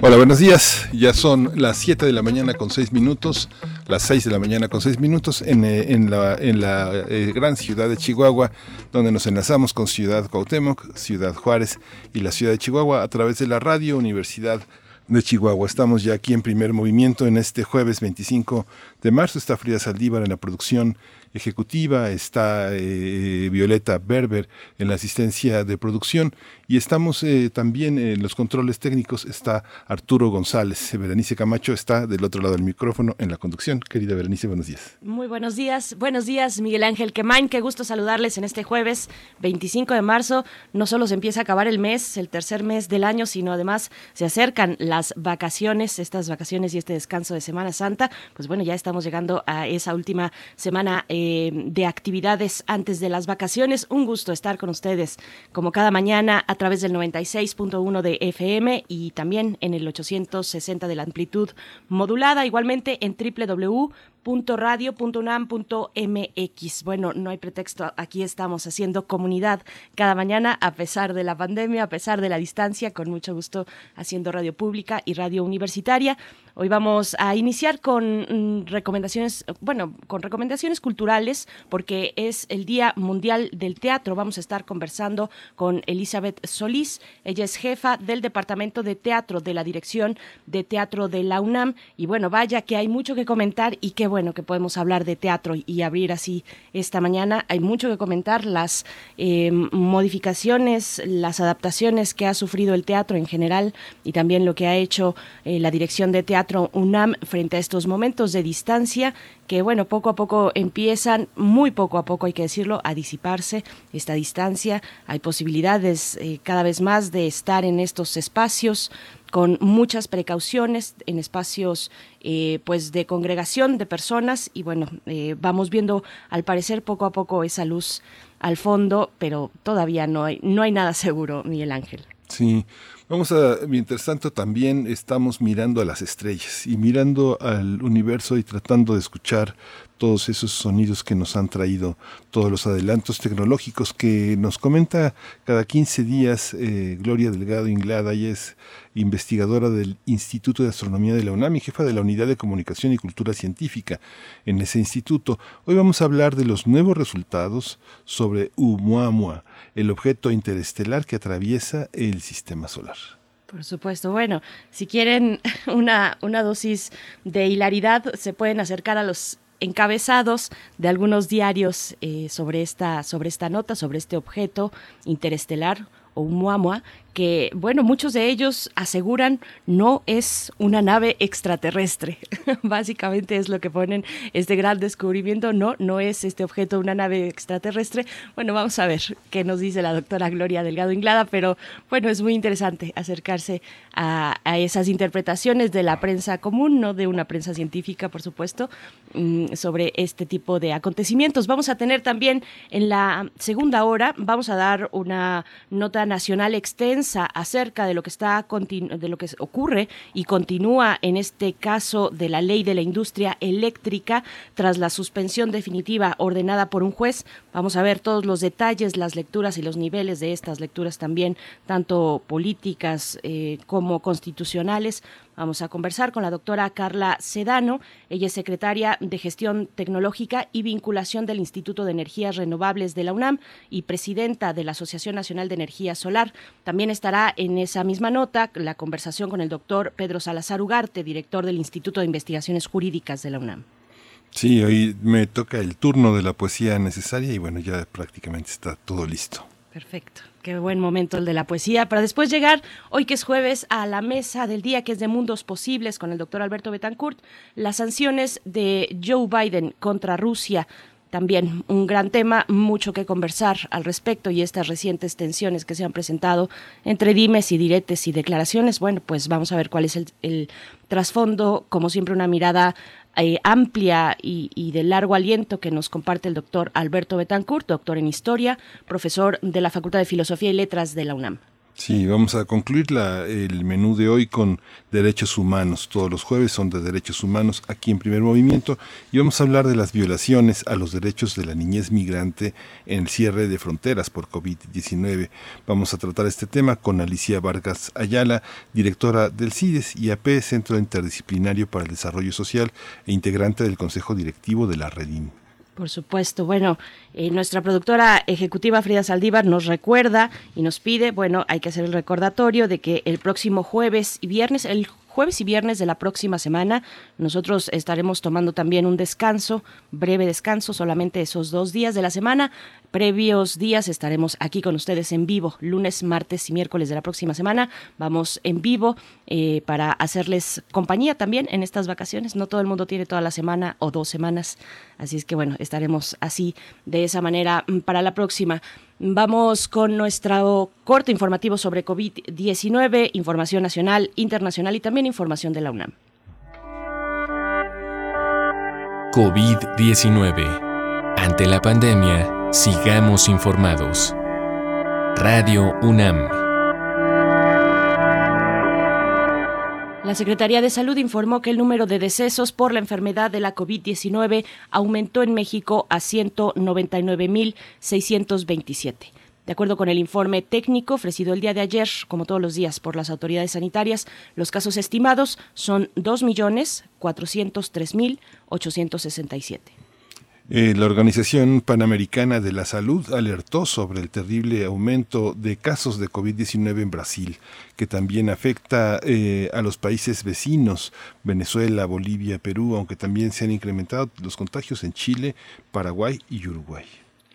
Hola, buenos días. Ya son las 7 de la mañana con 6 minutos, las 6 de la mañana con 6 minutos en, eh, la eh, gran ciudad de Chihuahua, donde nos enlazamos con Ciudad Cuauhtémoc, Ciudad Juárez y la ciudad de Chihuahua a través de la Radio Universidad de Chihuahua. Estamos ya aquí en primer movimiento en este jueves 25 de marzo. Está Frida Saldívar en la producción ejecutiva, está eh, Violeta Berber en la asistencia de producción y estamos eh, también en los controles técnicos, está Arturo González. Berenice Camacho está del otro lado del micrófono en la conducción. Querida Berenice, buenos días. Muy buenos días, buenos días Miguel Ángel Quemain, qué gusto saludarles en este jueves 25 de marzo. No solo se empieza a acabar el mes, el tercer mes del año, sino además se acercan las vacaciones, estas vacaciones y este descanso de Semana Santa. Pues bueno, ya estamos llegando a esa última semana. Eh, eh, de actividades antes de las vacaciones. Un gusto estar con ustedes como cada mañana a través del 96.1 de FM y también en el 860 de la amplitud modulada, igualmente en www radio.unam.mx. Bueno, no hay pretexto, aquí estamos haciendo comunidad cada mañana a pesar de la pandemia, a pesar de la distancia, con mucho gusto haciendo radio pública y radio universitaria. Hoy vamos a iniciar con mm, recomendaciones, bueno, con recomendaciones culturales, porque es el Día Mundial del Teatro. Vamos a estar conversando con Elizabeth Solís. Ella es jefa del Departamento de Teatro de la Dirección de Teatro de la UNAM. Y bueno, vaya que hay mucho que comentar y qué bueno que podemos hablar de teatro y abrir así esta mañana. Hay mucho que comentar, las eh, modificaciones, las adaptaciones que ha sufrido el teatro en general y también lo que ha hecho eh, la Dirección de Teatro UNAM frente a estos momentos de distancia que, bueno, poco a poco empiezan, muy poco a poco hay que decirlo, a disiparse esta distancia. Hay posibilidades eh, cada vez más de estar en estos espacios con muchas precauciones en espacios eh, pues de congregación de personas. Y bueno eh, vamos viendo al parecer poco a poco esa luz al fondo pero todavía no hay no hay nada seguro Miguel Ángel sí. Vamos a, mientras tanto, también estamos mirando a las estrellas y mirando al universo y tratando de escuchar todos esos sonidos que nos han traído, todos los adelantos tecnológicos que nos comenta cada 15 días eh, Gloria Delgado Inglada, y es investigadora del Instituto de Astronomía de la UNAM y jefa de la Unidad de Comunicación y Cultura Científica en ese instituto. Hoy vamos a hablar de los nuevos resultados sobre Oumuamua, el objeto interestelar que atraviesa el sistema solar. Por supuesto. Bueno, si quieren una, una dosis de hilaridad, se pueden acercar a los encabezados de algunos diarios eh, sobre, esta, sobre esta nota, sobre este objeto interestelar o Oumuamua, que, bueno, muchos de ellos aseguran no es una nave extraterrestre. Básicamente es lo que ponen este gran descubrimiento. No, no es este objeto una nave extraterrestre. Bueno, vamos a ver qué nos dice la doctora Gloria Delgado Inglada, pero bueno, es muy interesante acercarse a, esas interpretaciones de la prensa común, no de una prensa científica, por supuesto, mm, sobre este tipo de acontecimientos. Vamos a tener también en la segunda hora, vamos a dar una nota nacional extensa acerca de lo que está de lo que ocurre y continúa en este caso de la ley de la industria eléctrica tras la suspensión definitiva ordenada por un juez. Vamos a ver todos los detalles, las lecturas y los niveles de estas lecturas también, tanto políticas eh, como constitucionales. Vamos a conversar con la doctora Carla Sedano. Ella es secretaria de Gestión Tecnológica y Vinculación del Instituto de Energías Renovables de la UNAM y presidenta de la Asociación Nacional de Energía Solar. También estará en esa misma nota la conversación con el doctor Pedro Salazar Ugarte, director del Instituto de Investigaciones Jurídicas de la UNAM. Sí, hoy me toca el turno de la poesía necesaria y bueno, ya prácticamente está todo listo. Perfecto. Qué buen momento el de la poesía, para después llegar, hoy que es jueves, a la mesa del día que es de Mundos Posibles con el doctor Alberto Betancourt, las sanciones de Joe Biden contra Rusia. También un gran tema, mucho que conversar al respecto y estas recientes tensiones que se han presentado entre dimes y diretes y declaraciones. Bueno, pues vamos a ver cuál es el, trasfondo, como siempre una mirada eh, amplia y, y, de largo aliento que nos comparte el doctor Alberto Betancourt, doctor en Historia, profesor de la Facultad de Filosofía y Letras de la UNAM. Sí, vamos a concluir la, el menú de hoy con derechos humanos. Todos los jueves son de derechos humanos aquí en primer movimiento y vamos a hablar de las violaciones a los derechos de la niñez migrante en el cierre de fronteras por COVID-19. Vamos a tratar este tema con Alicia Vargas Ayala, directora del CIDES IAP, Centro Interdisciplinario para el Desarrollo Social e integrante del Consejo Directivo de la Redim. Por supuesto. Bueno, eh, nuestra productora ejecutiva Frida Saldívar nos recuerda y nos pide, bueno, hay que hacer el recordatorio de que el próximo jueves y viernes, el jueves y viernes de la próxima semana. Nosotros estaremos tomando también un descanso, breve descanso, solamente esos dos días de la semana. Previos días estaremos aquí con ustedes en vivo, lunes, martes y miércoles de la próxima semana. Vamos en vivo eh, para hacerles compañía también en estas vacaciones. No todo el mundo tiene toda la semana o dos semanas. Así es que bueno, estaremos así de esa manera mm, para la próxima. Vamos con nuestro corto informativo sobre COVID-19, información nacional, internacional y también información de la UNAM. COVID-19. Ante la pandemia, sigamos informados. Radio UNAM. La Secretaría de Salud informó que el número de decesos por la enfermedad de la COVID-19 aumentó en México a 199.627. De acuerdo con el informe técnico ofrecido el día de ayer, como todos los días por las autoridades sanitarias, los casos estimados son 2.403.867. Eh, la Organización Panamericana de la Salud alertó sobre el terrible aumento de casos de COVID-19 en Brasil, que también afecta eh, a los países vecinos, Venezuela, Bolivia, Perú, aunque también se han incrementado los contagios en Chile, Paraguay y Uruguay.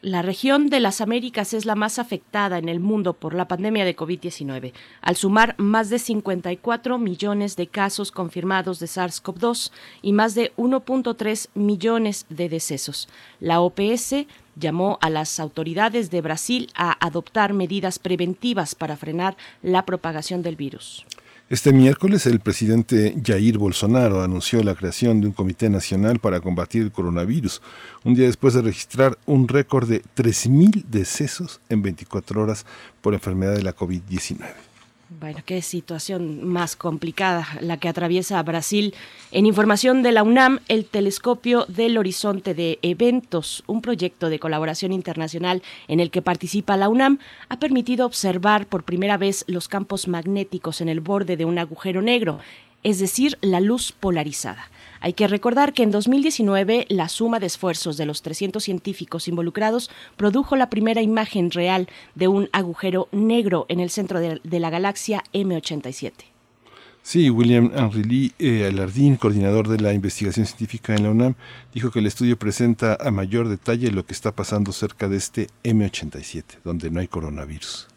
La región de las Américas es la más afectada en el mundo por la pandemia de COVID-19, al sumar más de 54 millones de casos confirmados de SARS-CoV-2 y más de 1.3 millones de decesos. La OPS llamó a las autoridades de Brasil a adoptar medidas preventivas para frenar la propagación del virus. Este miércoles el presidente Jair Bolsonaro anunció la creación de un comité nacional para combatir el coronavirus, un día después de registrar un récord de 3.000 decesos en 24 horas por enfermedad de la COVID-19. Bueno, qué situación más complicada la que atraviesa Brasil. En información de la UNAM, el Telescopio del Horizonte de Eventos, un proyecto de colaboración internacional en el que participa la UNAM, ha permitido observar por primera vez los campos magnéticos en el borde de un agujero negro, es decir, la luz polarizada. Hay que recordar que en 2019 la suma de esfuerzos de los 300 científicos involucrados produjo la primera imagen real de un agujero negro en el centro de, la galaxia M87. Sí, William Henry eh, Alardín, coordinador de la investigación científica en la UNAM, dijo que el estudio presenta a mayor detalle lo que está pasando cerca de este M87, donde no hay coronavirus.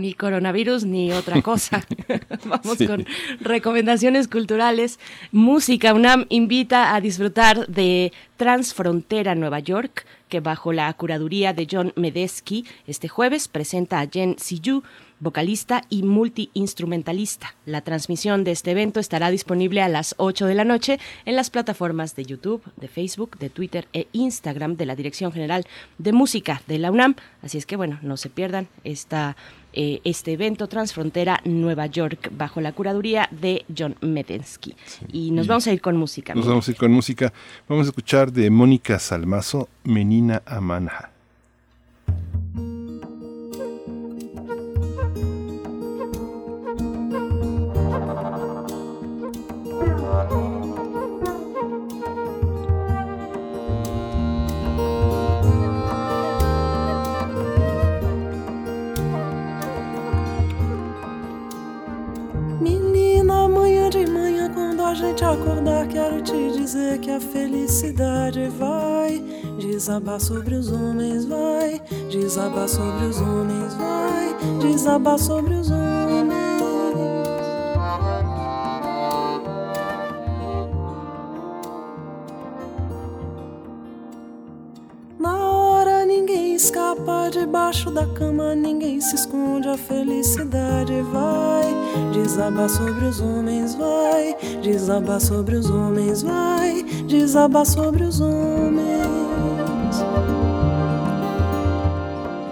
Ni coronavirus ni otra cosa. Vamos con recomendaciones culturales. Música UNAM invita a disfrutar de Transfrontera Nueva York, que bajo la curaduría de John Medesky este jueves presenta a Jen Siyu, vocalista y multiinstrumentalista. La transmisión de este evento estará disponible a las 8 de la noche en las plataformas de YouTube, de Facebook, de Twitter e Instagram de la Dirección General de Música de la UNAM. Así es que bueno, no se pierdan esta eh, este evento Transfrontera Nueva York bajo la curaduría de John Medensky. Y nos vamos a ir con música. Nos vamos a ir con música. Vamos a escuchar de Mónica Salmazo, Menina Amanja. Gente acordar, quero te dizer que a felicidade vai. Desabar sobre os homens, vai. Desabar sobre os homens, vai. Desabar sobre os homens. Escapa de debaixo da cama, ninguém se esconde. A felicidade vai desabar sobre os homens, vai desabar sobre os homens, vai desabar sobre os homens.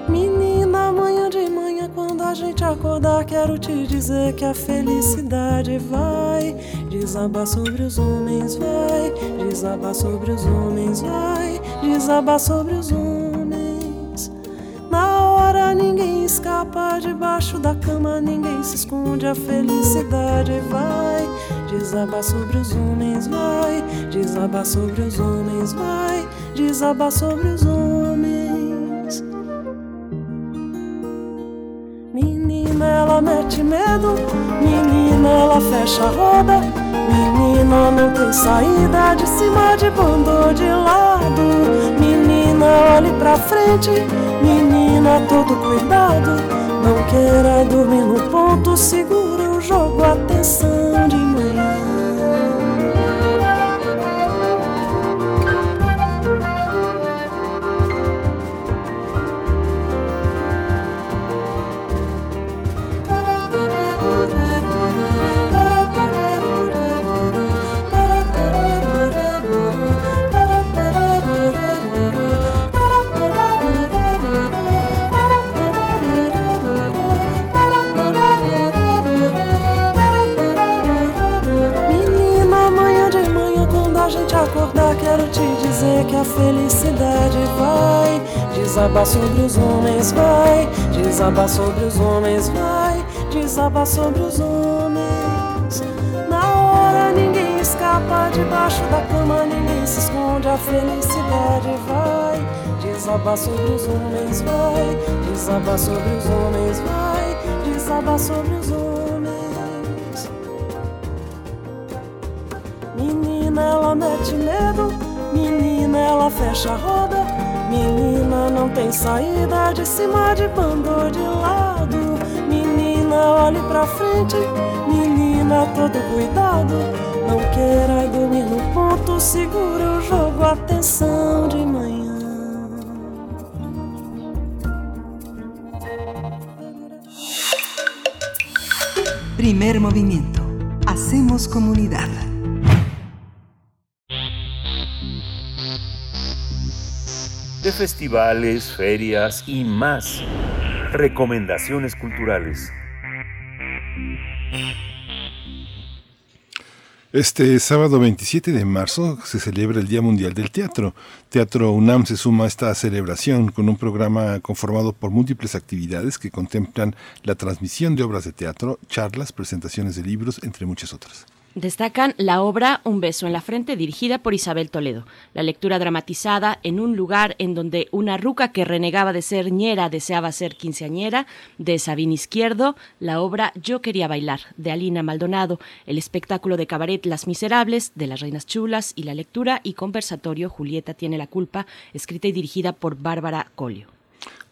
Menina, manhã de manhã, quando a gente acordar, quero te dizer que a felicidade vai desabar sobre os homens, vai desabar sobre os homens, vai desabar sobre os homens. Na hora ninguém escapa debaixo da cama, ninguém se esconde. A felicidade vai desabar sobre os homens, vai desabar sobre os homens, vai desabar sobre os homens. Menina, ela mete medo, menina, ela fecha a roda. Menina, não tem saída de cima de bando de lado. Menina, olhe pra frente, menina, todo cuidado. Não queira dormir no ponto, segura o jogo, atenção desabar sobre os homens, vai desabar sobre os homens. Na hora ninguém escapa debaixo da cama, ninguém se esconde. A felicidade vai desabar sobre os homens, vai desabar sobre os homens, vai desabar sobre os homens. Menina, ela mete medo, menina, ela fecha a roda. Menina, não tem saída de cima de bando de lado. Menina, olhe pra frente, menina, todo cuidado. Não queira dormir no ponto, segura o jogo, atenção de manhã. Primer movimiento. Hacemos comunidad. Festivales, ferias y más. Recomendaciones culturales. Este sábado 27 de marzo se celebra el Día Mundial del Teatro. Teatro UNAM se suma a esta celebración con un programa conformado por múltiples actividades que contemplan la transmisión de obras de teatro, charlas, presentaciones de libros, entre muchas otras. Destacan la obra Un beso en la frente, dirigida por Isabel Toledo. La lectura dramatizada en un lugar en donde una ruca que renegaba de ser ñera deseaba ser quinceañera, de Sabín Izquierdo. La obra Yo quería bailar, de Alina Maldonado. El espectáculo de cabaret Las Miserables, de Las Reinas Chulas. Y la lectura y conversatorio Julieta tiene la culpa, escrita y dirigida por Bárbara Colio.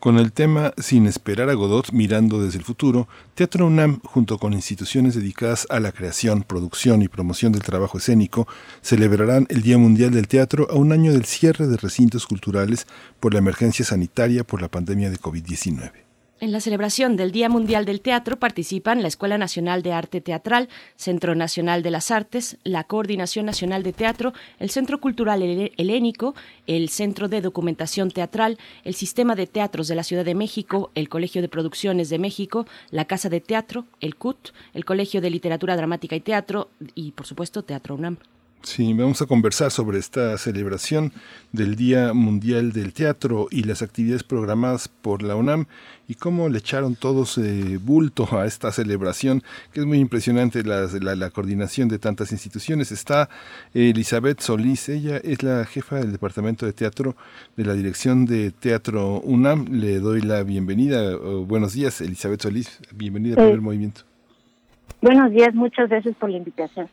Con el tema Sin esperar a Godot, mirando desde el futuro, Teatro UNAM, junto con instituciones dedicadas a la creación, producción y promoción del trabajo escénico, celebrarán el Día Mundial del Teatro a un año del cierre de recintos culturales por la emergencia sanitaria por la pandemia de COVID-19. En la celebración del Día Mundial del Teatro participan la Escuela Nacional de Arte Teatral, Centro Nacional de las Artes, la Coordinación Nacional de Teatro, el Centro Cultural Helénico, el Centro de Documentación Teatral, el Sistema de Teatros de la Ciudad de México, el Colegio de Producciones de México, la Casa de Teatro, el CUT, el Colegio de Literatura Dramática y Teatro y, por supuesto, Teatro UNAM. Sí, vamos a conversar sobre esta celebración del Día Mundial del Teatro y las actividades programadas por la UNAM y cómo le echaron todos eh, bulto a esta celebración, que es muy impresionante la, la, la coordinación de tantas instituciones. Está eh, Elizabeth Solís, ella es la jefa del Departamento de Teatro de la Dirección de Teatro UNAM. Le doy la bienvenida. Buenos días, Elizabeth Solís. Bienvenida al primer movimiento. Buenos días, muchas gracias por la invitación.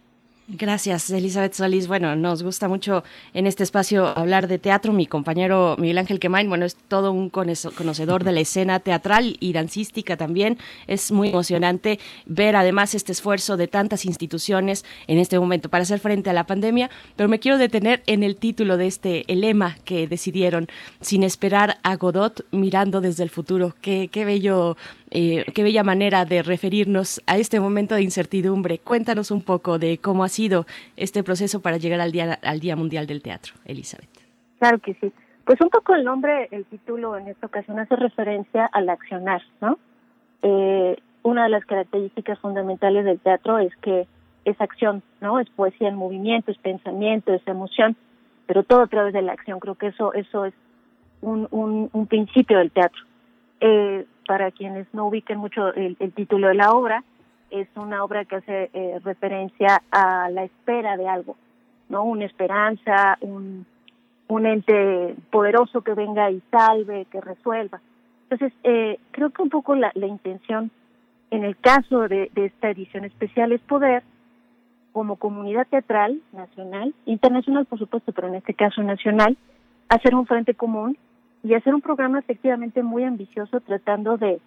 Gracias, Elizabeth Solís. Bueno, nos gusta mucho en este espacio hablar de teatro. Mi compañero Miguel Ángel Quemain, bueno, es todo un conocedor de la escena teatral y dancística también. Es muy emocionante ver además este esfuerzo de tantas instituciones en este momento para hacer frente a la pandemia. Pero me quiero detener en el título de este el lema que decidieron, sin esperar a Godot, mirando desde el futuro. Qué, qué bello eh, qué bella manera de referirnos a este momento de incertidumbre. Cuéntanos un poco de cómo ha sido este proceso para llegar al Día, al día Mundial del Teatro, Elizabeth. Claro que sí. Pues un poco el nombre, el título en esta ocasión hace referencia al accionar, ¿no? Eh, una de las características fundamentales del teatro es que es acción, ¿no? Es poesía en movimiento, es pensamiento, es emoción, pero todo a través de la acción. Creo que eso, eso es un, un, un principio del teatro. Eh, para quienes no ubiquen mucho el, título de la obra, es una obra que hace eh, referencia a la espera de algo, ¿no? Una esperanza, un, un ente poderoso que venga y salve, que resuelva. Entonces, eh, creo que un poco la, la intención en el caso de, de esta edición especial es poder, como comunidad teatral nacional, internacional por supuesto, pero en este caso nacional, hacer un frente común y hacer un programa efectivamente muy ambicioso tratando de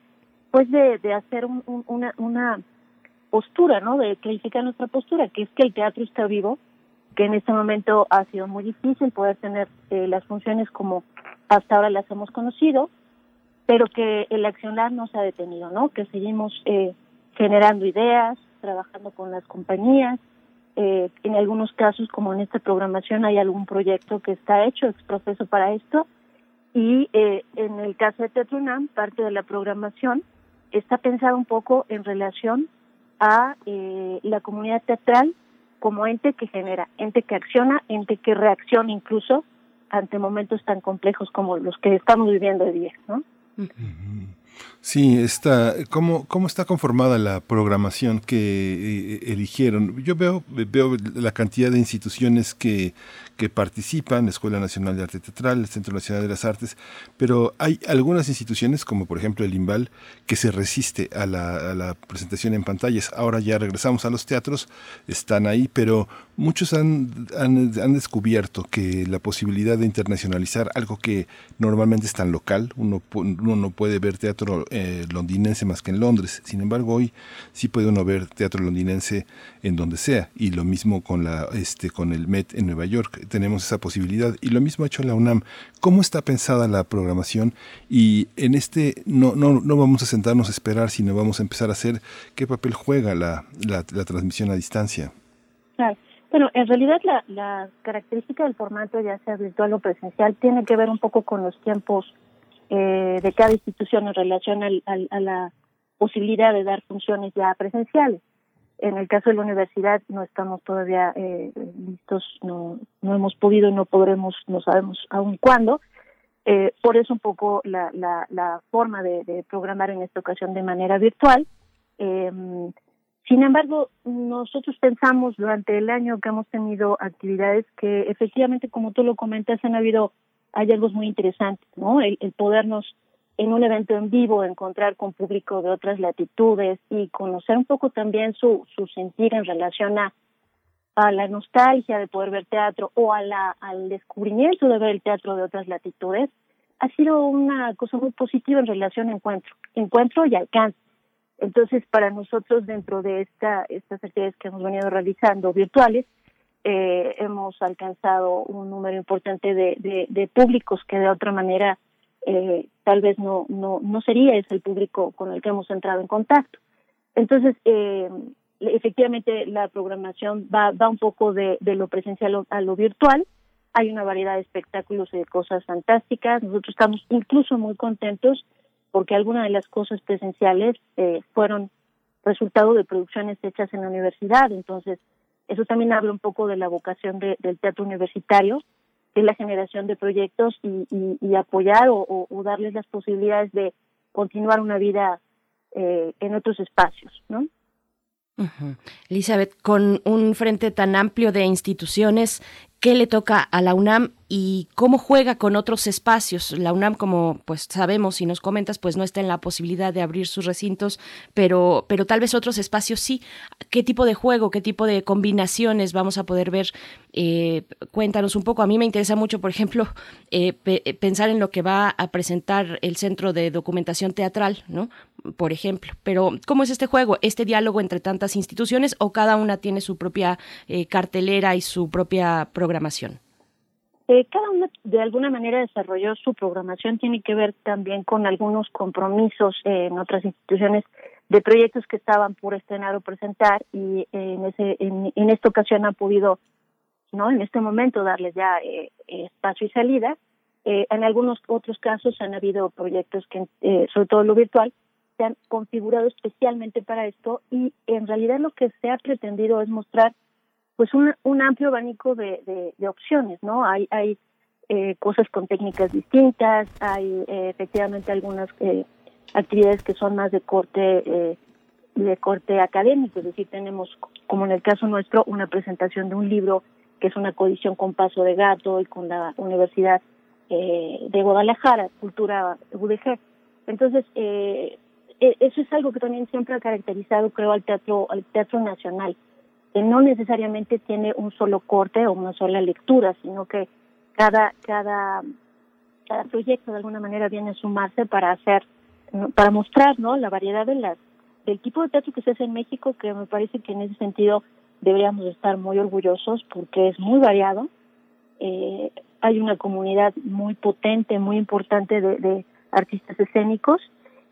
pues de, de hacer un, una, una postura, ¿no? De clarificar nuestra postura, que es que el teatro está vivo, que en este momento ha sido muy difícil poder tener eh, las funciones como hasta ahora las hemos conocido, pero que el accionar no se ha detenido, ¿no? Que seguimos eh, generando ideas, trabajando con las compañías, eh, en algunos casos, como en esta programación, hay algún proyecto que está hecho, es proceso para esto, y eh, en el caso de Teatro parte de la programación está pensada un poco en relación a eh, la comunidad teatral como ente que genera, ente que acciona, ente que reacciona incluso ante momentos tan complejos como los que estamos viviendo hoy día, ¿no? Sí, está, ¿cómo, ¿cómo está conformada la programación que eh, eligieron? Yo veo, veo la cantidad de instituciones que, que participan, la Escuela Nacional de Arte Teatral, el Centro Nacional de las Artes, pero hay algunas instituciones, como por ejemplo el IMBAL, que se resiste a la, a la presentación en pantallas. Ahora ya regresamos a los teatros, están ahí, pero muchos han, han, han descubierto que la posibilidad de internacionalizar algo que normalmente es tan local, uno, uno no puede ver teatro eh, londinense más que en Londres. Sin embargo, hoy sí puede uno ver teatro londinense en donde sea. Y lo mismo con, la, este, con el Met en Nueva York. Tenemos esa posibilidad. Y lo mismo ha hecho la UNAM. ¿Cómo está pensada la programación? Y en este no, no, no vamos a sentarnos a esperar, sino vamos a empezar a hacer qué papel juega la, la, transmisión a distancia. Bueno, en realidad la, la característica del formato, ya sea virtual o presencial, tiene que ver un poco con los tiempos eh, de cada institución en relación al, a la posibilidad de dar funciones ya presenciales. En el caso de la universidad no estamos todavía eh, listos, no, no hemos podido, no podremos, no sabemos aún cuándo. Eh, por eso un poco la, la, la forma de, programar en esta ocasión de manera virtual. Eh, sin embargo, nosotros pensamos durante el año que hemos tenido actividades que efectivamente, como tú lo comentas, han habido hay algo muy interesante, ¿no? El, podernos en un evento en vivo encontrar con público de otras latitudes y conocer un poco también su, su sentir en relación a, a la nostalgia de poder ver teatro o a la, al descubrimiento de ver el teatro de otras latitudes, ha sido una cosa muy positiva en relación a encuentro, encuentro y alcance. Entonces, para nosotros, dentro de esta, estas actividades que hemos venido realizando virtuales, eh, hemos alcanzado un número importante de, de, públicos que de otra manera eh, tal vez no, no, no sería ese el público con el que hemos entrado en contacto. Entonces, eh, efectivamente, la programación va, va un poco de, de lo presencial a lo virtual. Hay una variedad de espectáculos y de cosas fantásticas. Nosotros estamos incluso muy contentos porque algunas de las cosas presenciales eh, fueron resultado de producciones hechas en la universidad. Entonces, eso también habla un poco de la vocación del teatro universitario, que es la generación de proyectos y, apoyar o, darles las posibilidades de continuar una vida eh, en otros espacios, ¿no? Elizabeth, con un frente tan amplio de instituciones, qué le toca a la UNAM y cómo juega con otros espacios. La UNAM, como pues sabemos y nos comentas, pues no está en la posibilidad de abrir sus recintos, pero, pero tal vez otros espacios sí. ¿Qué tipo de juego, qué tipo de combinaciones vamos a poder ver? Eh, cuéntanos un poco. A mí me interesa mucho, por ejemplo, eh, pensar en lo que va a presentar el Centro de Documentación Teatral, ¿no? Por ejemplo. Pero, ¿cómo es este juego? ¿Este diálogo entre tantas instituciones o cada una tiene su propia eh, cartelera y su propia programación? Eh, cada una de alguna manera desarrolló su programación, tiene que ver también con algunos compromisos en otras instituciones de proyectos que estaban por estrenar o presentar y en ese en, esta ocasión han podido no en este momento darles ya eh, espacio y salida eh, en algunos otros casos han habido proyectos que eh, sobre todo lo virtual se han configurado especialmente para esto y en realidad lo que se ha pretendido es mostrar pues un, un amplio abanico de, de, opciones, ¿no? Hay, hay eh, cosas con técnicas distintas, hay eh, efectivamente algunas eh, actividades que son más de corte de corte académico, es decir, tenemos, como en el caso nuestro, una presentación de un libro que es una codición con Paso de Gato y con la Universidad de Guadalajara, Cultura UDG. Entonces, eso es algo que también siempre ha caracterizado, creo, al teatro, al teatro nacional que no necesariamente tiene un solo corte o una sola lectura, sino que cada cada cada proyecto de alguna manera viene a sumarse para hacer para mostrar no la variedad de las del tipo de teatro que se hace en México que me parece que en ese sentido deberíamos estar muy orgullosos porque es muy variado. Eh, hay una comunidad muy potente muy importante de artistas escénicos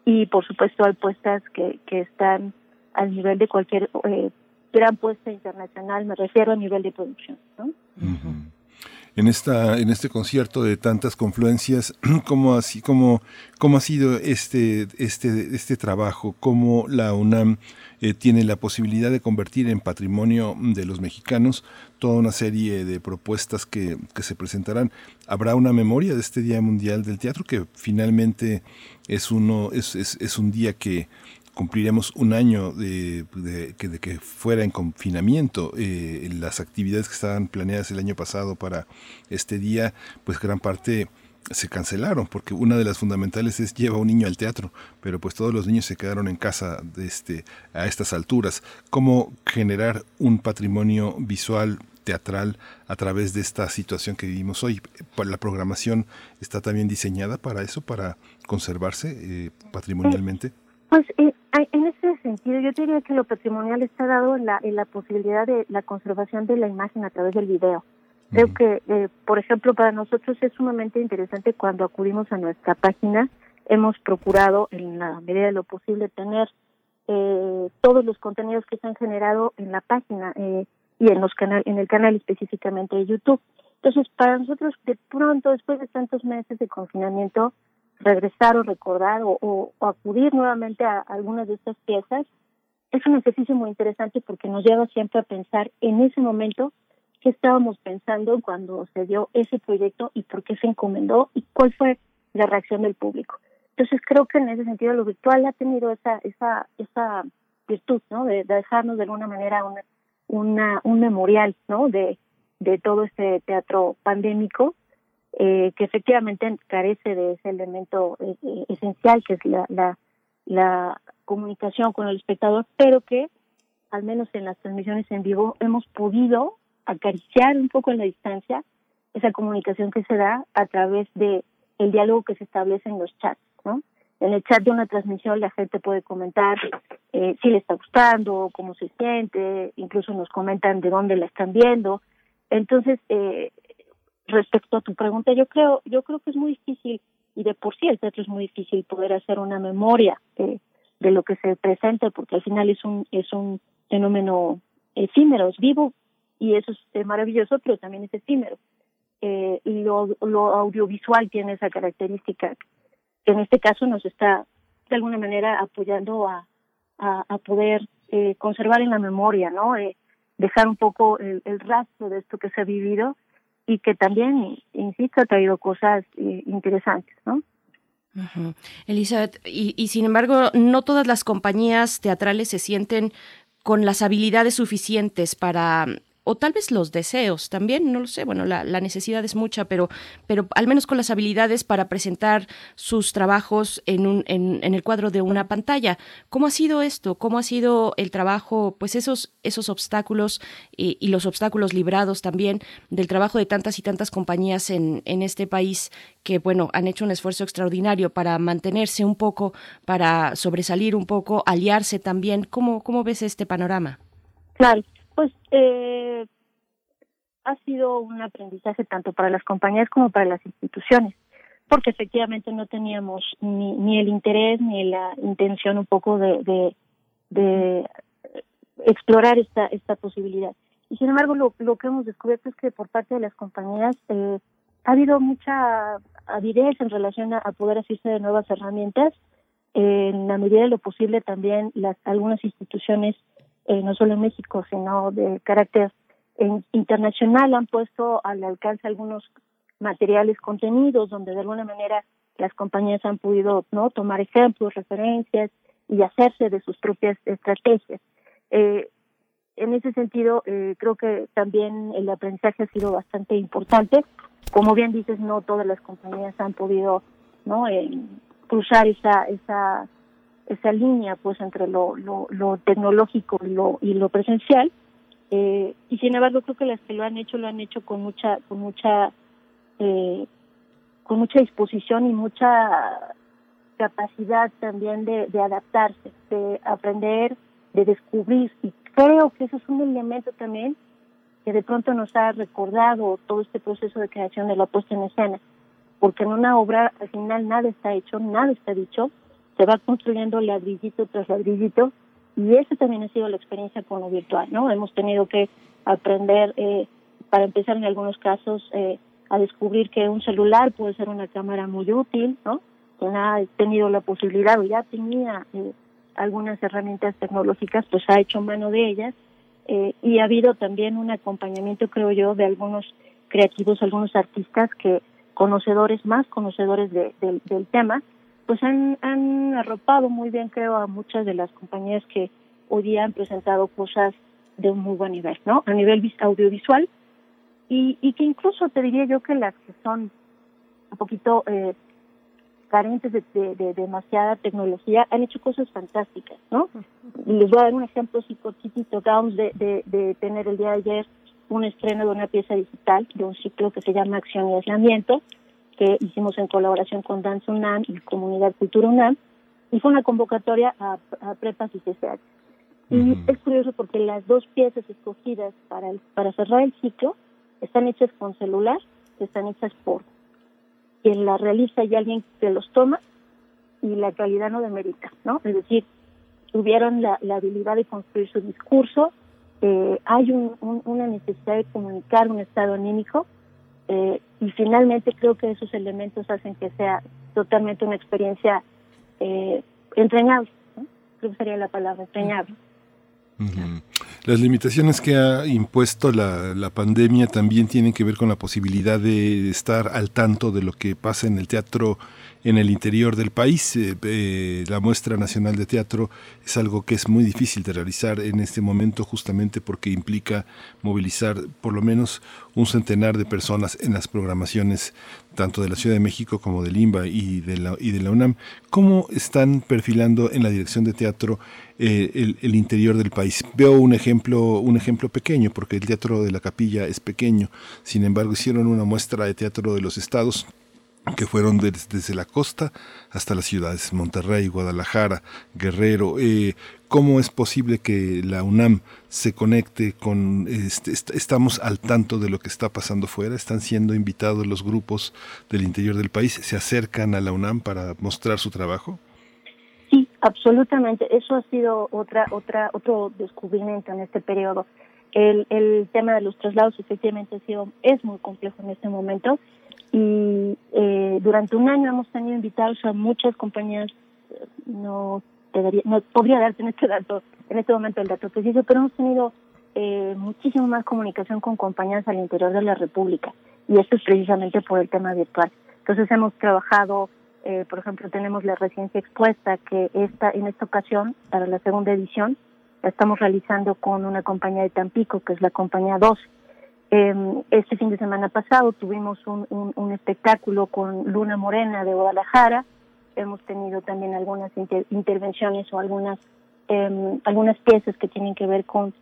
y por supuesto hay puestas que que están al nivel de cualquier eh, gran puesta internacional, me refiero a nivel de producción. ¿no? En, esta, en este concierto de tantas confluencias, ¿cómo, así, cómo, cómo ha sido este, este, este trabajo? ¿Cómo la UNAM eh, tiene la posibilidad de convertir en patrimonio de los mexicanos toda una serie de propuestas que, que se presentarán? ¿Habrá una memoria de este Día Mundial del Teatro que finalmente es, uno, es, es un día que cumpliremos un año de, que, fuera en confinamiento. Eh, las actividades que estaban planeadas el año pasado para este día, pues gran parte se cancelaron porque una de las fundamentales es lleva un niño al teatro, pero pues todos los niños se quedaron en casa de este, a estas alturas. ¿Cómo generar un patrimonio visual teatral a través de esta situación que vivimos hoy? La programación está también diseñada para eso, para conservarse eh, patrimonialmente. Pues eh, en ese sentido, yo diría que lo patrimonial está dado en la, en la posibilidad de la conservación de la imagen a través del video. Creo que, eh, por ejemplo, para nosotros es sumamente interesante cuando acudimos a nuestra página. Hemos procurado, en la medida de lo posible, tener eh, todos los contenidos que se han generado en la página eh, y en los canal, en el canal específicamente de YouTube. Entonces, para nosotros, de pronto, después de tantos meses de confinamiento, regresar o recordar o, acudir nuevamente a, algunas de estas piezas es un ejercicio muy interesante porque nos lleva siempre a pensar en ese momento qué estábamos pensando cuando se dio ese proyecto y por qué se encomendó y cuál fue la reacción del público. Entonces creo que en ese sentido lo virtual ha tenido esa esa esa virtud, ¿no? De, dejarnos de alguna manera una, una un memorial, ¿no? De de todo este teatro pandémico eh, que efectivamente carece de ese elemento eh, eh, esencial que es la, la, la comunicación con el espectador, pero que al menos en las transmisiones en vivo hemos podido acariciar un poco en la distancia esa comunicación que se da a través de el diálogo que se establece en los chats, ¿no? En el chat de una transmisión la gente puede comentar eh, si le está gustando, cómo se siente, incluso nos comentan de dónde la están viendo. Entonces, eh, respecto a tu pregunta, yo creo, yo creo que es muy difícil y de por sí el teatro es muy difícil poder hacer una memoria de, de lo que se presenta porque al final es un es un fenómeno efímero, es vivo y eso es maravilloso, pero también es efímero. Eh, lo, lo audiovisual tiene esa característica que en este caso nos está de alguna manera apoyando a, a, a poder eh, conservar en la memoria, ¿no? Eh, dejar un poco el, el rastro de esto que se ha vivido y que también, insisto, ha traído cosas eh, interesantes, ¿no? Elizabeth, y, y sin embargo, no todas las compañías teatrales se sienten con las habilidades suficientes para o tal vez los deseos también, no lo sé, bueno, la, necesidad es mucha, pero, pero al menos con las habilidades para presentar sus trabajos en, un, en, el cuadro de una pantalla. ¿Cómo ha sido esto? ¿Cómo ha sido el trabajo, pues esos, esos obstáculos y, y los obstáculos librados también del trabajo de tantas y tantas compañías en, en este país que, bueno, han hecho un esfuerzo extraordinario para mantenerse un poco, para sobresalir un poco, aliarse también. ¿Cómo, cómo ves este panorama? Claro, pues eh, ha sido un aprendizaje tanto para las compañías como para las instituciones, porque efectivamente no teníamos ni, ni el interés ni la intención un poco de, de, explorar esta, esta posibilidad. Y sin embargo, lo, lo que hemos descubierto es que por parte de las compañías eh, ha habido mucha avidez en relación a, poder asistir de nuevas herramientas. en la medida de lo posible también las algunas instituciones, eh, no solo en México, sino de carácter internacional, han puesto al alcance algunos materiales contenidos donde de alguna manera las compañías han podido no tomar ejemplos, referencias y hacerse de sus propias estrategias. Eh, en ese sentido, eh, creo que también el aprendizaje ha sido bastante importante. Como bien dices, no todas las compañías han podido no eh, cruzar esa esa esa línea pues entre lo, lo, tecnológico y lo y lo presencial. Eh, y sin embargo creo que las que lo han hecho lo han hecho con mucha con mucha eh, con mucha disposición y mucha capacidad también de, de adaptarse de aprender de descubrir. Y creo que eso es un elemento también que de pronto nos ha recordado todo este proceso de creación de la puesta en escena, porque en una obra al final nada está hecho, nada está dicho, se va construyendo ladrillito tras ladrillito y esa también ha sido la experiencia con lo virtual, ¿no? Hemos tenido que aprender, eh, para empezar en algunos casos, eh, a descubrir que un celular puede ser una cámara muy útil, ¿no? Quien ha tenido la posibilidad o ya tenía eh, algunas herramientas tecnológicas, pues ha hecho mano de ellas eh, y ha habido también un acompañamiento, creo yo, de algunos creativos, algunos artistas que conocedores, más conocedores de, del tema, pues han, han arropado muy bien, creo, a muchas de las compañías que hoy día han presentado cosas de un muy buen nivel, ¿no? A nivel audiovisual y, y que incluso te diría yo que las que son un poquito eh, carentes de, de, demasiada tecnología, han hecho cosas fantásticas, ¿no? Les voy a dar un ejemplo chiquitito. Acabamos de, de, de tener el día de ayer un estreno de una pieza digital de un ciclo que se llama Acción y Aislamiento, que hicimos en colaboración con Danza UNAM y Comunidad Cultura UNAM, y fue una convocatoria a, a prepas y CCH. Y es curioso porque las dos piezas escogidas para, para cerrar el ciclo están hechas con celular, están hechas por quien la realiza y alguien que los toma y la calidad no demerita, ¿no? Es decir, tuvieron la, la habilidad de construir su discurso, eh, hay un, una necesidad de comunicar un estado anímico eh, y finalmente creo que esos elementos hacen que sea totalmente una experiencia eh, entrañable, ¿no? creo que sería la palabra, entrañable. Las limitaciones que ha impuesto la, la, pandemia también tienen que ver con la posibilidad de estar al tanto de lo que pasa en el teatro en el interior del país. Eh, eh, la muestra nacional de teatro es algo que es muy difícil de realizar en este momento justamente porque implica movilizar por lo menos un centenar de personas en las programaciones tanto de la Ciudad de México como del IMBA y de la, y de la UNAM. ¿Cómo están perfilando en la dirección de teatro eh, el, el, interior del país? Veo un ejemplo, un ejemplo pequeño, porque el Teatro de la Capilla es pequeño. Sin embargo, hicieron una muestra de teatro de los estados que fueron desde la costa hasta las ciudades, Monterrey, Guadalajara, Guerrero. Eh, ¿Cómo es posible que la UNAM se conecte con, este, estamos al tanto de lo que está pasando fuera? ¿Están siendo invitados los grupos del interior del país? ¿Se acercan a la UNAM para mostrar su trabajo? Sí, absolutamente. Eso ha sido otra, otra, otro descubrimiento en este periodo. El, el tema de los traslados efectivamente ha sido, es muy complejo en este momento y eh, durante un año hemos tenido invitados a muchas compañías no no podría darte en este dato en este momento el dato preciso pero hemos tenido eh, muchísimo más comunicación con compañías al interior de la República y esto es precisamente por el tema virtual entonces hemos trabajado eh, por ejemplo tenemos la residencia expuesta que esta en esta ocasión para la segunda edición la estamos realizando con una compañía de Tampico, que es la compañía 2. Eh, este fin de semana pasado tuvimos un, espectáculo con Luna Morena de Guadalajara. Hemos tenido también algunas inter intervenciones o algunas eh, algunas piezas que tienen que ver con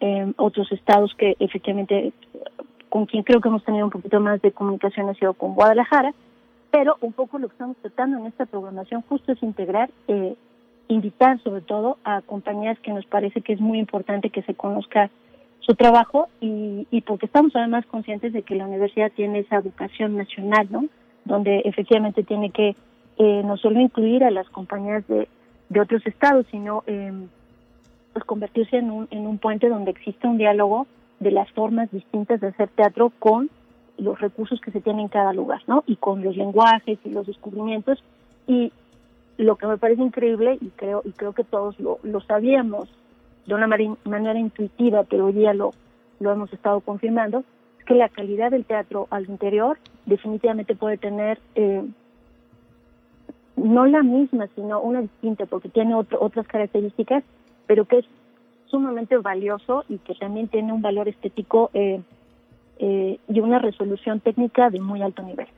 eh, otros estados que efectivamente con quien creo que hemos tenido un poquito más de comunicación ha sido con Guadalajara, pero un poco lo que estamos tratando en esta programación justo es integrar, eh, invitar sobre todo a compañías que nos parece que es muy importante que se conozca su trabajo y, y porque estamos además conscientes de que la universidad tiene esa educación nacional, ¿no? Donde efectivamente tiene que eh, no solo incluir a las compañías de, de otros estados, sino eh, convertirse en un, en un puente donde existe un diálogo de las formas distintas de hacer teatro con los recursos que se tienen en cada lugar, ¿no? Y con los lenguajes y los descubrimientos. Y lo que me parece increíble, y creo, y creo que todos lo, lo sabíamos de una manera intuitiva, pero hoy día lo, lo hemos estado confirmando, es que la calidad del teatro al interior definitivamente puede tener eh, no la misma, sino una distinta, porque tiene otro, otras características, pero que es sumamente valioso y que también tiene un valor estético eh, eh, y una resolución técnica de muy alto nivel.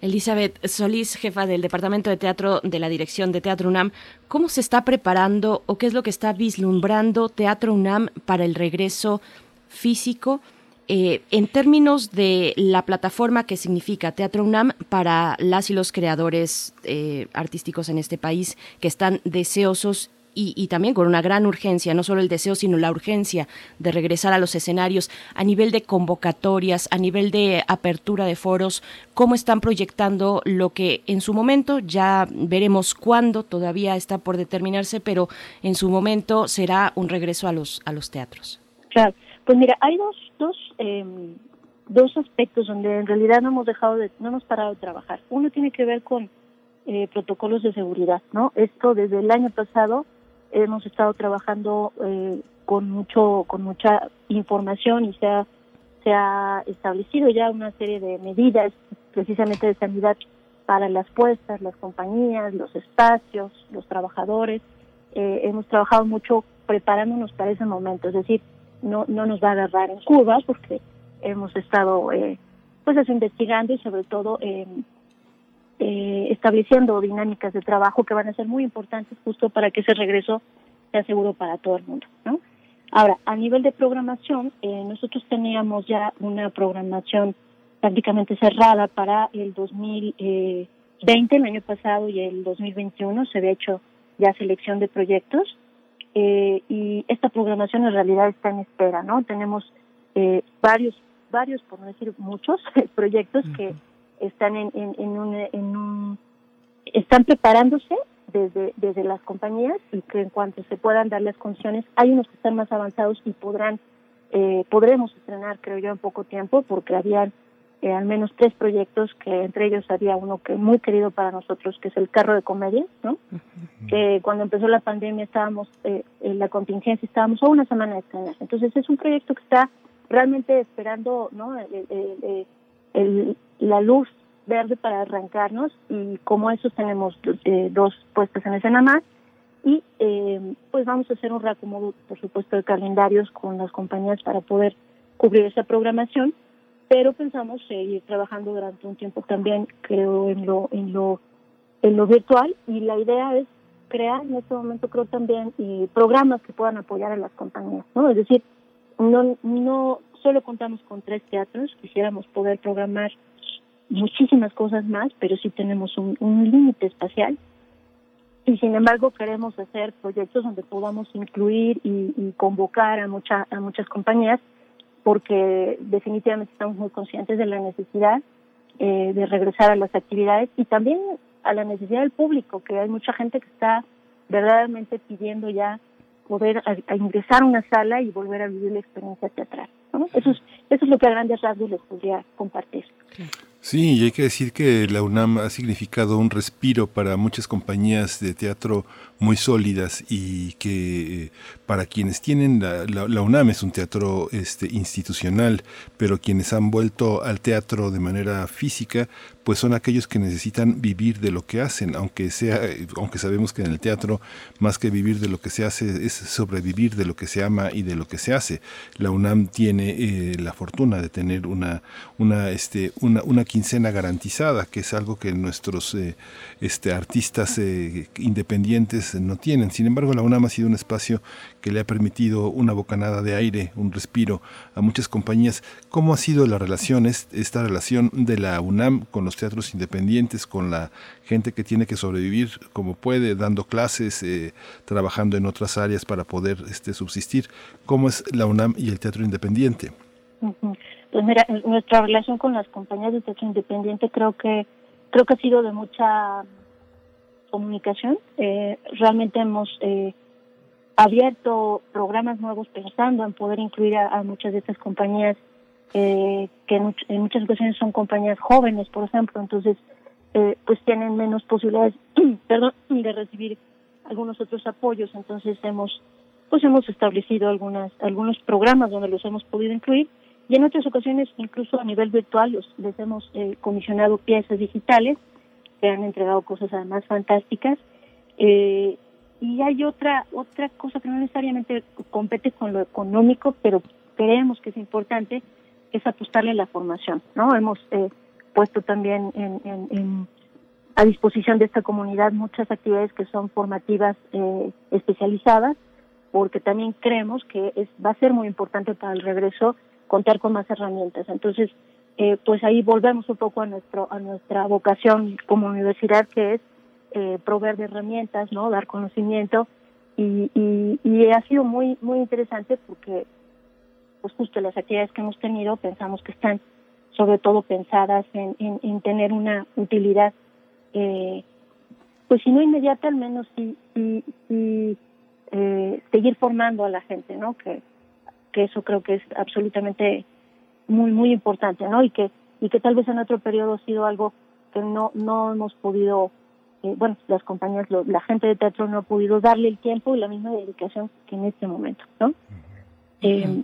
Elizabeth Solís, jefa del Departamento de Teatro de la Dirección de Teatro UNAM, ¿cómo se está preparando o qué es lo que está vislumbrando Teatro UNAM para el regreso físico? Eh, en términos de la plataforma que significa Teatro UNAM para las y los creadores eh, artísticos en este país que están deseosos y, y, también con una gran urgencia, no solo el deseo, sino la urgencia de regresar a los escenarios a nivel de convocatorias, a nivel de apertura de foros, cómo están proyectando lo que en su momento, ya veremos cuándo, todavía está por determinarse, pero en su momento será un regreso a los, a los teatros. Claro, pues mira, hay dos, dos, eh, dos aspectos donde en realidad no hemos dejado de, no hemos parado de trabajar. Uno tiene que ver con eh, protocolos de seguridad, ¿no? Esto desde el año pasado hemos estado trabajando eh, con mucho con mucha información y se ha, se ha establecido ya una serie de medidas precisamente de sanidad para las puestas, las compañías, los espacios, los trabajadores. Eh, hemos trabajado mucho preparándonos para ese momento, es decir, no no nos va a agarrar en curvas porque hemos estado eh, pues investigando y sobre todo eh, estableciendo dinámicas de trabajo que van a ser muy importantes justo para que ese regreso sea seguro para todo el mundo, ¿no? Ahora, a nivel de programación, eh, nosotros teníamos ya una programación prácticamente cerrada para el 2020, el año pasado, y el 2021 se había hecho ya selección de proyectos eh, y esta programación en realidad está en espera, ¿no? Tenemos eh, varios, varios, por no decir muchos, proyectos que están en, en, en, un, en un, están preparándose desde, desde las compañías y que en cuanto se puedan dar las condiciones, hay unos que están más avanzados y podrán, eh, podremos estrenar, creo yo, en poco tiempo, porque habían eh, al menos tres proyectos que entre ellos había uno que muy querido para nosotros, que es el carro de comedia, ¿no? Uh -huh. Que cuando empezó la pandemia estábamos, eh, en la contingencia estábamos a una semana de estrenar. Entonces es un proyecto que está realmente esperando, ¿no? El, el, la luz verde para arrancarnos y como esos tenemos eh, dos puestas en escena más. Y eh, pues vamos a hacer un reacomodo por supuesto de calendarios con las compañías para poder cubrir esa programación pero pensamos seguir trabajando durante un tiempo también creo en lo en lo en lo virtual. Y la idea es crear en este momento creo también y programas que puedan apoyar a las compañías no es decir no no solo contamos con tres teatros quisiéramos poder programar muchísimas cosas más, pero sí tenemos un, límite espacial. Y sin embargo queremos hacer proyectos donde podamos incluir y, convocar a, mucha, a muchas compañías porque definitivamente estamos muy conscientes de la necesidad eh, de regresar a las actividades y también a la necesidad del público, que hay mucha gente que está verdaderamente pidiendo ya poder ingresar a una sala y volver a vivir la experiencia teatral. Eso, es, eso es lo que a grandes rasgos les podría compartir. Sí, y hay que decir que la UNAM ha significado un respiro para muchas compañías de teatro muy sólidas y que eh, para quienes tienen la, la, la, UNAM es un teatro este, institucional, pero quienes han vuelto al teatro de manera física, pues son aquellos que necesitan vivir de lo que hacen, aunque sea, aunque sabemos que en el teatro más que vivir de lo que se hace es sobrevivir de lo que se ama y de lo que se hace. La UNAM tiene eh, la fortuna de tener una, una, este, una, una, quincena garantizada, que es algo que nuestros eh, este, artistas eh, independientes no tienen. Sin embargo, la UNAM ha sido un espacio que le ha permitido una bocanada de aire, un respiro a muchas compañías. ¿Cómo ha sido la relación, esta relación de la UNAM con los teatros independientes, con la gente que tiene que sobrevivir como puede, dando clases, eh, trabajando en otras áreas para poder este, subsistir? ¿Cómo es la UNAM y el teatro independiente? Pues mira, nuestra relación con las compañías de teatro independiente creo que creo que ha sido de mucha comunicación. Eh, realmente hemos eh, abierto programas nuevos pensando en poder incluir a, muchas de estas compañías eh, que en, muchas ocasiones son compañías jóvenes, por ejemplo, entonces eh, pues tienen menos posibilidades, perdón, de recibir algunos otros apoyos, entonces hemos pues hemos establecido algunas algunos programas donde los hemos podido incluir. Y en otras ocasiones incluso a nivel virtual los, les hemos eh, comisionado piezas digitales que han entregado cosas además fantásticas. Eh, y hay otra otra cosa que no necesariamente compete con lo económico, pero creemos que es importante, es apostarle a la formación, ¿no? Hemos eh, puesto también en, a disposición de esta comunidad muchas actividades que son formativas eh, especializadas, porque también creemos que es, va a ser muy importante para el regreso contar con más herramientas. Entonces, eh, pues ahí volvemos un poco a nuestro a nuestra vocación como universidad, que es eh, proveer de herramientas, ¿no? Dar conocimiento. Y, y, ha sido muy muy interesante porque pues justo las actividades que hemos tenido pensamos que están sobre todo pensadas en, en, tener una utilidad eh, pues si no inmediata al menos sí, sí, eh, seguir formando a la gente no que que eso creo que es absolutamente muy muy importante no y que y que tal vez en otro periodo ha sido algo que no no hemos podido eh, bueno, las compañías, la gente de teatro no ha podido darle el tiempo y la misma dedicación que en este momento, ¿no? Eh,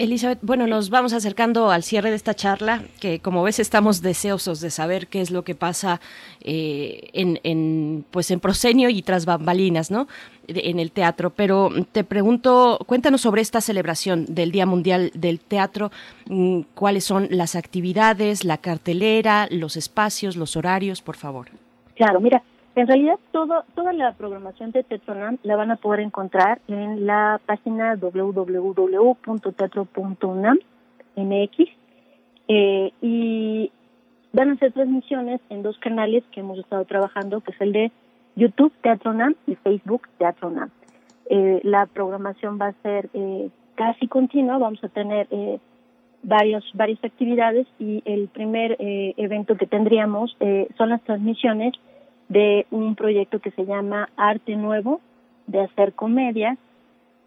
Elizabeth, bueno, nos vamos acercando al cierre de esta charla, que como ves estamos deseosos de saber qué es lo que pasa eh, en, pues en prosenio y tras bambalinas, ¿no? En el teatro. Pero te pregunto, cuéntanos sobre esta celebración del Día Mundial del Teatro, mm, cuáles son las actividades, la cartelera, los espacios, los horarios, por favor. Claro, mira, en realidad, todo, toda la programación de Teatronam la van a poder encontrar en la página www.teatro.unam.mx eh, y van a ser transmisiones en dos canales que hemos estado trabajando, que es el de YouTube Teatronam y Facebook Teatronam. Eh, la programación va a ser eh, casi continua, vamos a tener eh, varios, varias actividades y el primer eh, evento que tendríamos eh, son las transmisiones de un proyecto que se llama Arte Nuevo, de hacer comedia.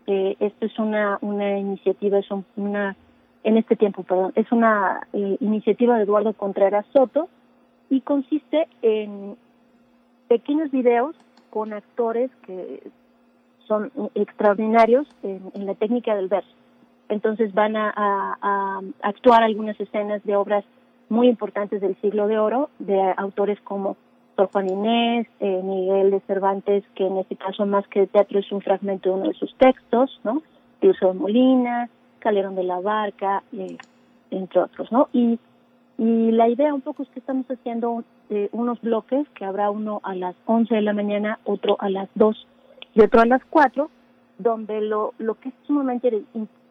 Eh, esto es una, una iniciativa, es una, en este tiempo, perdón, es una eh, iniciativa de Eduardo Contreras Soto y consiste en pequeños videos con actores que son extraordinarios en, la técnica del verso. Entonces van a, actuar algunas escenas de obras muy importantes del siglo de oro, de autores como Sor Juan Inés, eh, Miguel de Cervantes, que en este caso más que teatro es un fragmento de uno de sus textos, ¿no? Tirso de Molina, Calderón de la Barca, eh, entre otros, ¿no? Y, y la idea un poco es que estamos haciendo eh, unos bloques, que habrá uno a las 11 de la mañana, otro a las 2 y otro a las 4, donde lo, lo que es sumamente,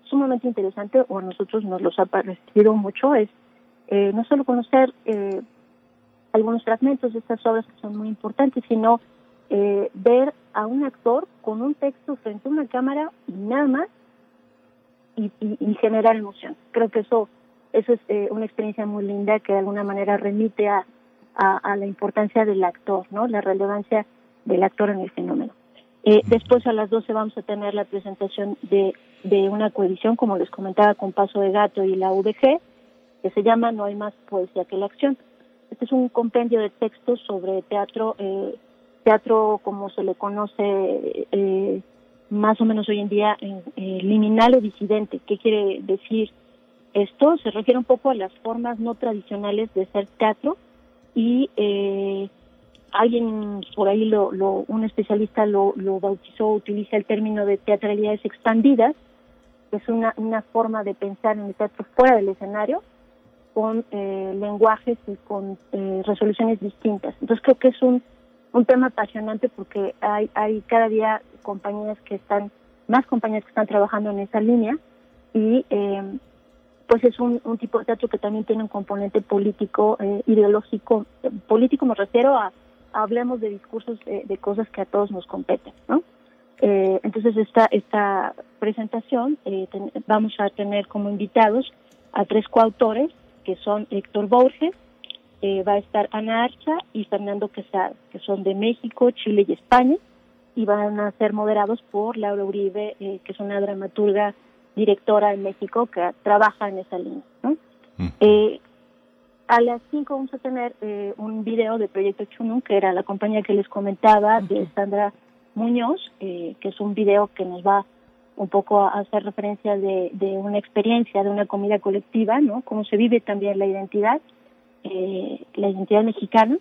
sumamente interesante, o a nosotros nos los ha parecido mucho, es eh, no solo conocer algunos fragmentos de estas obras que son muy importantes, sino eh, ver a un actor con un texto frente a una cámara y nada más y, y, generar emoción. Creo que eso eso es eh, una experiencia muy linda que de alguna manera remite a, a, la importancia del actor, ¿no? La relevancia del actor en el fenómeno. Eh, después a las 12 vamos a tener la presentación de, de una coedición, como les comentaba, con Paso de Gato y la UDG, que se llama No hay más poesía que la acción. Este es un compendio de textos sobre teatro, eh, teatro como se le conoce eh, más o menos hoy en día, liminal o disidente. ¿Qué quiere decir Esto se refiere un poco a las formas no tradicionales de ser teatro y eh, alguien por ahí, lo, lo, un especialista lo, lo bautizó, utiliza el término de teatralidades expandidas, que es una, una forma de pensar en el teatro fuera del escenario, con eh, lenguajes y con eh, resoluciones distintas. Entonces creo que es un, un tema apasionante porque hay, hay cada día compañías que están, más compañías que están trabajando en esa línea y eh, pues es un, un, tipo de teatro que también tiene un componente político, eh, ideológico, político me refiero a, hablemos de discursos de cosas que a todos nos competen, ¿no? Entonces esta esta presentación eh, vamos a tener como invitados a tres coautores que son Héctor Borges, eh, va a estar Ana Archa y Fernando Quesada, que son de México, Chile y España, y van a ser moderados por Laura Uribe, eh, que es una dramaturga directora en México que trabaja en esa línea. ¿no? Eh, a las 5 vamos a tener eh, un video de Proyecto Chunun, que era la compañía que les comentaba, de Sandra Muñoz, eh, que es un video que nos va un poco a hacer referencia de, de una experiencia, de una comida colectiva, ¿no? Cómo se vive también la identidad, eh, la identidad mexicana.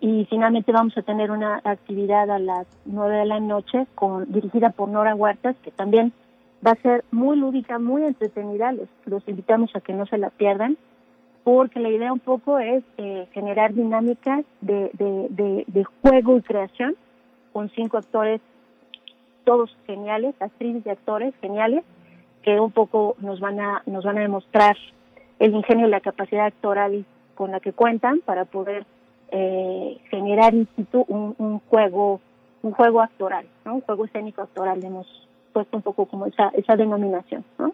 Y finalmente vamos a tener una actividad a las 9 de la noche con dirigida por Nora Huertas, que también va a ser muy lúdica, muy entretenida. Los, invitamos a que no se la pierdan, porque la idea un poco es eh, generar dinámicas de, de juego y creación con cinco actores todos geniales, actrices y actores geniales, que un poco nos van a, nos van a demostrar el ingenio y la capacidad actoral con la que cuentan para poder eh, generar un, un, juego, un juego actoral, ¿no? un juego escénico actoral, hemos puesto un poco como esa, esa denominación, ¿no?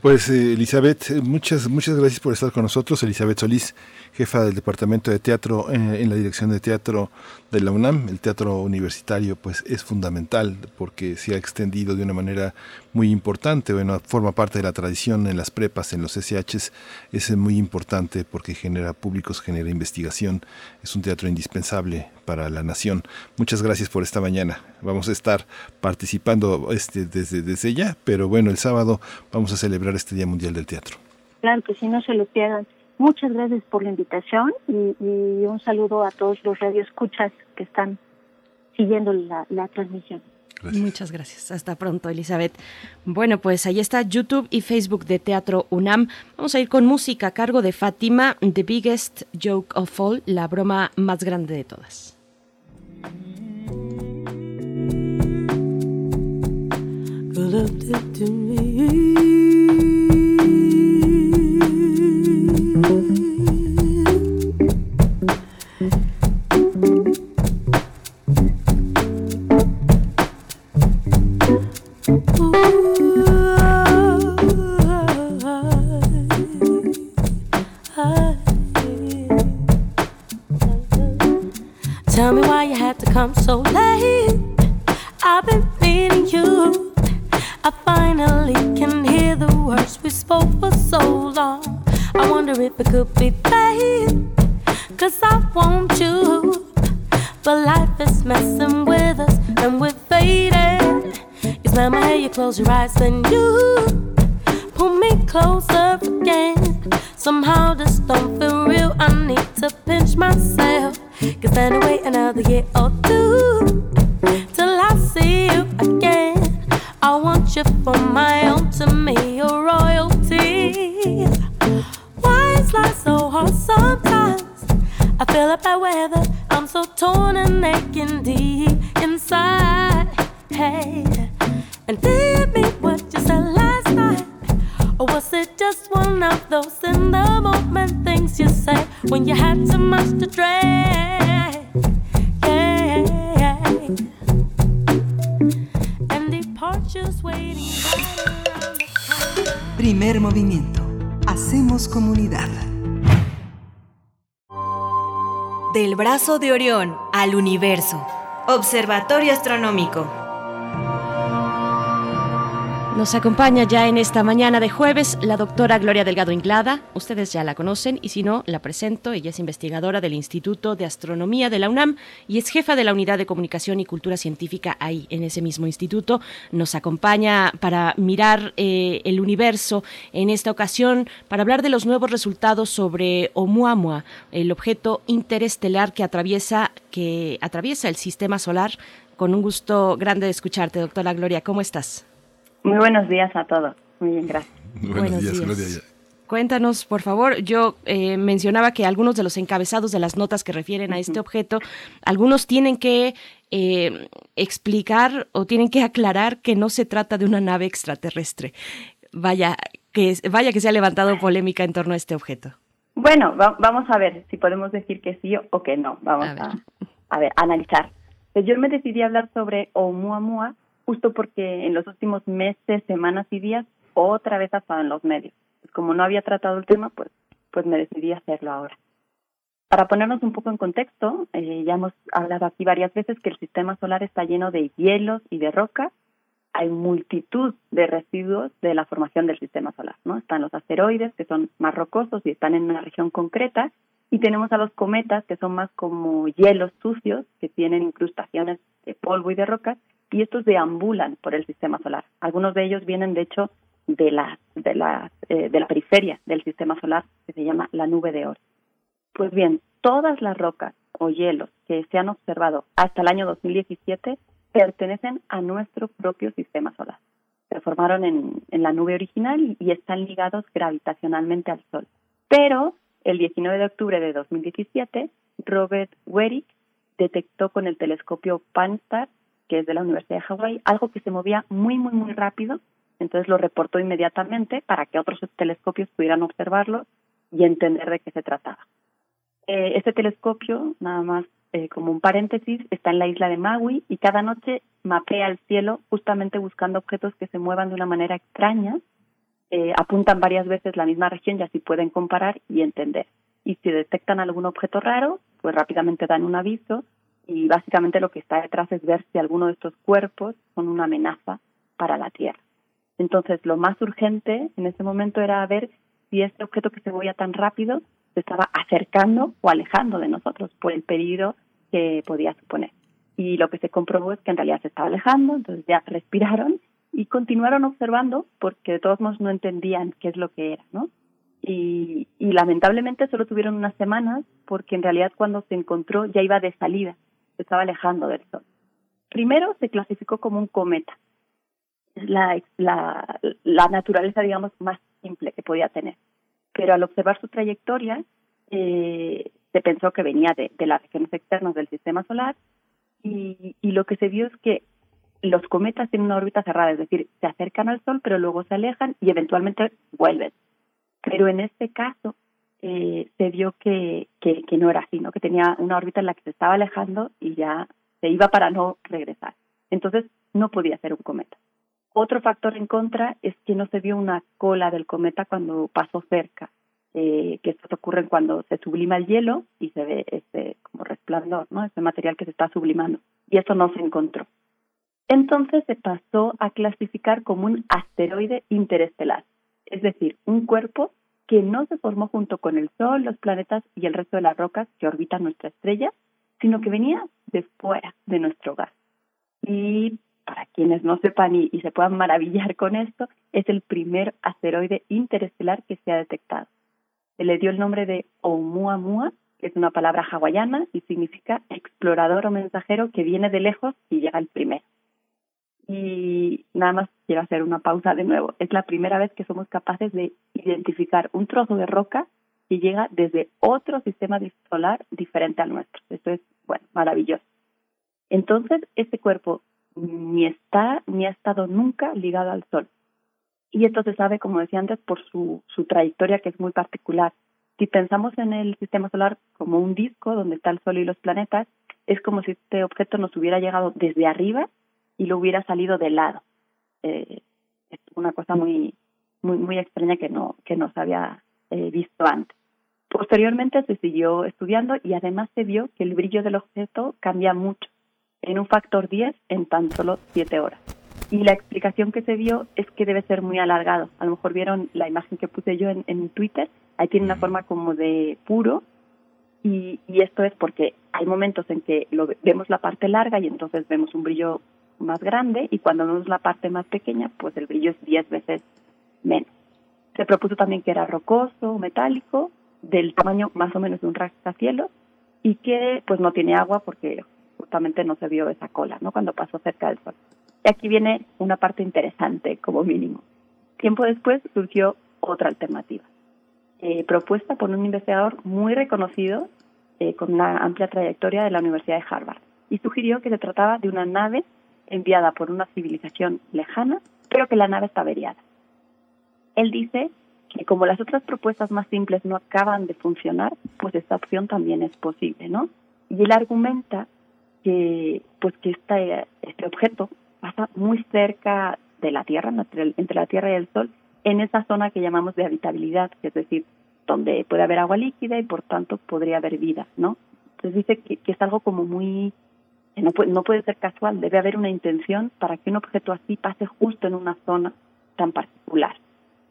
Pues eh, Elizabeth, muchas, muchas gracias por estar con nosotros. Elizabeth Solís, jefa del Departamento de Teatro eh, en la Dirección de Teatro de la UNAM. El teatro universitario pues es fundamental porque se ha extendido de una manera muy importante, bueno, forma parte de la tradición en las prepas, en los SHs, es muy importante porque genera públicos, genera investigación, es un teatro indispensable para la nación. Muchas gracias por esta mañana. Vamos a estar participando este, desde, desde ya, pero bueno, el sábado vamos a celebrar este Día Mundial del Teatro. Claro que si no se lo pierdan. Muchas gracias por la invitación y, y un saludo a todos los radioescuchas que están siguiendo la, la transmisión. Gracias. Muchas gracias. Hasta pronto, Elizabeth. Bueno, pues ahí está YouTube y Facebook de Teatro UNAM. Vamos a ir con música a cargo de Fátima, The Biggest Joke of All, la broma más grande de todas. Tell me come so late. I've been meaning you. I finally can hear the words we spoke for so long. I wonder if it could be fate. Cause I want you. But life is messing with us and we're fading. You smell my hair, you close your eyes, then you pull me closer again. Somehow this don't feel real. I need to pinch myself. Cause then I wait another year or two till I see you again. I want you for my own, to me, your royalty. Why is life so hard sometimes? I feel like bad weather. I'm so torn and aching deep inside. Hey, and did me what just one of those in the moment things you say when you had too much to drink? Yeah, and departures waiting right around the corner. Primer movimiento. Hacemos comunidad. Del brazo de Orión al universo. Observatorio Astronómico. Nos acompaña ya en esta mañana de jueves la doctora Gloria Delgado Inglada. Ustedes ya la conocen y si no, la presento. Ella es investigadora del Instituto de Astronomía de la UNAM y es jefa de la Unidad de Comunicación y Cultura Científica ahí, en ese mismo instituto. Nos acompaña para mirar eh, el universo en esta ocasión, para hablar de los nuevos resultados sobre Oumuamua, el objeto interestelar que atraviesa, que atraviesa el sistema solar. Con un gusto grande de escucharte, doctora Gloria. ¿Cómo estás? Muy buenos días a todos. Muy bien, gracias. Buenos, días, Gloria. Cuéntanos, por favor. Yo eh, mencionaba que algunos de los encabezados de las notas que refieren a este objeto, algunos tienen que eh, explicar o tienen que aclarar que no se trata de una nave extraterrestre. Vaya que, vaya que se ha levantado polémica en torno a este objeto. Bueno, vamos a ver si podemos decir que sí o que no. Vamos a, a ver, analizar. Pues yo me decidí a hablar sobre Oumuamua justo porque en los últimos meses, semanas y días otra vez ha estado en los medios. Pues como no había tratado el tema, pues, pues me decidí hacerlo ahora. Para ponernos un poco en contexto, eh, ya hemos hablado aquí varias veces que el sistema solar está lleno de hielos y de rocas. Hay multitud de residuos de la formación del sistema solar, ¿no? Están los asteroides, que son más rocosos y están en una región concreta, y tenemos a los cometas, que son más como hielos sucios, que tienen incrustaciones de polvo y de rocas, y estos deambulan por el sistema solar. Algunos de ellos vienen, de hecho, de la, de eh, de la periferia del sistema solar, que se llama la nube de oro. Pues bien, todas las rocas o hielos que se han observado hasta el año 2017 pertenecen a nuestro propio sistema solar. Se formaron en, en la nube original y, están ligados gravitacionalmente al Sol. Pero el 19 de octubre de 2017, Robert Werik detectó con el telescopio Pan-STARRS que es de la Universidad de Hawái, algo que se movía muy, muy, muy rápido. Entonces lo reportó inmediatamente para que otros telescopios pudieran observarlo y entender de qué se trataba. Eh, este telescopio, nada más eh, como un paréntesis, está en la isla de Maui y cada noche mapea el cielo justamente buscando objetos que se muevan de una manera extraña. Eh, apuntan varias veces la misma región y así pueden comparar y entender. Y si detectan algún objeto raro, pues rápidamente dan un aviso y básicamente lo que está detrás es ver si alguno de estos cuerpos son una amenaza para la Tierra. Entonces, lo más urgente en ese momento era ver si este objeto que se movía tan rápido se estaba acercando o alejando de nosotros por el peligro que podía suponer. Y lo que se comprobó es que en realidad se estaba alejando, entonces ya respiraron y continuaron observando porque de todos modos no entendían qué es lo que era, ¿no? Y, y lamentablemente solo tuvieron unas semanas porque en realidad cuando se encontró ya iba de salida se estaba alejando del Sol. Primero se clasificó como un cometa, la, la, la naturaleza, digamos, más simple que podía tener. Pero al observar su trayectoria, eh, se pensó que venía de, de, las regiones externas del sistema solar y, y lo que se vio es que los cometas tienen una órbita cerrada, es decir, se acercan al Sol, pero luego se alejan y eventualmente vuelven. Pero en este caso, eh, se vio que, que, no era así, ¿no? que tenía una órbita en la que se estaba alejando y ya se iba para no regresar. Entonces no podía ser un cometa. Otro factor en contra es que no se vio una cola del cometa cuando pasó cerca, eh, que esto ocurre cuando se sublima el hielo y se ve ese como resplandor, ¿no? ese material que se está sublimando. Y eso no se encontró. Entonces se pasó a clasificar como un asteroide interestelar, es decir, un cuerpo que no se formó junto con el Sol, los planetas y el resto de las rocas que orbitan nuestra estrella, sino que venía de fuera de nuestro hogar. Y para quienes no sepan y, se puedan maravillar con esto, es el primer asteroide interestelar que se ha detectado. Se le dio el nombre de Oumuamua, que es una palabra hawaiana y significa explorador o mensajero que viene de lejos y llega el primero. Y nada más quiero hacer una pausa de nuevo. Es la primera vez que somos capaces de identificar un trozo de roca que llega desde otro sistema solar diferente al nuestro. Esto es, bueno, maravilloso. Entonces, este cuerpo ni está ni ha estado nunca ligado al Sol. Y esto se sabe, como decía antes, por su, su trayectoria que es muy particular. Si pensamos en el sistema solar como un disco donde está el Sol y los planetas, es como si este objeto nos hubiera llegado desde arriba y lo hubiera salido de lado. Eh, es una cosa muy, muy, muy extraña que no, que no se había eh, visto antes. Posteriormente se siguió estudiando y además se vio que el brillo del objeto cambia mucho, en un factor 10 en tan solo 7 horas. Y la explicación que se dio es que debe ser muy alargado. A lo mejor vieron la imagen que puse yo en, en Twitter. Ahí tiene una forma como de puro. Y, y esto es porque hay momentos en que lo, vemos la parte larga y entonces vemos un brillo más grande y cuando vemos la parte más pequeña, pues el brillo es 10 veces menos. Se propuso también que era rocoso, metálico, del tamaño más o menos de un rascacielos y que pues no tiene agua porque justamente no se vio esa cola, ¿no? Cuando pasó cerca del sol. Y aquí viene una parte interesante, como mínimo. Tiempo después surgió otra alternativa, eh, propuesta por un investigador muy reconocido eh, con una amplia trayectoria de la Universidad de Harvard, y sugirió que se trataba de una nave enviada por una civilización lejana, pero que la nave está averiada. Él dice que como las otras propuestas más simples no acaban de funcionar, pues esta opción también es posible, ¿no? Y él argumenta que pues que este, este objeto pasa muy cerca de la Tierra, entre la Tierra y el Sol, en esa zona que llamamos de habitabilidad, es decir, donde puede haber agua líquida y por tanto podría haber vida, ¿no? Entonces dice que, que es algo como muy, no puede, no puede ser casual, debe haber una intención para que un objeto así pase justo en una zona tan particular.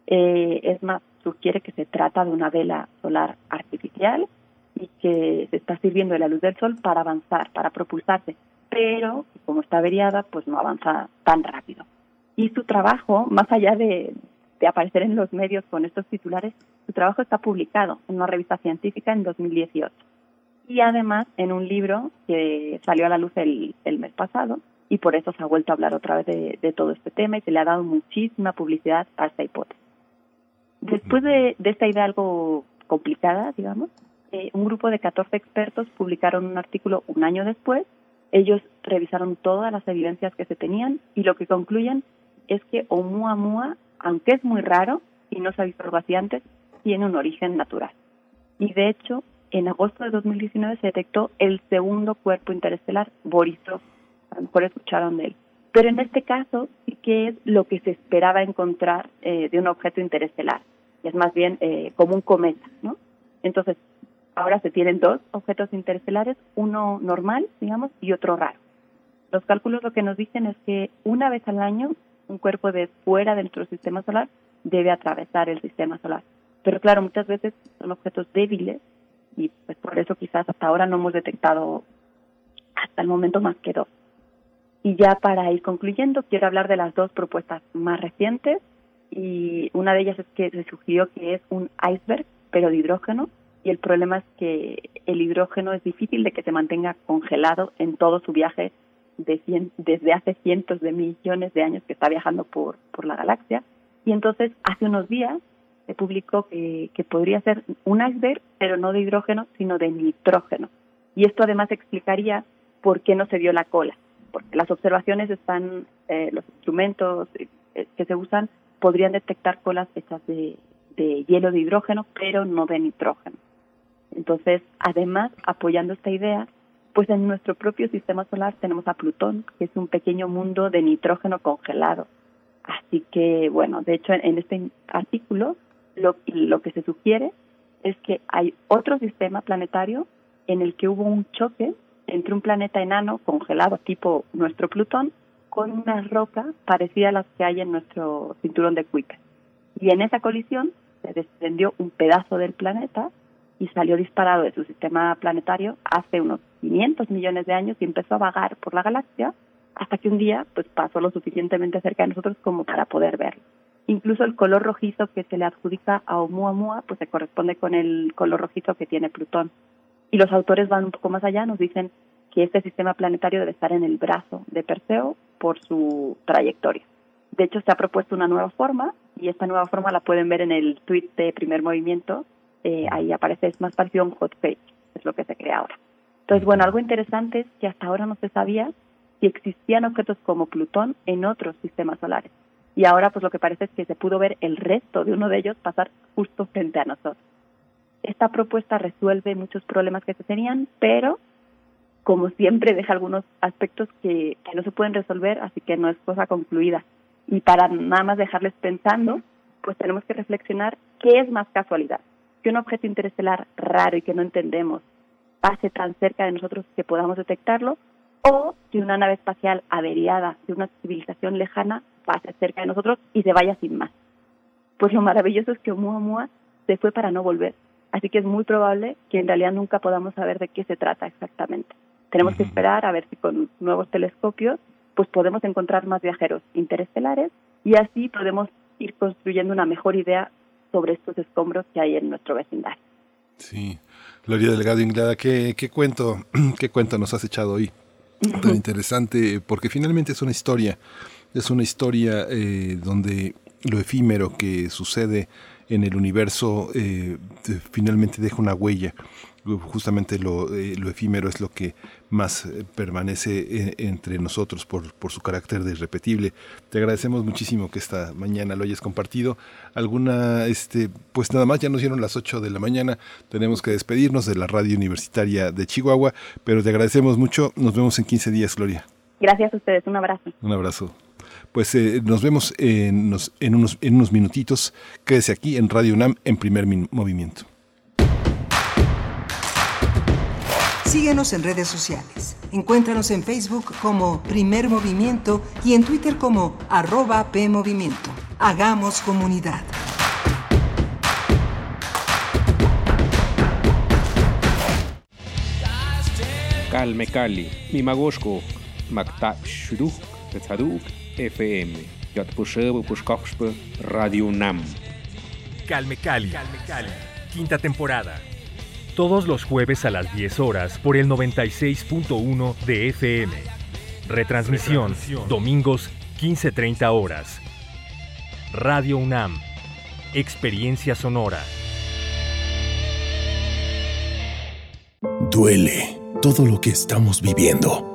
Eh, es más, sugiere que se trata de una vela solar artificial y que se está sirviendo de la luz del sol para avanzar, para propulsarse pero como está averiada, pues no avanza tan rápido. Y su trabajo, más allá de, aparecer en los medios con estos titulares, su trabajo está publicado en una revista científica en 2018 y además en un libro que salió a la luz el, mes pasado y por eso se ha vuelto a hablar otra vez de, todo este tema y se le ha dado muchísima publicidad a esta hipótesis. Después de, esta idea algo complicada, digamos, eh, un grupo de 14 expertos publicaron un artículo un año después ellos revisaron todas las evidencias que se tenían y lo que concluyen es que Oumuamua, aunque es muy raro y no se ha visto algo así antes, tiene un origen natural. Y de hecho, en agosto de 2019 se detectó el segundo cuerpo interestelar, Borisov. A lo mejor escucharon de él. Pero en este caso sí que es lo que se esperaba encontrar eh, de un objeto interestelar. Y es más bien eh, como un cometa, ¿no? Entonces, ahora se tienen dos objetos interestelares, uno normal, digamos, y otro raro. Los cálculos lo que nos dicen es que una vez al año un cuerpo de fuera de nuestro sistema solar debe atravesar el sistema solar. Pero claro, muchas veces son objetos débiles y pues por eso quizás hasta ahora no hemos detectado hasta el momento más que dos. Y ya para ir concluyendo, quiero hablar de las dos propuestas más recientes y una de ellas es que se sugirió que es un iceberg, pero de hidrógeno, y el problema es que el hidrógeno es difícil de que se mantenga congelado en todo su viaje de desde hace cientos de millones de años que está viajando por, por la galaxia. Y entonces, hace unos días, se publicó que, que podría ser un iceberg, pero no de hidrógeno, sino de nitrógeno. Y esto además explicaría por qué no se vio la cola, porque las observaciones están, eh, los instrumentos eh, que se usan podrían detectar colas hechas de hielo de hidrógeno, pero no de nitrógeno. Entonces, además, apoyando esta idea, pues en nuestro propio sistema solar tenemos a Plutón, que es un pequeño mundo de nitrógeno congelado. Así que, bueno, de hecho, en este artículo lo, que se sugiere es que hay otro sistema planetario en el que hubo un choque entre un planeta enano congelado tipo nuestro Plutón con una roca parecida a las que hay en nuestro cinturón de Kuiper. Y en esa colisión se desprendió un pedazo del planeta y salió disparado de su sistema planetario hace unos 500 millones de años y empezó a vagar por la galaxia hasta que un día pues pasó lo suficientemente cerca de nosotros como para poder verlo. Incluso el color rojizo que se le adjudica a Oumuamua pues se corresponde con el color rojizo que tiene Plutón. Y los autores van un poco más allá, nos dicen que este sistema planetario debe estar en el brazo de Perseo por su trayectoria. De hecho, se ha propuesto una nueva forma y esta nueva forma la pueden ver en el tweet de primer movimiento eh, ahí aparece, es más parecido a un hot page, es lo que se crea ahora. Entonces, bueno, algo interesante es que hasta ahora no se sabía si existían objetos como Plutón en otros sistemas solares. Y ahora, pues lo que parece es que se pudo ver el resto de uno de ellos pasar justo frente a nosotros. Esta propuesta resuelve muchos problemas que se tenían, pero como siempre deja algunos aspectos que, que no se pueden resolver, así que no es cosa concluida. Y para nada más dejarles pensando, pues tenemos que reflexionar qué es más casualidad, que un objeto interestelar raro y que no entendemos pase tan cerca de nosotros que podamos detectarlo, o si una nave espacial averiada de una civilización lejana pase cerca de nosotros y se vaya sin más. Pues lo maravilloso es que Oumuamua se fue para no volver. Así que es muy probable que en realidad nunca podamos saber de qué se trata exactamente. Tenemos que esperar a ver si con nuevos telescopios pues podemos encontrar más viajeros interestelares y así podemos ir construyendo una mejor idea sobre estos escombros que hay en nuestro vecindario. Sí, Gloria Delgado Inglada, ¿qué, qué cuento, qué cuento nos has echado hoy? Tan interesante, porque finalmente es una historia, es una historia eh, donde lo efímero que sucede en el universo eh, finalmente deja una huella justamente lo, eh, lo, efímero es lo que más permanece entre nosotros por, por, su carácter de irrepetible. Te agradecemos muchísimo que esta mañana lo hayas compartido. Alguna, este, pues nada más, ya nos dieron las 8 de la mañana, tenemos que despedirnos de la radio universitaria de Chihuahua, pero te agradecemos mucho. Nos vemos en 15 días, Gloria. Gracias a ustedes, un abrazo. Un abrazo. Pues nos vemos en, en, unos, en unos minutitos. Quédese aquí en Radio UNAM en primer movimiento. Síguenos en redes sociales. Encuéntranos en Facebook como Primer Movimiento y en Twitter como arroba PMovimiento. Hagamos comunidad. Calme Cali, Mimagoshko, Makta Shuduk, Tetzaduk, FM, Yatpushebo Pushkoxpe, Radio Nam. Calme Cali, quinta temporada todos los jueves a las 10 horas por el 96.1 de FM. Retransmisión, domingos 15.30 horas. Radio UNAM, Experiencia Sonora. Duele todo lo que estamos viviendo.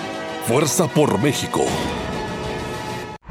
Fuerza por México.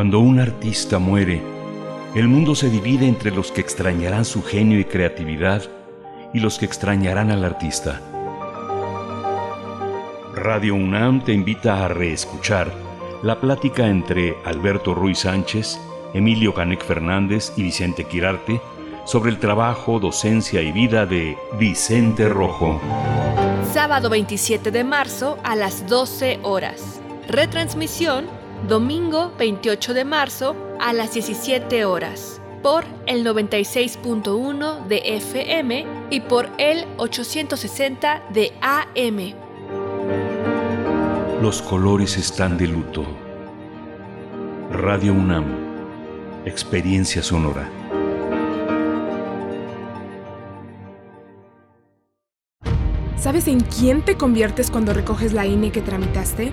Cuando un artista muere, el mundo se divide entre los que extrañarán su genio y creatividad y los que extrañarán al artista. Radio UNAM te invita a reescuchar la plática entre Alberto Ruiz Sánchez, Emilio Canec Fernández y Vicente Quirarte sobre el trabajo, docencia y vida de Vicente Rojo. Sábado 27 de marzo a las 12 horas. Retransmisión domingo 28 de marzo a las 17 horas por el 96.1 de FM y por el 860 de AM. Los colores están de luto. Radio UNAM, experiencia sonora. ¿Sabes en quién te conviertes cuando recoges la INE que tramitaste?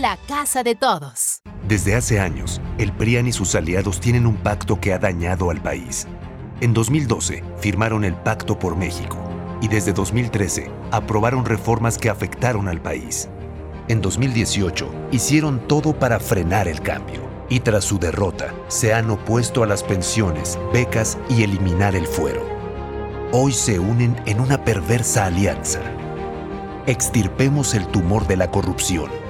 la casa de todos. Desde hace años, el PRIAN y sus aliados tienen un pacto que ha dañado al país. En 2012 firmaron el Pacto por México y desde 2013 aprobaron reformas que afectaron al país. En 2018 hicieron todo para frenar el cambio y tras su derrota se han opuesto a las pensiones, becas y eliminar el fuero. Hoy se unen en una perversa alianza. Extirpemos el tumor de la corrupción.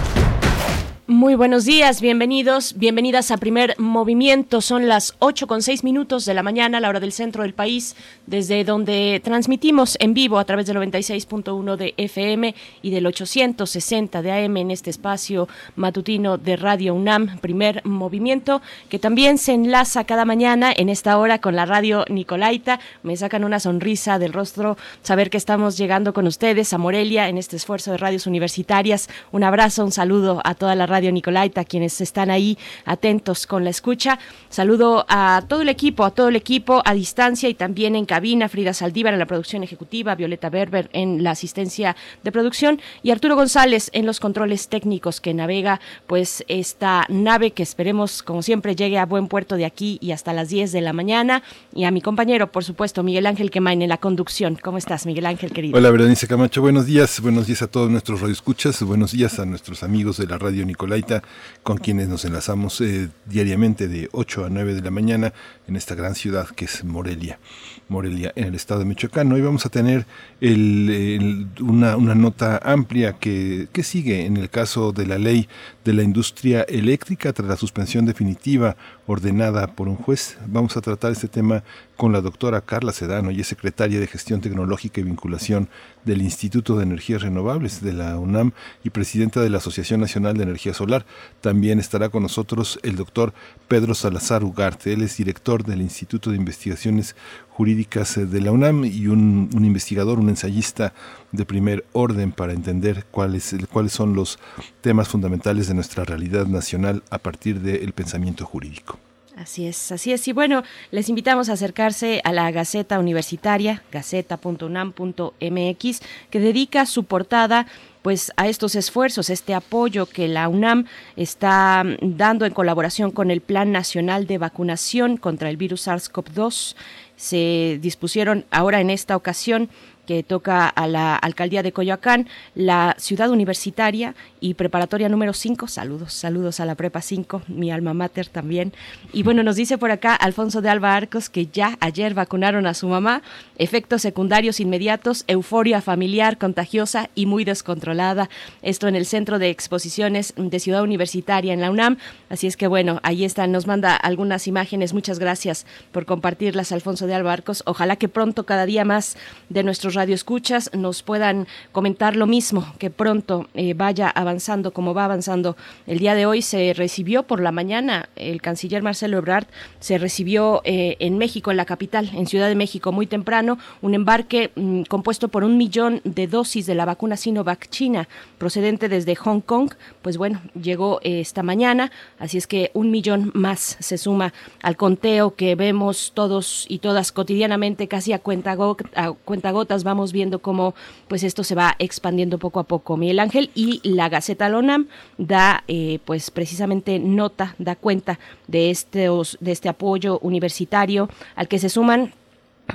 Muy buenos días, bienvenidos, bienvenidas a Primer Movimiento. Son las 8 con 6 minutos de la mañana, la hora del centro del país, desde donde transmitimos en vivo a través del 96.1 de FM y del 860 de AM en este espacio matutino de Radio UNAM, Primer Movimiento, que también se enlaza cada mañana en esta hora con la radio Nicolaita. Me sacan una sonrisa del rostro saber que estamos llegando con ustedes a Morelia en este esfuerzo de radios universitarias. Un abrazo, un saludo a toda la radio Nicolaita, quienes están ahí atentos con la escucha. Saludo a todo el equipo, a todo el equipo a distancia y también en cabina, Frida Saldívar en la producción ejecutiva, Violeta Berber en la asistencia de producción y Arturo González en los controles técnicos que navega pues esta nave que esperemos como siempre llegue a buen puerto de aquí y hasta las 10 de la mañana y a mi compañero, por supuesto, Miguel Ángel Quemain en la conducción. ¿Cómo estás, Miguel Ángel, querido? Hola, Berenice Camacho, buenos días. Buenos días a todos nuestros radioescuchas, buenos días a nuestros amigos de la radio Nicolaita con quienes nos enlazamos eh, diariamente de 8 a 9 de la mañana en esta gran ciudad que es Morelia, Morelia en el estado de Michoacán. Hoy vamos a tener una, nota amplia que, que sigue en el caso de la ley de la industria eléctrica tras la suspensión definitiva ordenada por un juez. Vamos a tratar este tema con la doctora Carla Sedano, y es secretaria de Gestión Tecnológica y Vinculación del Instituto de Energías Renovables de la UNAM y presidenta de la Asociación Nacional de Energía Solar. También estará con nosotros el doctor Pedro Salazar Ugarte. Él es director del Instituto de Investigaciones Jurídicas de la UNAM y un, investigador, un ensayista de primer orden para entender cuáles, cuáles son los temas fundamentales de nuestra realidad nacional a partir del pensamiento jurídico. Así es, así es. Y bueno, les invitamos a acercarse a la Gaceta Universitaria, gaceta.unam.mx, que dedica su portada pues a estos esfuerzos, este apoyo que la UNAM está dando en colaboración con el Plan Nacional de Vacunación contra el virus SARS-CoV-2. Se dispusieron ahora en esta ocasión que toca a la alcaldía de Coyoacán, la ciudad universitaria y preparatoria número 5. Saludos, saludos a la prepa 5, mi alma mater también. Y bueno, nos dice por acá Alfonso de Alba Arcos que ya ayer vacunaron a su mamá. Efectos secundarios inmediatos, euforia familiar contagiosa y muy descontrolada. Esto en el Centro de Exposiciones de Ciudad Universitaria en la UNAM. Así es que bueno, ahí están, nos manda algunas imágenes. Muchas gracias por compartirlas, Alfonso de Alba Arcos. Ojalá que pronto cada día más de nuestros radioescuchas nos puedan comentar lo mismo, que pronto eh, vaya avanzando como va avanzando. El día de hoy se recibió por la mañana, el canciller Marcelo Ebrard se recibió eh, en México, en la capital, en Ciudad de México, muy temprano, un embarque mm, compuesto por un millón de dosis de la vacuna Sinovac China, procedente desde Hong Kong. Pues bueno, llegó eh, esta mañana, así es que un millón más se suma al conteo que vemos todos y todas cotidianamente, casi a cuenta, a cuenta gotas vamos viendo cómo pues esto se va expandiendo poco a poco. Miguel Ángel y la Gaceta Lonam da eh, pues precisamente nota, da cuenta de, estos, de este apoyo universitario al que se suman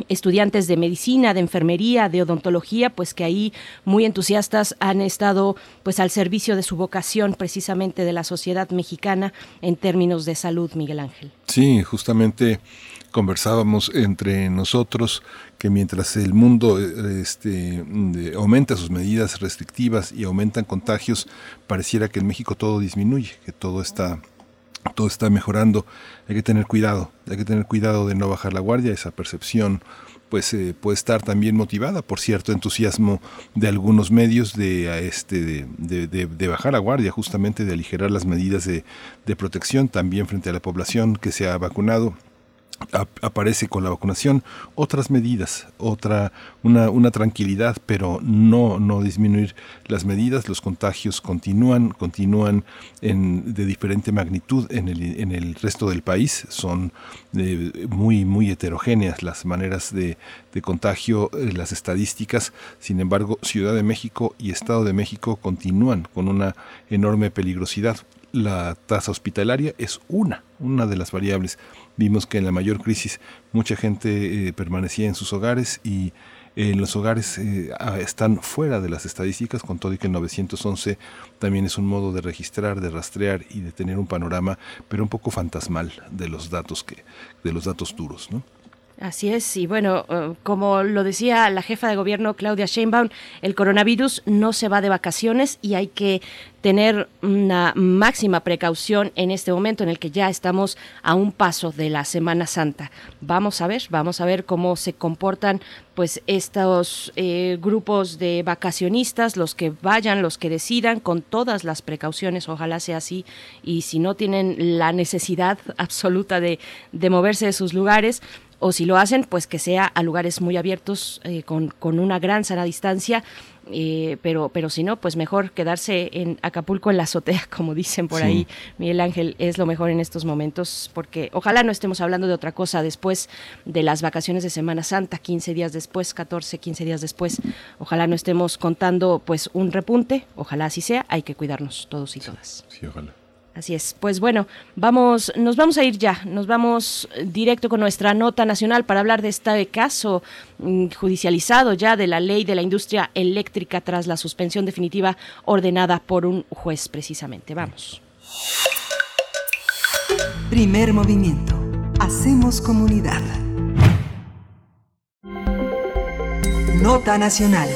estudiantes de medicina, de enfermería, de odontología, pues que ahí muy entusiastas han estado pues al servicio de su vocación precisamente de la sociedad mexicana en términos de salud, Miguel Ángel. Sí, justamente conversábamos entre nosotros que mientras el mundo este, aumenta sus medidas restrictivas y aumentan contagios, pareciera que en México todo disminuye, que todo está todo está mejorando, hay que tener cuidado, hay que tener cuidado de no bajar la guardia, esa percepción pues eh, puede estar también motivada por cierto entusiasmo de algunos medios de, este, de, de, bajar la guardia, justamente de aligerar las medidas de protección también frente a la población que se ha vacunado aparece con la vacunación otras medidas, otra una, una tranquilidad, pero no no disminuir las medidas, los contagios continúan, continúan en, de diferente magnitud en el, en el resto del país, son eh, muy muy heterogéneas las maneras de, de contagio, eh, las estadísticas, sin embargo, Ciudad de México y Estado de México continúan con una enorme peligrosidad. La tasa hospitalaria es una, una de las variables Vimos que en la mayor crisis mucha gente eh, permanecía en sus hogares y eh, los hogares eh, están fuera de las estadísticas, con todo que el 911 también es un modo de registrar, de rastrear y de tener un panorama, pero un poco fantasmal de los datos que, de los datos duros, ¿no? Así es, y bueno, como lo decía la jefa de gobierno Claudia Sheinbaum, el coronavirus no se va de vacaciones y hay que tener una máxima precaución en este momento en el que ya estamos a un paso de la Semana Santa. Vamos a ver, vamos a ver cómo se comportan pues estos eh, grupos de vacacionistas, los que vayan, los que decidan, con todas las precauciones, ojalá sea así, y si no tienen la necesidad absoluta de, de moverse de sus lugares, o si lo hacen, pues que sea a lugares muy abiertos, eh, con, con una gran sana distancia, eh, pero, pero si no, pues mejor quedarse en Acapulco en la azotea, como dicen por ahí, Miguel Ángel, es lo mejor en estos momentos, porque ojalá no estemos hablando de otra cosa después de las vacaciones de Semana Santa, 15 días después, 14, 15 días después, ojalá no estemos contando pues un repunte, ojalá así sea, hay que cuidarnos todos y todas. Sí, ojalá. Así es. Pues bueno, vamos, nos vamos a ir ya, nos vamos directo con nuestra nota nacional para hablar de este caso mm, judicializado ya de la ley de la industria eléctrica tras la suspensión definitiva ordenada por un juez precisamente. Vamos. Primer movimiento. Hacemos comunidad. Nota nacional.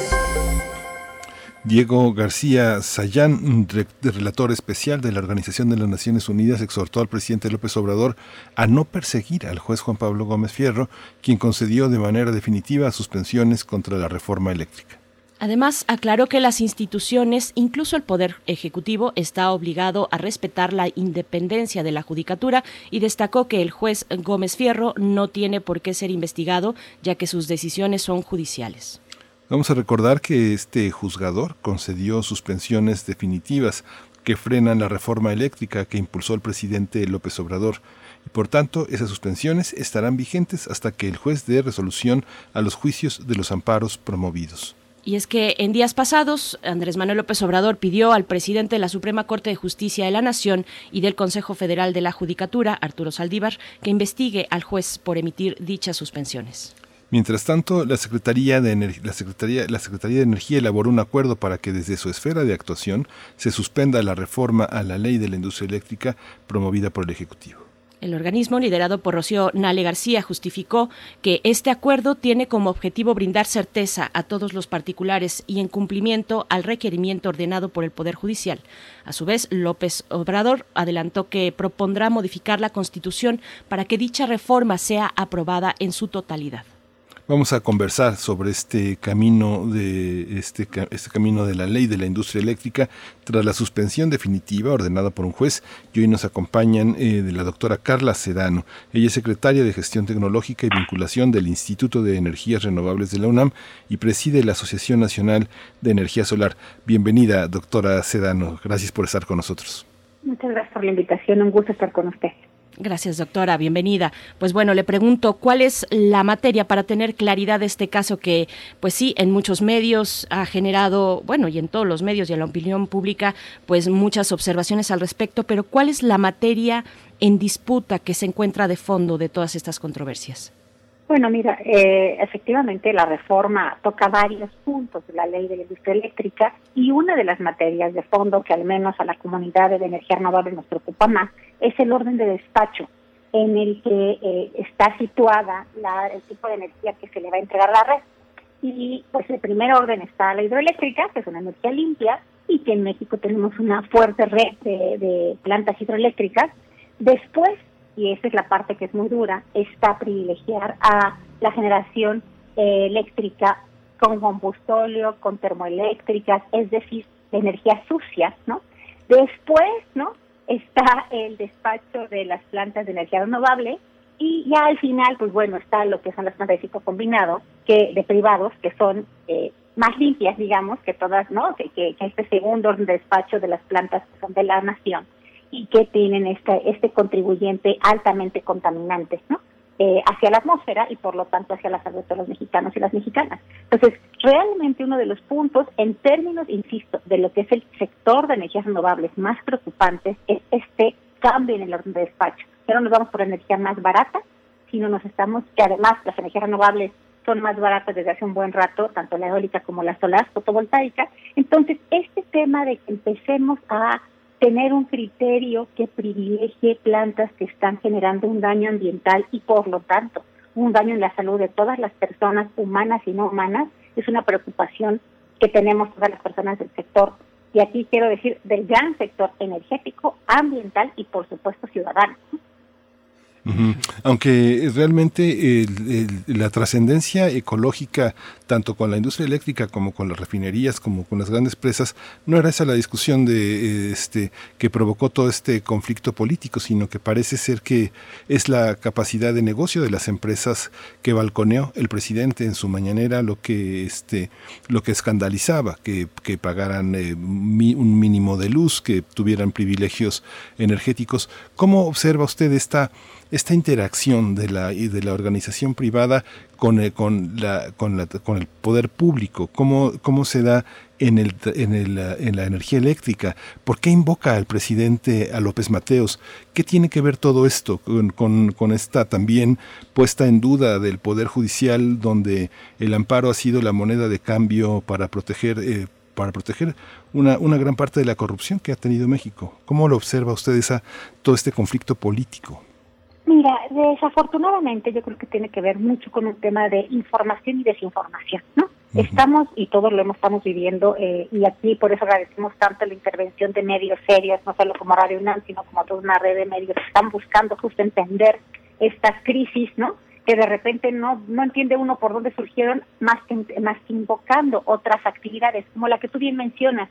Diego García Sayán, relator especial de la Organización de las Naciones Unidas, exhortó al presidente López Obrador a no perseguir al juez Juan Pablo Gómez Fierro, quien concedió de manera definitiva suspensiones contra la reforma eléctrica. Además, aclaró que las instituciones, incluso el Poder Ejecutivo, está obligado a respetar la independencia de la Judicatura y destacó que el juez Gómez Fierro no tiene por qué ser investigado, ya que sus decisiones son judiciales. Vamos a recordar que este juzgador concedió suspensiones definitivas que frenan la reforma eléctrica que impulsó el presidente López Obrador. Y por tanto, esas suspensiones estarán vigentes hasta que el juez dé resolución a los juicios de los amparos promovidos. Y es que en días pasados, Andrés Manuel López Obrador pidió al presidente de la Suprema Corte de Justicia de la Nación y del Consejo Federal de la Judicatura, Arturo Saldívar, que investigue al juez por emitir dichas suspensiones. Mientras tanto, la Secretaría, de la, Secretaría, la Secretaría de Energía elaboró un acuerdo para que desde su esfera de actuación se suspenda la reforma a la ley de la industria eléctrica promovida por el Ejecutivo. El organismo, liderado por Rocío Nale García, justificó que este acuerdo tiene como objetivo brindar certeza a todos los particulares y en cumplimiento al requerimiento ordenado por el Poder Judicial. A su vez, López Obrador adelantó que propondrá modificar la Constitución para que dicha reforma sea aprobada en su totalidad. Vamos a conversar sobre este camino de este, este camino de la ley de la industria eléctrica tras la suspensión definitiva ordenada por un juez y hoy nos acompañan eh, de la doctora Carla Sedano. Ella es secretaria de Gestión Tecnológica y Vinculación del Instituto de Energías Renovables de la UNAM y preside la Asociación Nacional de Energía Solar. Bienvenida, doctora Sedano. Gracias por estar con nosotros. Muchas gracias por la invitación. Un gusto estar con usted. Gracias, doctora. Bienvenida. Pues bueno, le pregunto, ¿cuál es la materia para tener claridad de este caso que, pues sí, en muchos medios ha generado, bueno, y en todos los medios y en la opinión pública, pues muchas observaciones al respecto, pero ¿cuál es la materia en disputa que se encuentra de fondo de todas estas controversias? Bueno, mira, eh, efectivamente la reforma toca varios puntos de la ley de la industria eléctrica y una de las materias de fondo que al menos a la comunidad de energía renovable nos preocupa más es el orden de despacho en el que eh, está situada la, el tipo de energía que se le va a entregar a la red. Y pues el primer orden está la hidroeléctrica, que es una energía limpia, y que en México tenemos una fuerte red de, de plantas hidroeléctricas. Después y esa es la parte que es muy dura, está privilegiar a la generación eh, eléctrica con combustóleo, con termoeléctricas, es decir, de energía sucia, ¿no? Después, ¿no? Está el despacho de las plantas de energía renovable y ya al final, pues bueno, está lo que son las plantas de ciclo combinado, que de privados, que son eh, más limpias, digamos, que todas, ¿no? Que, que, que este segundo despacho de las plantas son de la nación y que tienen este, este contribuyente altamente contaminante, ¿no? Eh, hacia la atmósfera y por lo tanto hacia la salud de los mexicanos y las mexicanas. Entonces, realmente uno de los puntos, en términos, insisto, de lo que es el sector de energías renovables más preocupantes es este cambio en el orden de despacho. No nos vamos por energía más barata, sino nos estamos, que además las energías renovables son más baratas desde hace un buen rato, tanto la eólica como la solar fotovoltaica. Entonces, este tema de que empecemos a tener un criterio que privilegie plantas que están generando un daño ambiental y por lo tanto un daño en la salud de todas las personas humanas y no humanas es una preocupación que tenemos todas las personas del sector y aquí quiero decir del gran sector energético, ambiental y por supuesto ciudadano. Aunque realmente la trascendencia ecológica, tanto con la industria eléctrica como con las refinerías, como con las grandes presas, no era esa la discusión de este que provocó todo este conflicto político, sino que parece ser que es la capacidad de negocio de las empresas que balconeó el presidente en su mañanera, lo que este lo que escandalizaba, que, que pagaran eh, un mínimo de luz, que tuvieran privilegios energéticos. ¿Cómo observa usted esta esta interacción de la, de la organización privada con el, con la, con la, con el poder público, cómo, cómo se da en, el, en, el, en la energía eléctrica, por qué invoca al presidente a López Mateos, qué tiene que ver todo esto con, con, con esta también puesta en duda del poder judicial, donde el amparo ha sido la moneda de cambio para proteger eh, para proteger una, una gran parte de la corrupción que ha tenido México. ¿Cómo lo observa usted esa, todo este conflicto político? Mira, desafortunadamente yo creo que tiene que ver mucho con un tema de información y desinformación, ¿no? Estamos, y todos lo hemos, estamos viviendo, eh, y aquí por eso agradecemos tanto la intervención de medios serios, no solo como Radio UNAM, sino como toda una red de medios que están buscando justo entender estas crisis, ¿no? Que de repente no, no entiende uno por dónde surgieron, más que, más que invocando otras actividades, como la que tú bien mencionas,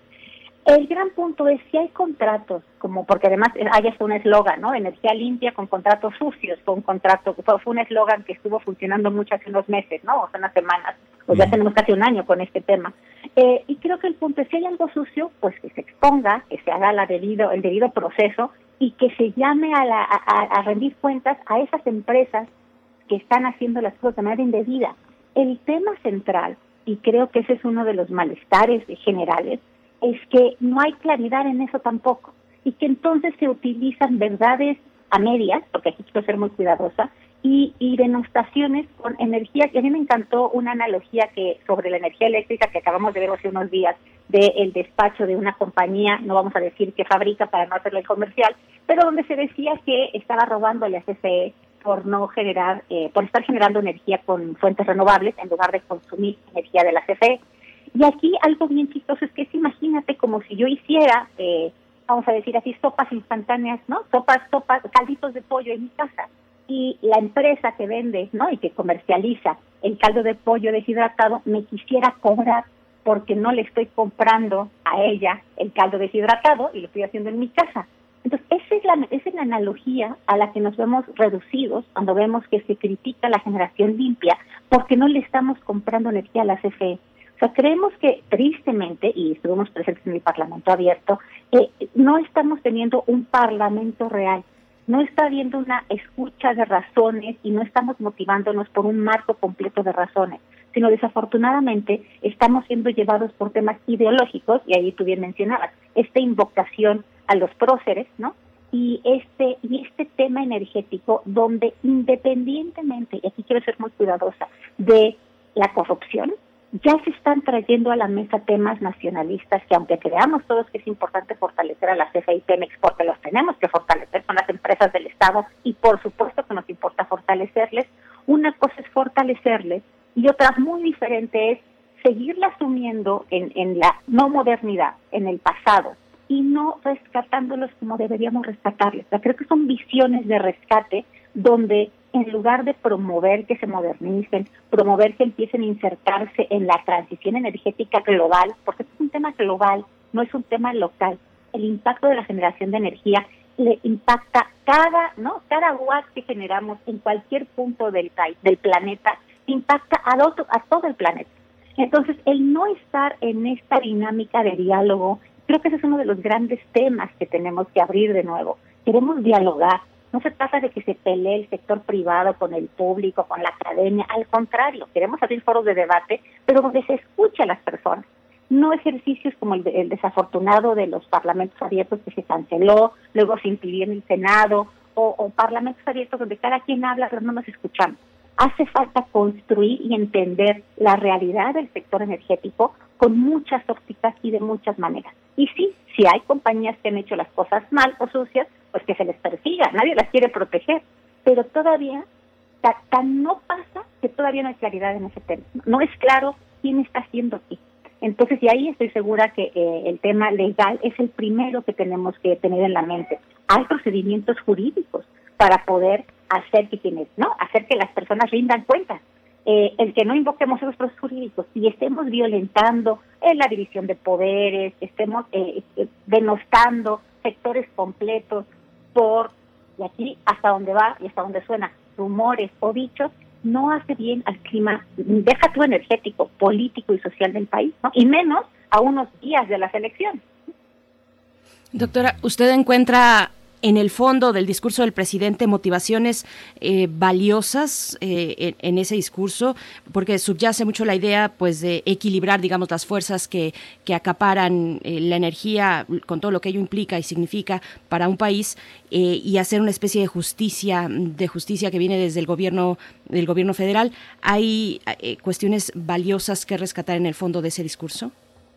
el gran punto es si hay contratos, como porque además hay hasta un eslogan, ¿no? Energía limpia con contratos sucios, fue un contrato, fue, un eslogan que estuvo funcionando mucho hace unos meses, ¿no? O hace unas semanas, o ya tenemos casi un año con este tema. Eh, y creo que el punto es si hay algo sucio, pues que se exponga, que se haga la debido, el debido proceso y que se llame a, la, a rendir cuentas a esas empresas que están haciendo las cosas de manera indebida. El tema central, y creo que ese es uno de los malestares generales, es que no hay claridad en eso tampoco y que entonces se utilizan verdades a medias, porque aquí quiero ser muy cuidadosa, y, y denostaciones con energía, y a mí me encantó una analogía que sobre la energía eléctrica que acabamos de ver hace unos días del despacho de una compañía, no vamos a decir que fabrica para no hacerle comercial, pero donde se decía que estaba robándole a CFE por no generar, eh, por estar generando energía con fuentes renovables en lugar de consumir energía de la CFE. Y aquí algo bien chistoso es que es, imagínate como si yo hiciera, eh, vamos a decir así, sopas instantáneas, ¿no? Sopas, sopas, calditos de pollo en mi casa. Y la empresa que vende, ¿no? Y que comercializa el caldo de pollo deshidratado me quisiera cobrar porque no le estoy comprando a ella el caldo deshidratado y lo estoy haciendo en mi casa. Entonces, esa es, la, esa es la analogía a la que nos vemos reducidos cuando vemos que se critica la generación limpia porque no le estamos comprando energía a la CFE. O sea, creemos que tristemente, y estuvimos presentes en el Parlamento abierto, eh, no estamos teniendo un Parlamento real, no está habiendo una escucha de razones y no estamos motivándonos por un marco completo de razones, sino desafortunadamente estamos siendo llevados por temas ideológicos, y ahí tú bien mencionabas, esta invocación a los próceres, ¿no? y este y este tema energético donde independientemente y aquí quiero ser muy cuidadosa de la corrupción ya se están trayendo a la mesa temas nacionalistas que aunque creamos todos que es importante fortalecer a la CFE y porque los tenemos que fortalecer son las empresas del Estado y por supuesto que nos importa fortalecerles una cosa es fortalecerles y otra muy diferente es seguirla asumiendo en, en la no modernidad en el pasado y no rescatándolos como deberíamos rescatarles. creo que son visiones de rescate donde en lugar de promover que se modernicen, promover que empiecen a insertarse en la transición energética global, porque es un tema global, no es un tema local. El impacto de la generación de energía le impacta cada, ¿no? Cada watt que generamos en cualquier punto del, del planeta impacta a, a todo el planeta. Entonces, el no estar en esta dinámica de diálogo, Creo que ese es uno de los grandes temas que tenemos que abrir de nuevo. Queremos dialogar. No se trata de que se pelee el sector privado con el público, con la academia. Al contrario, queremos abrir foros de debate, pero donde se escuche a las personas. No ejercicios como el, desafortunado de los parlamentos abiertos que se canceló, luego se impidió en el Senado, o, o parlamentos abiertos donde cada quien habla, pero no nos escuchamos hace falta construir y entender la realidad del sector energético con muchas ópticas y de muchas maneras. Y sí, si hay compañías que han hecho las cosas mal o sucias, pues que se les persiga, nadie las quiere proteger, pero todavía tan, no pasa que todavía no hay claridad en ese tema. No es claro quién está haciendo qué. Entonces, y ahí estoy segura que eh, el tema legal es el primero que tenemos que tener en la mente. Hay procedimientos jurídicos para poder hacer que quienes, ¿no? Hacer que las personas rindan cuentas eh, el que no invoquemos esos procesos jurídicos y estemos violentando en la división de poderes, estemos eh, eh, denostando sectores completos por, y aquí hasta donde va y hasta donde suena, rumores o dichos, no hace bien al clima, deja tu energético, político y social del país, ¿no? y menos a unos días de las elecciones. Doctora, ¿usted encuentra en el fondo del discurso del presidente motivaciones eh, valiosas eh, en, ese discurso, porque subyace mucho la idea pues de equilibrar, digamos, las fuerzas que, que acaparan eh, la energía con todo lo que ello implica y significa para un país y hacer una especie de justicia, de justicia que viene desde el gobierno, del gobierno federal. ¿Hay cuestiones valiosas que rescatar en el fondo de ese discurso?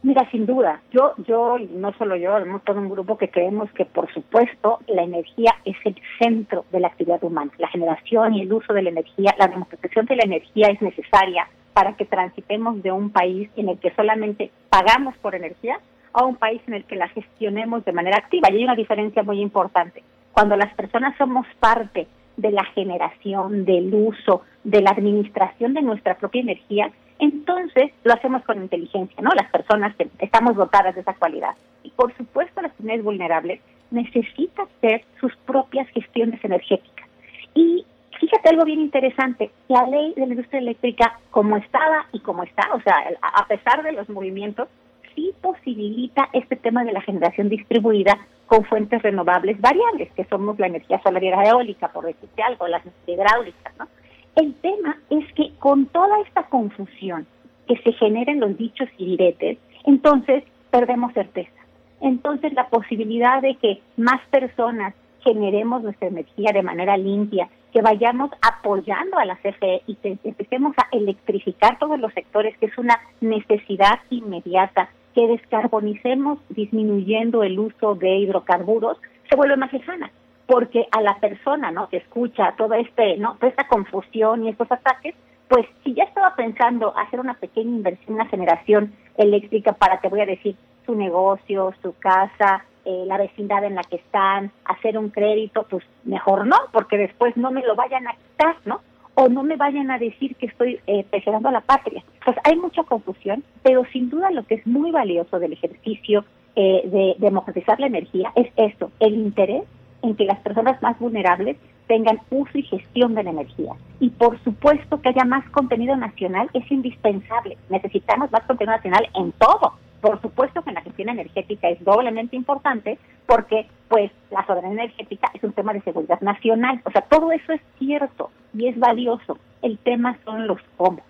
Mira, sin duda, yo, yo, no solo yo, hemos todo un grupo que creemos que, por supuesto, la energía es el centro de la actividad humana. La generación y el uso de la energía, la democratización de la energía es necesaria para que transitemos de un país en el que solamente pagamos por energía a un país en el que la gestionemos de manera activa. Y hay una diferencia muy importante. Cuando las personas somos parte de la generación, del uso, de la administración de nuestra propia energía, entonces lo hacemos con inteligencia, ¿no? Las personas que estamos dotadas de esa cualidad. Y por supuesto las comunidades vulnerables necesitan hacer sus propias gestiones energéticas. Y fíjate algo bien interesante, la ley de la industria eléctrica como estaba y como está, o sea, a pesar de los movimientos, sí posibilita este tema de la generación distribuida con fuentes renovables variables, que somos la energía solar y eólica, por decirte algo, las hidráulicas, ¿no? El tema es que con toda esta confusión que se genera en los dichos y diretes, entonces perdemos certeza. Entonces la posibilidad de que más personas generemos nuestra energía de manera limpia, que vayamos apoyando a la CFE y que empecemos a electrificar todos los sectores, que es una necesidad inmediata, que descarbonicemos disminuyendo el uso de hidrocarburos, se vuelve más lejana porque a la persona, ¿no? Que escucha todo este, ¿no? Toda esta confusión y estos ataques, pues si ya estaba pensando hacer una pequeña inversión, una generación eléctrica para, te voy a decir, su negocio, su casa, eh, la vecindad en la que están, hacer un crédito, pues mejor no, porque después no me lo vayan a quitar, ¿no? O no me vayan a decir que estoy eh, a la patria. Pues hay mucha confusión, pero sin duda lo que es muy valioso del ejercicio eh, de democratizar la energía es esto, el interés en que las personas más vulnerables tengan uso y gestión de la energía. Y por supuesto que haya más contenido nacional es indispensable. Necesitamos más contenido nacional en todo. Por supuesto que en la gestión energética es doblemente importante porque pues la soberanía energética es un tema de seguridad nacional. O sea, todo eso es cierto y es valioso. El tema son los cómo.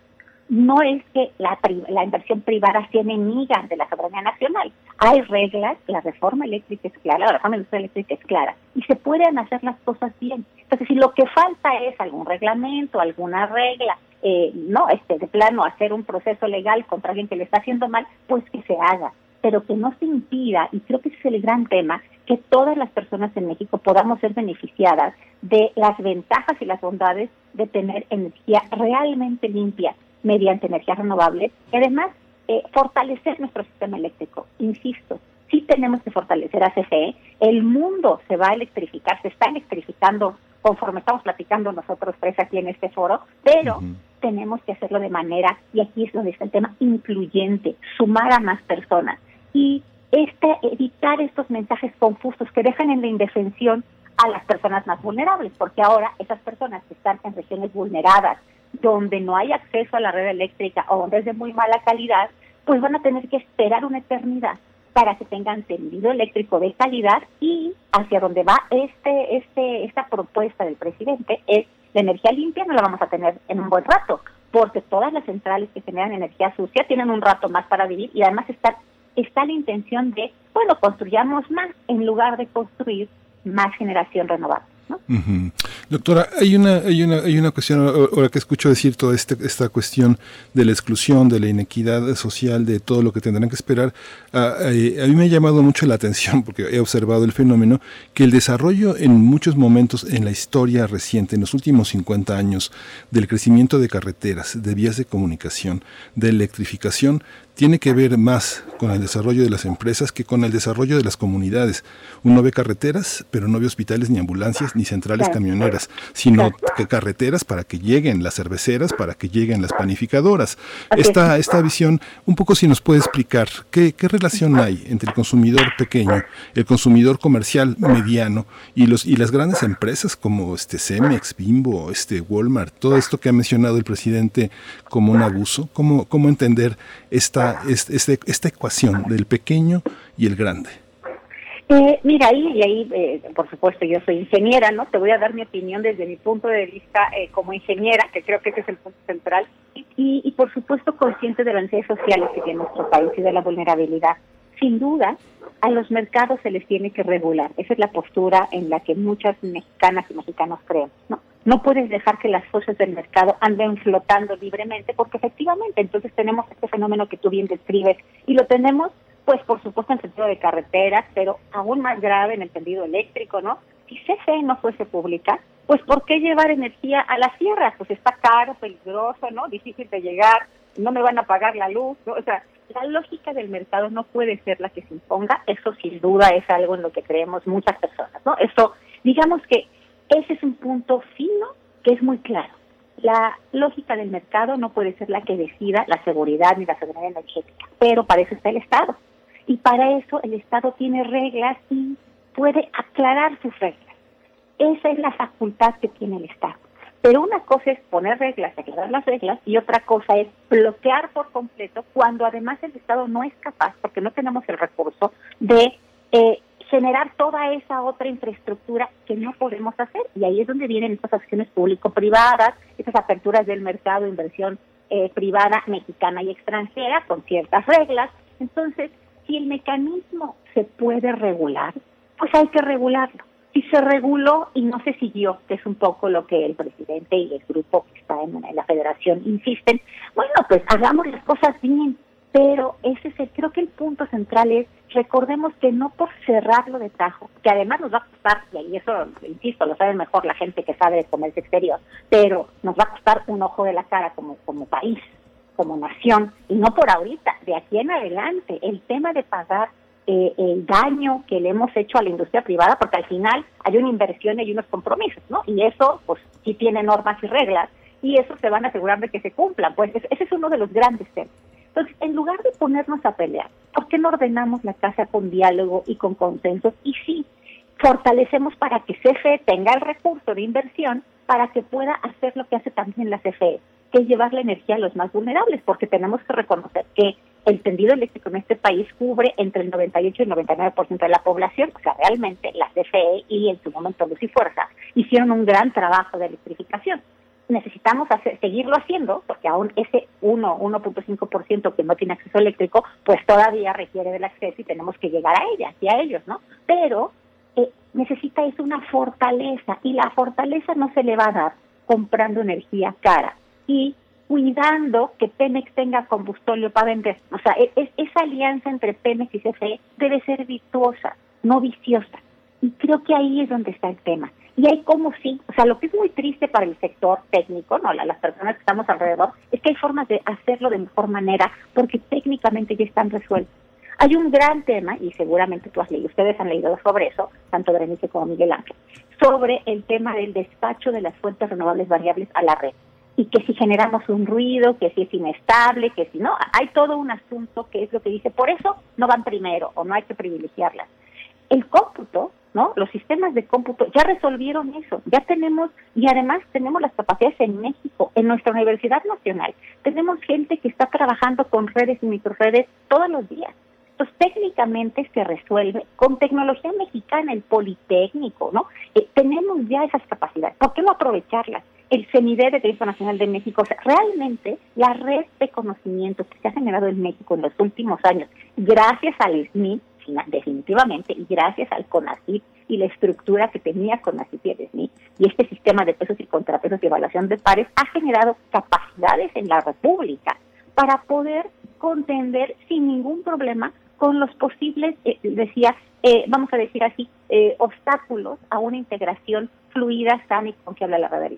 No es que la, la inversión privada sea enemiga de la soberanía nacional. Hay reglas, la reforma eléctrica es clara, la reforma eléctrica es clara, y se pueden hacer las cosas bien. Entonces, si lo que falta es algún reglamento, alguna regla, eh, no, este, de plano hacer un proceso legal contra alguien que le está haciendo mal, pues que se haga, pero que no se impida, y creo que ese es el gran tema, que todas las personas en México podamos ser beneficiadas de las ventajas y las bondades de tener energía realmente limpia mediante energías renovables y además eh, fortalecer nuestro sistema eléctrico. Insisto, sí tenemos que fortalecer a CFE, el mundo se va a electrificar, se está electrificando conforme estamos platicando nosotros tres aquí en este foro, pero tenemos que hacerlo de manera, y aquí es donde está el tema, incluyente, sumar a más personas y este evitar estos mensajes confusos que dejan en la indefensión a las personas más vulnerables, porque ahora esas personas que están en regiones vulneradas, donde no hay acceso a la red eléctrica o donde es de muy mala calidad, pues van a tener que esperar una eternidad para que tengan tendido eléctrico de calidad y hacia donde va este, este, esta propuesta del presidente es la energía limpia no la vamos a tener en un buen rato, porque todas las centrales que generan energía sucia tienen un rato más para vivir y además está, está la intención de, bueno, construyamos más en lugar de construir más generación renovable. Doctora, hay una, hay una, hay una cuestión, ahora que escucho decir toda este, esta cuestión de la exclusión, de la inequidad social, de todo lo que tendrán que esperar, a, mí me ha llamado mucho la atención, porque he observado el fenómeno, que el desarrollo en muchos momentos en la historia reciente, en los últimos 50 años, del crecimiento de carreteras, de vías de comunicación, de electrificación, tiene que ver más con el desarrollo de las empresas que con el desarrollo de las comunidades. Uno ve carreteras, pero no ve hospitales ni ambulancias ni centrales camioneras, sino que carreteras para que lleguen las cerveceras, para que lleguen las panificadoras. Esta, esta visión, un poco si nos puede explicar qué, qué relación hay entre el consumidor pequeño, el consumidor comercial mediano y los y las grandes empresas como este Cemex, Bimbo, este Walmart, todo esto que ha mencionado el presidente como un abuso, cómo, cómo entender esta esta, esta ecuación del pequeño y el grande? Eh, mira, ahí, y ahí, eh, por supuesto, yo soy ingeniera, ¿no? Te voy a dar mi opinión desde mi punto de vista eh, como ingeniera, que creo que ese es el punto central, y, y por supuesto consciente de las necesidades sociales que tiene nuestro país y de la vulnerabilidad. Sin duda, a los mercados se les tiene que regular. Esa es la postura en la que muchas mexicanas y mexicanos creen, ¿no? No puedes dejar que las fuerzas del mercado anden flotando libremente, porque efectivamente entonces tenemos este fenómeno que tú bien describes y lo tenemos, pues por supuesto en sentido de carreteras, pero aún más grave en el sentido eléctrico, ¿no? Si CFE no fuese pública, pues ¿por qué llevar energía a las sierras? Pues está caro, peligroso, ¿no? Difícil de llegar, no me van a pagar la luz, ¿no? O sea, la lógica del mercado no puede ser la que se imponga, eso sin duda es algo en lo que creemos muchas personas, ¿no? Eso, digamos que ese es un punto fino que es muy claro. La lógica del mercado no puede ser la que decida la seguridad ni la seguridad energética, pero para eso está el Estado. Y para eso el Estado tiene reglas y puede aclarar sus reglas. Esa es la facultad que tiene el Estado. Pero una cosa es poner reglas, aclarar las reglas, y otra cosa es bloquear por completo cuando además el Estado no es capaz, porque no tenemos el recurso, de eh, generar toda esa otra infraestructura que no podemos hacer. Y ahí es donde vienen estas acciones público-privadas, estas aperturas del mercado inversión eh, privada mexicana y extranjera con ciertas reglas. Entonces, si el mecanismo se puede regular, pues hay que regularlo. Si se reguló y no se siguió, que es un poco lo que el presidente y el grupo que está en, en la federación insisten, bueno, pues hagamos las cosas bien pero ese es el, creo que el punto central es, recordemos que no por cerrarlo de tajo, que además nos va a costar, y eso, insisto, lo sabe mejor la gente que sabe de comercio exterior, pero nos va a costar un ojo de la cara como, como país, como nación, y no por ahorita, de aquí en adelante, el tema de pagar eh, el daño que le hemos hecho a la industria privada, porque al final hay una inversión y hay unos compromisos, ¿no? Y eso, pues, sí tiene normas y reglas, y eso se van a asegurar de que se cumplan, pues ese es uno de los grandes temas. Entonces, en lugar de ponernos a pelear, ¿por qué no ordenamos la casa con diálogo y con consenso? Y sí, fortalecemos para que CFE tenga el recurso de inversión para que pueda hacer lo que hace también la CFE, que es llevar la energía a los más vulnerables, porque tenemos que reconocer que el tendido eléctrico en este país cubre entre el 98 y el 99% de la población, o sea, realmente la CFE y en su momento Luz y Fuerza hicieron un gran trabajo de electrificación necesitamos seguirlo haciendo, porque aún ese 1, 1.5% que no tiene acceso eléctrico, pues todavía requiere del acceso y tenemos que llegar a ella y a ellos, ¿no? Pero eh, necesita eso una fortaleza y la fortaleza no se le va a dar comprando energía cara y cuidando que Pemex tenga combustorio para vender. O sea, e, esa alianza entre Pemex y CFE debe ser virtuosa, no viciosa. Y creo que ahí es donde está el tema. Y hay como sí, o sea, lo que es muy triste para el sector técnico, no, las personas que estamos alrededor, es que hay formas de hacerlo de mejor manera porque técnicamente ya están resueltos. Hay un gran tema, y seguramente tú has leído, ustedes han leído sobre eso, tanto Berenice como Miguel Ángel, sobre el tema del despacho de las fuentes renovables variables a la red. Y que si generamos un ruido, que si es inestable, que si no, hay todo un asunto que es lo que dice, por eso no van primero o no hay que privilegiarlas. El cómputo ¿no? Los sistemas de cómputo ya resolvieron eso, ya tenemos, y además tenemos las capacidades en México, en nuestra Universidad Nacional. Tenemos gente que está trabajando con redes y microredes todos los días. Entonces, técnicamente se resuelve con tecnología mexicana, el Politécnico, ¿no? Eh, tenemos ya esas capacidades. ¿Por qué no aprovecharlas? El CENIDE de Teléfono Nacional de México, realmente la red de conocimiento que se ha generado en México en los últimos años, gracias al SNI, definitivamente, y gracias al CONACYT y la estructura que tenía CONACYT y el SNI, y este sistema de pesos y contrapesos y evaluación de pares, ha generado capacidades en la República para poder contender sin ningún problema con los posibles, eh, decía, eh, vamos a decir así, eh, obstáculos a una integración fluida, sana y confiable a la red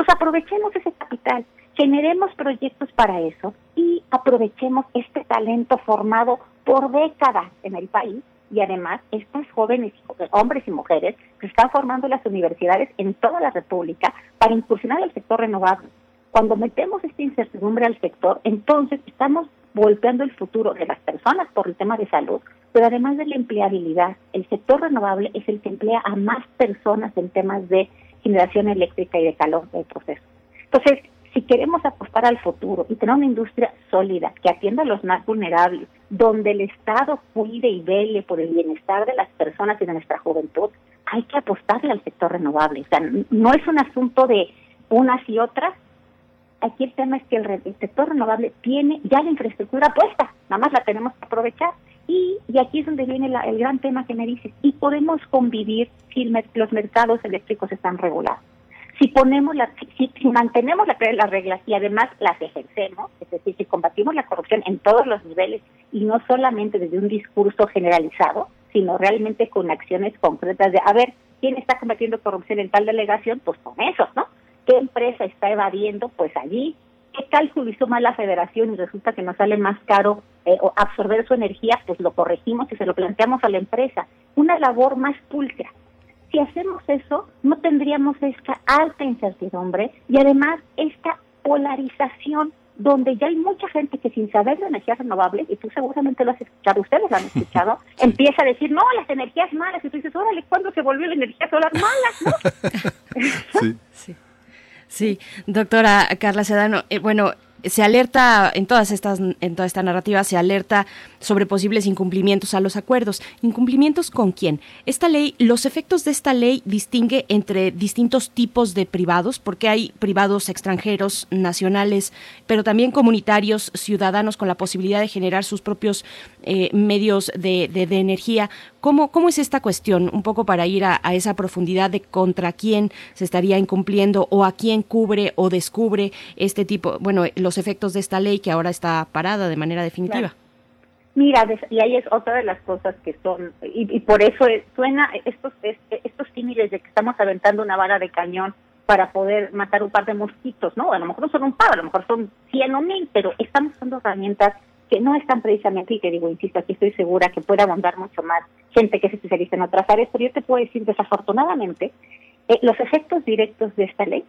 Pues aprovechemos ese capital, generemos proyectos para eso y aprovechemos este talento formado por décadas en el país y además estas jóvenes, hombres y mujeres, que están formando las universidades en toda la República para incursionar el sector renovable. Cuando metemos esta incertidumbre al sector, entonces estamos golpeando el futuro de las personas por el tema de salud, pero además de la empleabilidad. El sector renovable es el que emplea a más personas en temas de generación eléctrica y de calor del proceso. Entonces, si queremos apostar al futuro y tener una industria sólida que atienda a los más vulnerables, donde el Estado cuide y vele por el bienestar de las personas y de nuestra juventud, hay que apostarle al sector renovable. O sea, no es un asunto de unas y otras. Aquí el tema es que el, sector renovable tiene ya la infraestructura puesta, nada más la tenemos que aprovechar. Y, y aquí es donde viene el gran tema que me dices, y podemos convivir si los mercados eléctricos están regulados si ponemos la, si, mantenemos las reglas y además las ejercemos, es decir, si combatimos la corrupción en todos los niveles y no solamente desde un discurso generalizado, sino realmente con acciones concretas de, a ver, ¿quién está combatiendo corrupción en tal delegación? Pues con esos, ¿no? ¿Qué empresa está evadiendo? Pues allí. ¿Qué cálculo hizo mal la federación y resulta que nos sale más caro eh, absorber su energía? Pues lo corregimos y se lo planteamos a la empresa. Una labor más pulcra si hacemos eso, no tendríamos esta alta incertidumbre y además esta polarización donde ya hay mucha gente que sin saber de energías renovables, y tú seguramente lo has escuchado, ustedes lo han escuchado, empieza a decir, no, las energías malas, y tú dices, órale, ¿cuándo se volvió la energía solar mala? sí. sí. Sí, doctora Carla Sedano, eh, bueno, se alerta en todas estas en toda esta narrativa se alerta sobre posibles incumplimientos a los acuerdos. ¿Incumplimientos con quién? Esta ley, los efectos de esta ley distingue entre distintos tipos de privados, porque hay privados extranjeros, nacionales, pero también comunitarios, ciudadanos con la posibilidad de generar sus propios eh, medios de, de, energía. ¿Cómo, ¿Cómo es esta cuestión? Un poco para ir a, a esa profundidad de contra quién se estaría incumpliendo o a quién cubre o descubre este tipo, bueno, los efectos de esta ley que ahora está parada de manera definitiva. Mira, y ahí es otra de las cosas que son, y, por eso suena estos, estos símiles de que estamos aventando una vara de cañón para poder matar un par de mosquitos, ¿no? A lo mejor no son un par, a lo mejor son cien o mil, pero estamos usando herramientas que no están precisamente, y te digo, insisto, aquí estoy segura que puede abundar mucho más gente que se especializa en otras áreas, pero yo te puedo decir, desafortunadamente, eh, los efectos directos de esta ley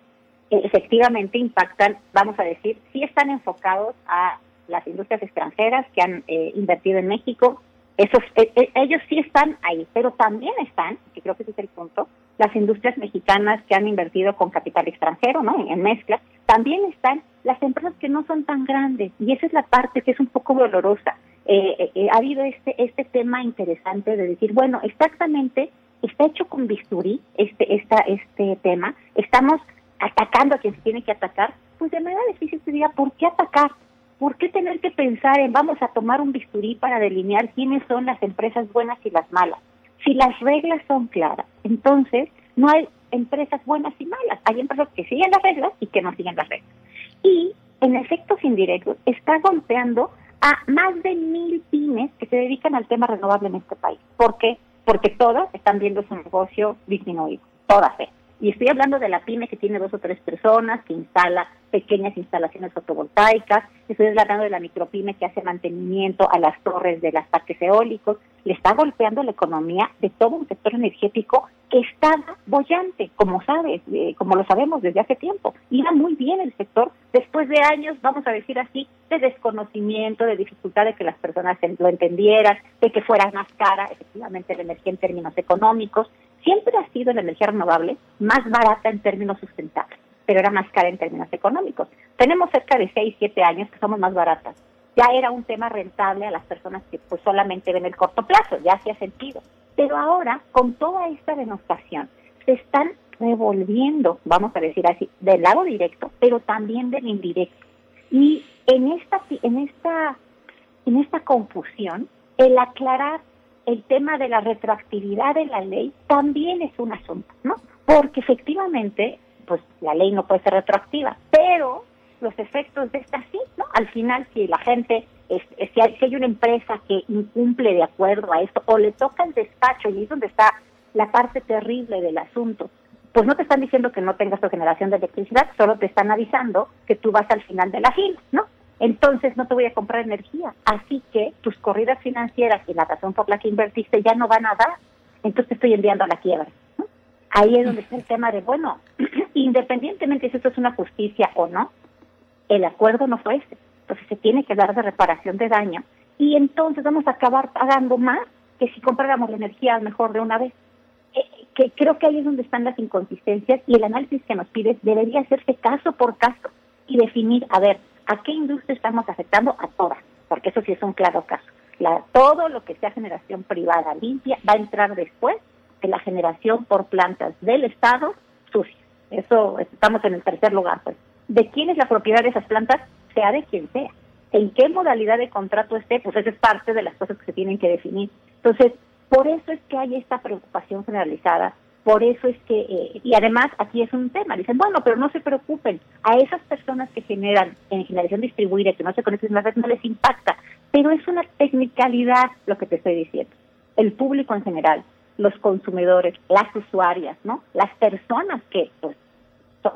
eh, efectivamente impactan, vamos a decir, sí están enfocados a las industrias extranjeras que han eh, invertido en México, esos, eh, eh, ellos sí están ahí, pero también están, que creo que ese es el punto, las industrias mexicanas que han invertido con capital extranjero, ¿no? En, mezcla, también están las empresas que no son tan grandes, y esa es la parte que es un poco dolorosa. ha habido este, este tema interesante de decir, bueno, exactamente, está hecho con bisturí este, esta, este tema, estamos atacando a quien se tiene que atacar, pues de manera difícil se diga, ¿por qué atacar? ¿Por qué tener que pensar en vamos a tomar un bisturí para delinear quiénes son las empresas buenas y las malas? Si las reglas son claras, entonces no hay empresas buenas y malas. Hay empresas que siguen las reglas y que no siguen las reglas. Y en efectos indirectos está golpeando a más de mil pymes que se dedican al tema renovable en este país. ¿Por qué? Porque todas están viendo su negocio disminuido, todas. ¿eh? Y estoy hablando de la pyme que tiene dos o tres personas, que instala pequeñas instalaciones fotovoltaicas, estoy hablando de la micropyme que hace mantenimiento a las torres de los parques eólicos, le está golpeando la economía de todo un sector energético que está bollante, como sabes, eh, como lo sabemos desde hace tiempo. Iba muy bien el sector después de años, vamos a decir así, de desconocimiento, de dificultad de que las personas lo entendieran, de que fuera más cara efectivamente la energía en términos económicos. Siempre ha sido la energía renovable más barata en términos sustentables pero era más cara en términos económicos. Tenemos cerca de 6, 7 años que somos más baratas. Ya era un tema rentable a las personas que pues solamente ven el corto plazo, ya hacía sentido. Pero ahora, con toda esta denostación, se están revolviendo, vamos a decir así, del lado directo, pero también del indirecto. Y en esta, en esta, en esta confusión, el aclarar el tema de la retroactividad de la ley también es un asunto, ¿no? Porque efectivamente pues la ley no puede ser retroactiva, pero los efectos de esta sí, ¿no? Al final, si la gente, es, si, hay, si, hay, una empresa que incumple de acuerdo a esto, o le toca el despacho, y es donde está la parte terrible del asunto, pues no te están diciendo que no tengas tu generación de electricidad, solo te están avisando que tú vas al final de la fila, ¿no? Entonces no te voy a comprar energía. Así que tus corridas financieras y la razón por la que invertiste ya no van a dar. Entonces te estoy enviando a la quiebra. Ahí es donde está el tema de, bueno, independientemente si esto es una justicia o no, el acuerdo no fue ese. Entonces se tiene que dar de reparación de daño y entonces vamos a acabar pagando más que si compráramos la energía mejor de una vez. Eh, que creo que ahí es donde están las inconsistencias y el análisis que nos pides debería hacerse caso por caso y definir, a ver, ¿a qué industria estamos afectando? A todas, porque eso sí es un claro caso. La, todo lo que sea generación privada limpia va a entrar después de la generación por plantas del Estado sucia. Eso estamos en el tercer lugar. Pues. ¿De quién es la propiedad de esas plantas? Sea de quien sea. ¿En qué modalidad de contrato esté? Pues esa es parte de las cosas que se tienen que definir. Entonces, por eso es que hay esta preocupación generalizada, por eso es que, eh, y además aquí es un tema, dicen, bueno, pero no se preocupen, a esas personas que generan en generación distribuida, que no se conectan a la red, no les impacta, pero es una technicalidad lo que te estoy diciendo. El público en general, los consumidores, las usuarias, ¿no? Las personas que pues,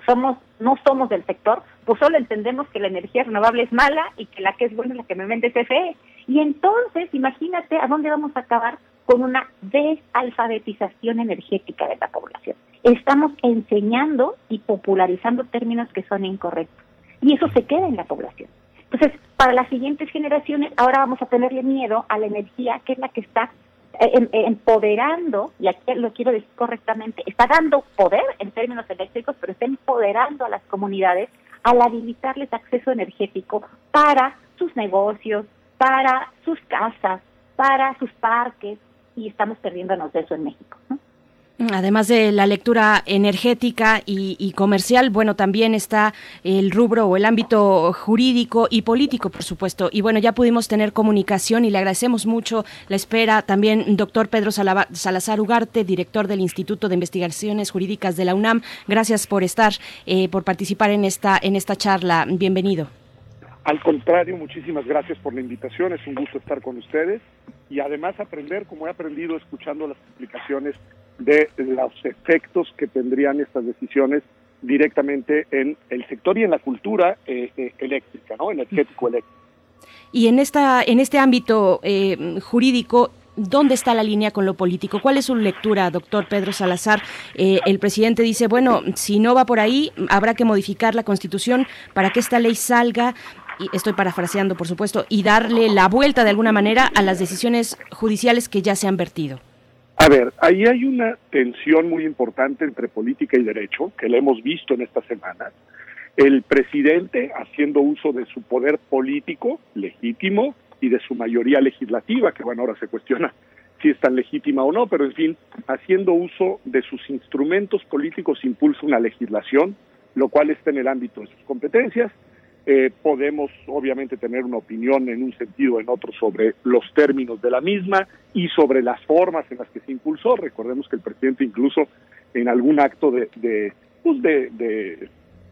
somos no somos del sector, pues solo entendemos que la energía renovable es mala y que la que es buena es la que me vende CFE. Y entonces, imagínate a dónde vamos a acabar con una desalfabetización energética de la población. Estamos enseñando y popularizando términos que son incorrectos. Y eso se queda en la población. Entonces, para las siguientes generaciones, ahora vamos a tenerle miedo a la energía que es la que está eh, eh, empoderando, y aquí lo quiero decir correctamente, está dando poder en términos eléctricos, pero está empoderando a las comunidades al habilitarles acceso energético para sus negocios, para sus casas, para sus parques, y estamos perdiéndonos de eso en México. ¿no? Además de la lectura energética y, comercial, bueno, también está el rubro o el ámbito jurídico y político, por supuesto. Y bueno, ya pudimos tener comunicación y le agradecemos mucho la espera. También, doctor Pedro Salazar Ugarte, director del Instituto de Investigaciones Jurídicas de la UNAM. Gracias por estar, eh, por participar en esta, en esta charla. Bienvenido. Al contrario, muchísimas gracias por la invitación. Es un gusto estar con ustedes y además aprender, como he aprendido escuchando las explicaciones de los efectos que tendrían estas decisiones directamente en el sector y en la cultura eh, eh, eléctrica, ¿no? Energético eléctrico. Y en esta, en este ámbito eh, jurídico, ¿Dónde está la línea con lo político? ¿Cuál es su lectura, doctor Pedro Salazar? el presidente dice, bueno, si no va por ahí, habrá que modificar la Constitución para que esta ley salga, y estoy parafraseando, por supuesto, y darle la vuelta de alguna manera a las decisiones judiciales que ya se han vertido. A ver, ahí hay una tensión muy importante entre política y derecho, que la hemos visto en estas semanas. El presidente haciendo uso de su poder político legítimo y de su mayoría legislativa, que bueno, ahora se cuestiona si es tan legítima o no, pero en fin, haciendo uso de sus instrumentos políticos impulsa una legislación lo cual está en el ámbito de sus competencias. Eh, podemos obviamente tener una opinión en un sentido o en otro sobre los términos de la misma y sobre las formas en las que se impulsó. Recordemos que el presidente incluso en algún acto de, de, pues de,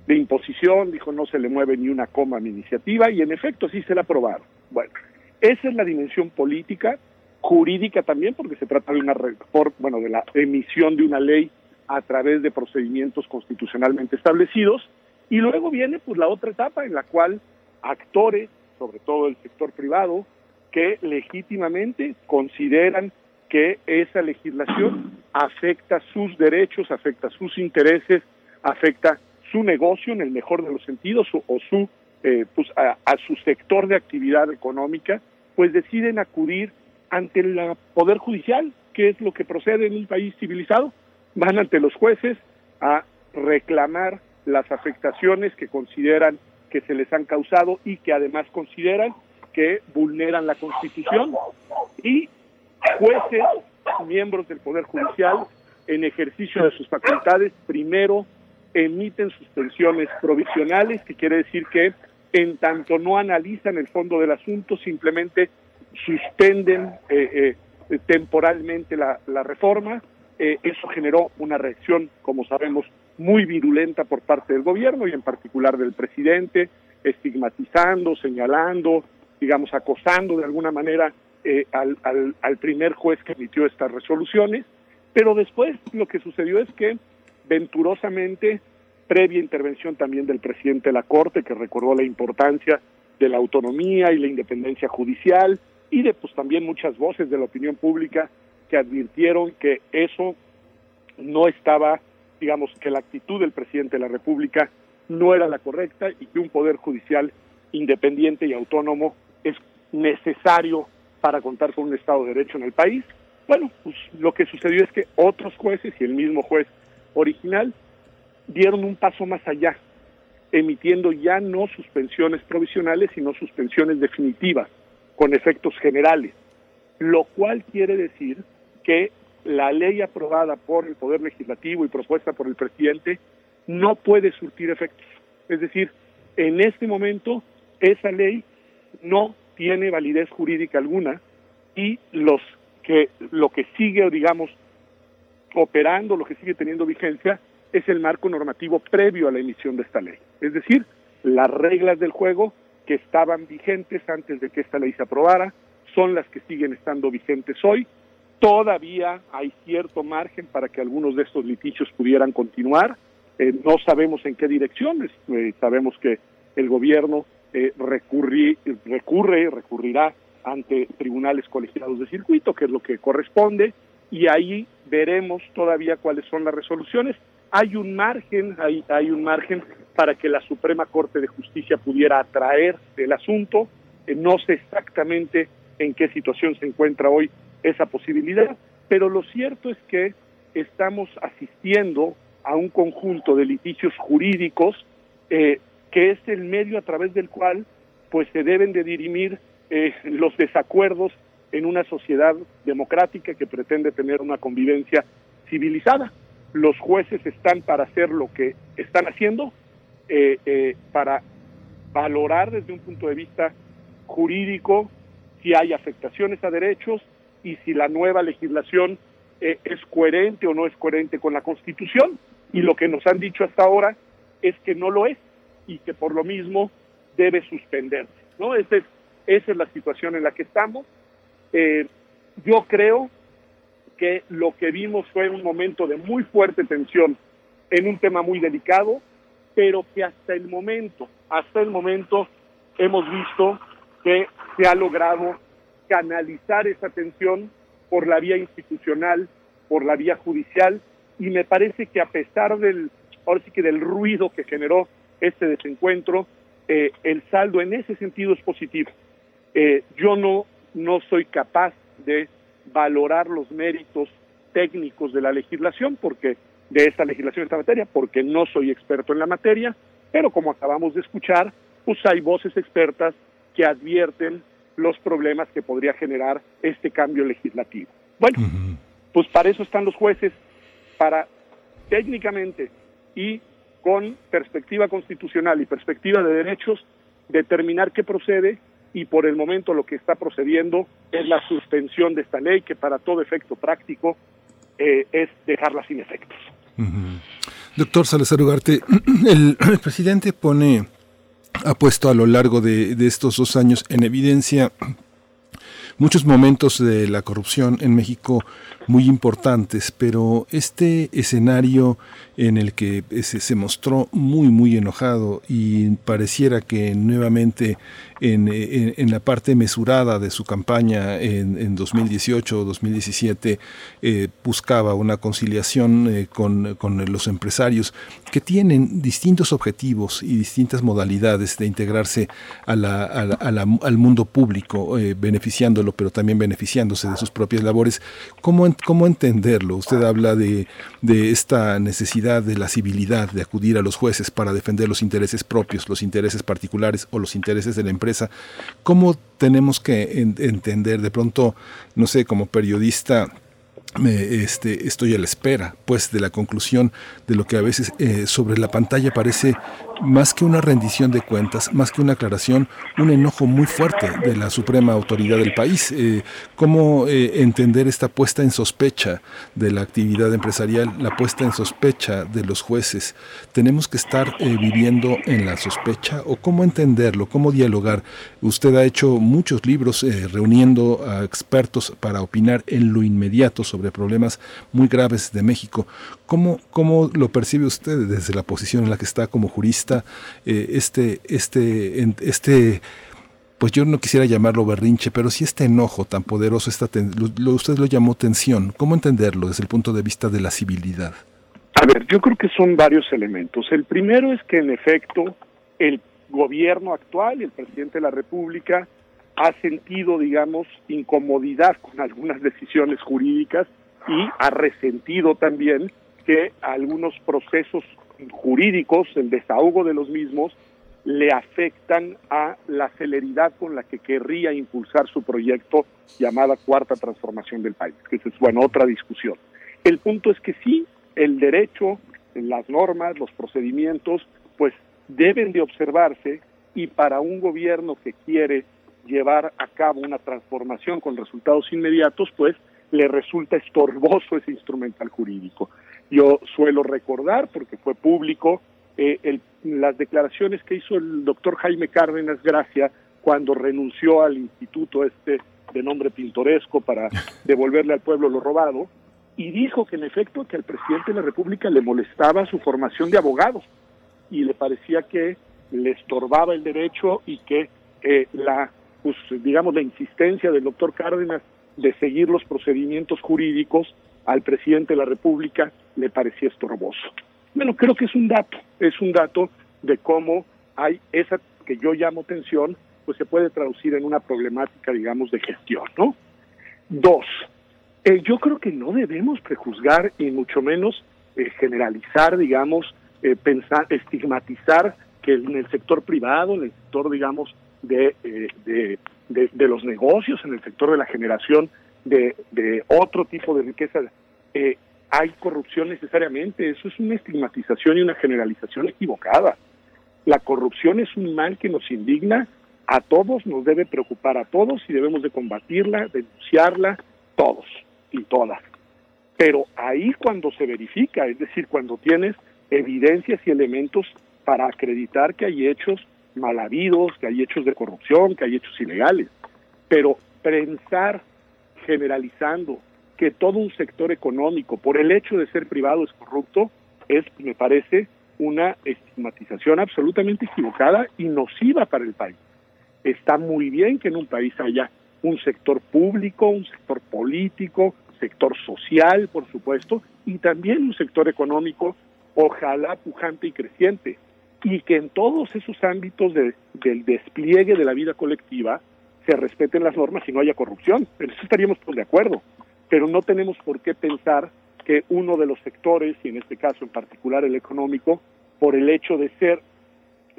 imposición dijo no se le mueve ni una coma a mi iniciativa y en efecto sí se la aprobaron. Bueno, esa es la dimensión política, jurídica también, porque se trata de una bueno, de la emisión de una ley a través de procedimientos constitucionalmente establecidos y luego viene pues la otra etapa en la cual actores, sobre todo el sector privado, que legítimamente consideran que esa legislación afecta sus derechos, afecta sus intereses, afecta su negocio en el mejor de los sentidos o, su eh, pues a, su sector de actividad económica, pues deciden acudir ante el poder judicial, que es lo que procede en un país civilizado, van ante los jueces a reclamar las afectaciones que consideran que se les han causado y que además consideran que vulneran la Constitución y jueces, miembros del Poder Judicial, en ejercicio de sus facultades, primero emiten suspensiones provisionales, que quiere decir que en tanto no analizan el fondo del asunto, simplemente suspenden eh, eh, temporalmente la, la reforma. Eh, eso generó una reacción, como sabemos, muy virulenta por parte del gobierno y en particular del presidente, estigmatizando, señalando, digamos, acosando de alguna manera eh, al, al, al primer juez que emitió estas resoluciones. Pero después lo que sucedió es que venturosamente, previa intervención también del presidente de la Corte, que recordó la importancia de la autonomía y la independencia judicial, y de pues también muchas voces de la opinión pública que advirtieron que eso no estaba digamos, que la actitud del presidente de la República no era la correcta y que un poder judicial independiente y autónomo es necesario para contar con un Estado de Derecho en el país. Bueno, pues lo que sucedió es que otros jueces y el mismo juez original dieron un paso más allá, emitiendo ya no suspensiones provisionales, sino suspensiones definitivas, con efectos generales, lo cual quiere decir que la ley aprobada por el Poder Legislativo y propuesta por el presidente no puede surtir efectos. Es decir, en este momento esa ley no tiene validez jurídica alguna y los que lo que sigue, digamos, operando, lo que sigue teniendo vigencia es el marco normativo previo a la emisión de esta ley. Es decir, las reglas del juego que estaban vigentes antes de que esta ley se aprobara son las que siguen estando vigentes hoy Todavía hay cierto margen para que algunos de estos litigios pudieran continuar. Eh, no sabemos en qué direcciones. Eh, sabemos que el gobierno eh, recurre, recurrirá ante tribunales colegiados de circuito, que es lo que corresponde, y ahí veremos todavía cuáles son las resoluciones. Hay un margen, hay, hay un margen para que la Suprema Corte de Justicia pudiera atraer el asunto. no sé exactamente en qué situación se encuentra hoy esa posibilidad, pero lo cierto es que estamos asistiendo a un conjunto de litigios jurídicos eh, que es el medio a través del cual pues se deben de dirimir eh, los desacuerdos en una sociedad democrática que pretende tener una convivencia civilizada. Los jueces están para hacer lo que están haciendo, eh, para valorar desde un punto de vista jurídico si hay afectaciones a derechos, y si la nueva legislación eh, es coherente o no es coherente con la Constitución. Y lo que nos han dicho hasta ahora es que no lo es y que por lo mismo debe suspenderse. ¿no? Esa, es, esa es la situación en la que estamos. Eh, yo creo que lo que vimos fue un momento de muy fuerte tensión en un tema muy delicado, pero que hasta el momento, hasta el momento hemos visto que se ha logrado canalizar esa tensión por la vía institucional, por la vía judicial, y me parece que a pesar del, ahora sí que del ruido que generó este desencuentro, eh, el saldo en ese sentido es positivo. Eh, yo no, no soy capaz de valorar los méritos técnicos de la legislación, porque de esta legislación, de esta materia, porque no soy experto en la materia, pero como acabamos de escuchar, pues hay voces expertas que advierten los problemas que podría generar este cambio legislativo. Bueno, pues para eso están los jueces, para técnicamente y con perspectiva constitucional y perspectiva de derechos, determinar qué procede y por el momento lo que está procediendo es la suspensión de esta ley que para todo efecto práctico eh, es dejarla sin efectos. Doctor Salazar Ugarte, el, presidente pone, ha puesto a lo largo de, de estos dos años en evidencia muchos momentos de la corrupción en México muy importantes, pero este escenario en el que se, se mostró muy, muy enojado y pareciera que nuevamente en, la parte mesurada de su campaña en, 2018 o 2017 eh, buscaba una conciliación eh, con, los empresarios que tienen distintos objetivos y distintas modalidades de integrarse al mundo público, eh, beneficiándolo, pero también beneficiándose de sus propias labores. ¿Cómo, cómo entenderlo? Usted habla de, de esta necesidad de la civilidad, de acudir a los jueces para defender los intereses propios, los intereses particulares o los intereses de la empresa ¿Cómo tenemos que entender de pronto, no sé, como periodista, este, estoy a la espera, pues, de la conclusión de lo que a veces eh, sobre la pantalla parece más que una rendición de cuentas, más que una aclaración, un enojo muy fuerte de la suprema autoridad del país. Eh, ¿Cómo eh, entender esta puesta en sospecha de la actividad empresarial, la puesta en sospecha de los jueces? ¿Tenemos que estar viviendo en la sospecha o cómo entenderlo, cómo dialogar? Usted ha hecho muchos libros reuniendo a expertos para opinar en lo inmediato sobre problemas muy graves de México. ¿Cómo, cómo lo percibe usted desde la posición en la que está como jurista eh, este, este, este pues yo no quisiera llamarlo berrinche, pero sí este enojo tan poderoso, esta lo, usted lo llamó tensión. ¿Cómo entenderlo desde el punto de vista de la civilidad? A ver, yo creo que son varios elementos. El primero es que en efecto el gobierno actual el presidente de la República ha sentido, digamos, incomodidad con algunas decisiones jurídicas y ha resentido también que algunos procesos jurídicos, el desahogo de los mismos, le afectan a la celeridad con la que querría impulsar su proyecto llamada Cuarta Transformación del País, que es, bueno, otra discusión. El punto es que sí, el derecho, las normas, los procedimientos, pues deben de observarse y para un gobierno que quiere llevar a cabo una transformación con resultados inmediatos, pues le resulta estorboso ese instrumental jurídico. Yo suelo recordar, porque fue público, eh, las declaraciones que hizo el doctor Jaime Cárdenas Gracia cuando renunció al instituto este de nombre pintoresco para devolverle al pueblo lo robado, y dijo que en efecto que al presidente de la República le molestaba su formación de abogado y le parecía que le estorbaba el derecho y que eh, la pues digamos la insistencia del doctor Cárdenas de seguir los procedimientos jurídicos al presidente de la República le parecía estorboso. Bueno, creo que es un dato, es un dato de cómo hay esa que yo llamo tensión, pues se puede traducir en una problemática, digamos, de gestión, ¿no? Dos, eh, yo creo que no debemos prejuzgar y mucho menos eh, generalizar, digamos, eh, pensar, estigmatizar que en el sector privado, en el sector, digamos, de, de, de, los negocios, en el sector de la generación de, de otro tipo de riqueza, eh, hay corrupción necesariamente. Eso es una estigmatización y una generalización equivocada. La corrupción es un mal que nos indigna a todos, nos debe preocupar a todos y debemos de combatirla, denunciarla, todos y todas. Pero ahí cuando se verifica, es decir, cuando tienes evidencias y elementos para acreditar que hay hechos mal habidos, que hay hechos de corrupción, que hay hechos ilegales. Pero pensar generalizando que todo un sector económico, por el hecho de ser privado, es corrupto, es, me parece, una estigmatización absolutamente equivocada y nociva para el país. Está muy bien que en un país haya un sector público, un sector político, sector social, por supuesto, y también un sector económico, ojalá pujante y creciente y que en todos esos ámbitos del despliegue de la vida colectiva se respeten las normas y no haya corrupción. En eso estaríamos todos de acuerdo, pero no tenemos por qué pensar que uno de los sectores, y en este caso en particular el económico, por el hecho de ser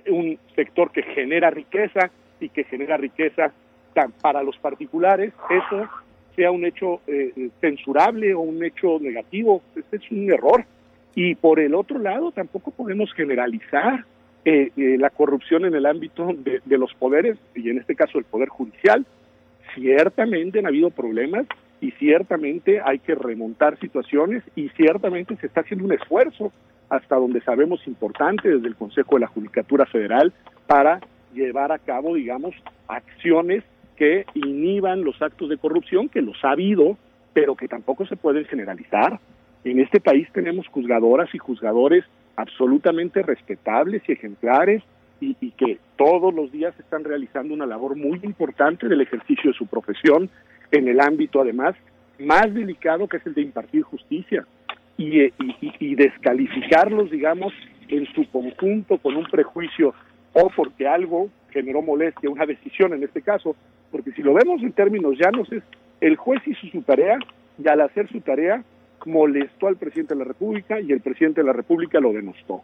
un sector que genera riqueza y que genera riqueza para los particulares, eso sea un hecho eh, censurable o un hecho negativo. Este es un error. Y por el otro lado, tampoco podemos generalizar eh, eh, la corrupción en el ámbito de, de, los poderes, y en este caso el Poder Judicial. Ciertamente han habido problemas y ciertamente hay que remontar situaciones y ciertamente se está haciendo un esfuerzo hasta donde sabemos importante desde el Consejo de la Judicatura Federal para llevar a cabo, digamos, acciones que inhiban los actos de corrupción, que los ha habido, pero que tampoco se pueden generalizar. En este país tenemos juzgadoras y juzgadores absolutamente respetables y ejemplares y, y, que todos los días están realizando una labor muy importante del ejercicio de su profesión en el ámbito, además, más delicado que es el de impartir justicia y, y, y descalificarlos, digamos, en su conjunto con un prejuicio o porque algo generó molestia, una decisión en este caso, porque si lo vemos en términos llanos es el juez hizo su tarea y al hacer su tarea molestó al presidente de la República y el presidente de la República lo denostó.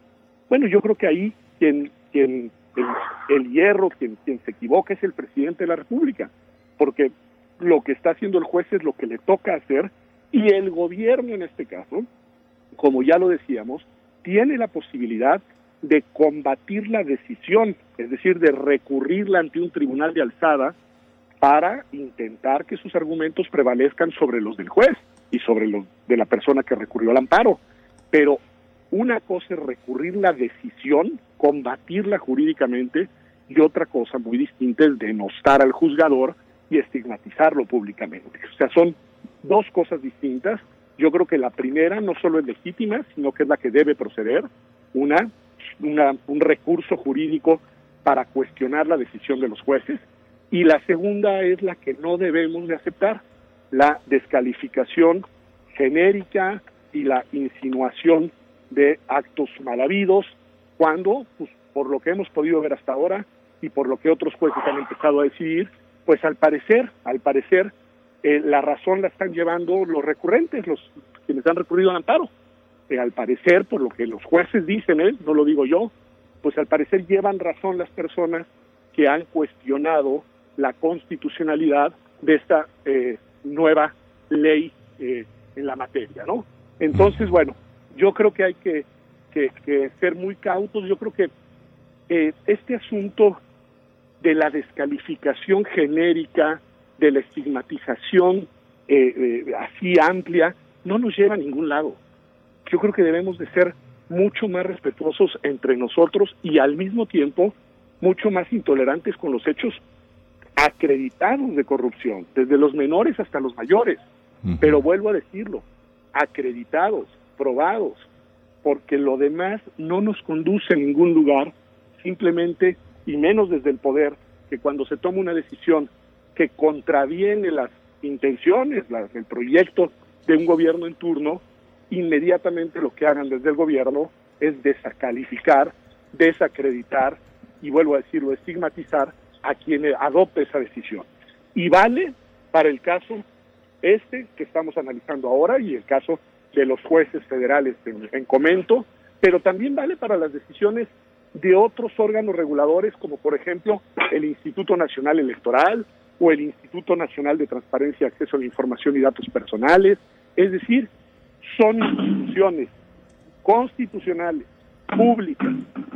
Bueno, yo creo que ahí quien, quien el, hierro, quien, quien se equivoca es el presidente de la República, porque lo que está haciendo el juez es lo que le toca hacer y el gobierno en este caso, como ya lo decíamos, tiene la posibilidad de combatir la decisión, es decir, de recurrirla ante un tribunal de alzada para intentar que sus argumentos prevalezcan sobre los del juez y sobre los de la persona que recurrió al amparo. Pero una cosa es recurrir la decisión, combatirla jurídicamente, y otra cosa muy distinta es denostar al juzgador y estigmatizarlo públicamente. O sea, son dos cosas distintas. Yo creo que la primera no solo es legítima, sino que es la que debe proceder, una, una un recurso jurídico para cuestionar la decisión de los jueces, y la segunda es la que no debemos de aceptar, la descalificación genérica y la insinuación de actos mal habidos, cuando, pues, por lo que hemos podido ver hasta ahora y por lo que otros jueces han empezado a decidir, pues al parecer, al parecer, eh, la razón la están llevando los recurrentes, los quienes han recurrido al amparo. Eh, al parecer, por lo que los jueces dicen, ¿eh? no lo digo yo, pues al parecer llevan razón las personas que han cuestionado la constitucionalidad de esta eh, nueva ley eh, en la materia, ¿no? Entonces, bueno, yo creo que hay que, que, que ser muy cautos. Yo creo que eh, este asunto de la descalificación genérica, de la estigmatización eh, eh, así amplia, no nos lleva a ningún lado. Yo creo que debemos de ser mucho más respetuosos entre nosotros y al mismo tiempo mucho más intolerantes con los hechos acreditados de corrupción, desde los menores hasta los mayores. Pero vuelvo a decirlo, acreditados, probados, porque lo demás no nos conduce a ningún lugar, simplemente, y menos desde el poder, que cuando se toma una decisión que contraviene las intenciones, las, el proyecto de un gobierno en turno, inmediatamente lo que hagan desde el gobierno es desacalificar, desacreditar y vuelvo a decirlo, estigmatizar a quien adopte esa decisión. Y vale para el caso este que estamos analizando ahora y el caso de los jueces federales en, en comento, pero también vale para las decisiones de otros órganos reguladores como por ejemplo el Instituto Nacional Electoral o el Instituto Nacional de Transparencia Acceso a la Información y Datos Personales, es decir, son instituciones constitucionales, públicas,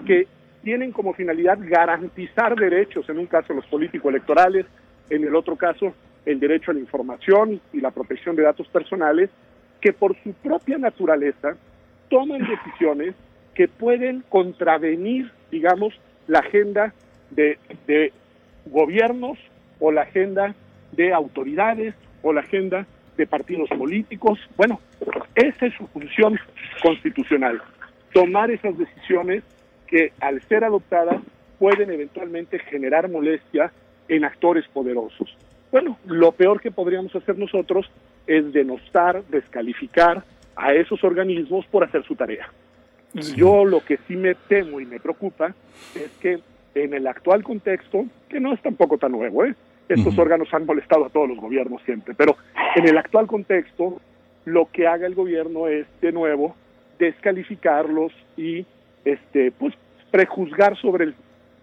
que tienen como finalidad garantizar derechos, en un caso los político-electorales, en el otro caso el derecho a la información y la protección de datos personales, que por su propia naturaleza toman decisiones que pueden contravenir, digamos, la agenda de, de gobiernos o la agenda de autoridades o la agenda de partidos políticos. Bueno, esa es su función constitucional, tomar esas decisiones que al ser adoptadas pueden eventualmente generar molestia en actores poderosos. Bueno, lo peor que podríamos hacer nosotros es denostar, descalificar a esos organismos por hacer su tarea. Y yo lo que sí me temo y me preocupa es que en el actual contexto, que no es tampoco tan nuevo, ¿eh? estos órganos han molestado a todos los gobiernos siempre, pero en el actual contexto, lo que haga el gobierno es, de nuevo, descalificarlos y este pues prejuzgar sobre el,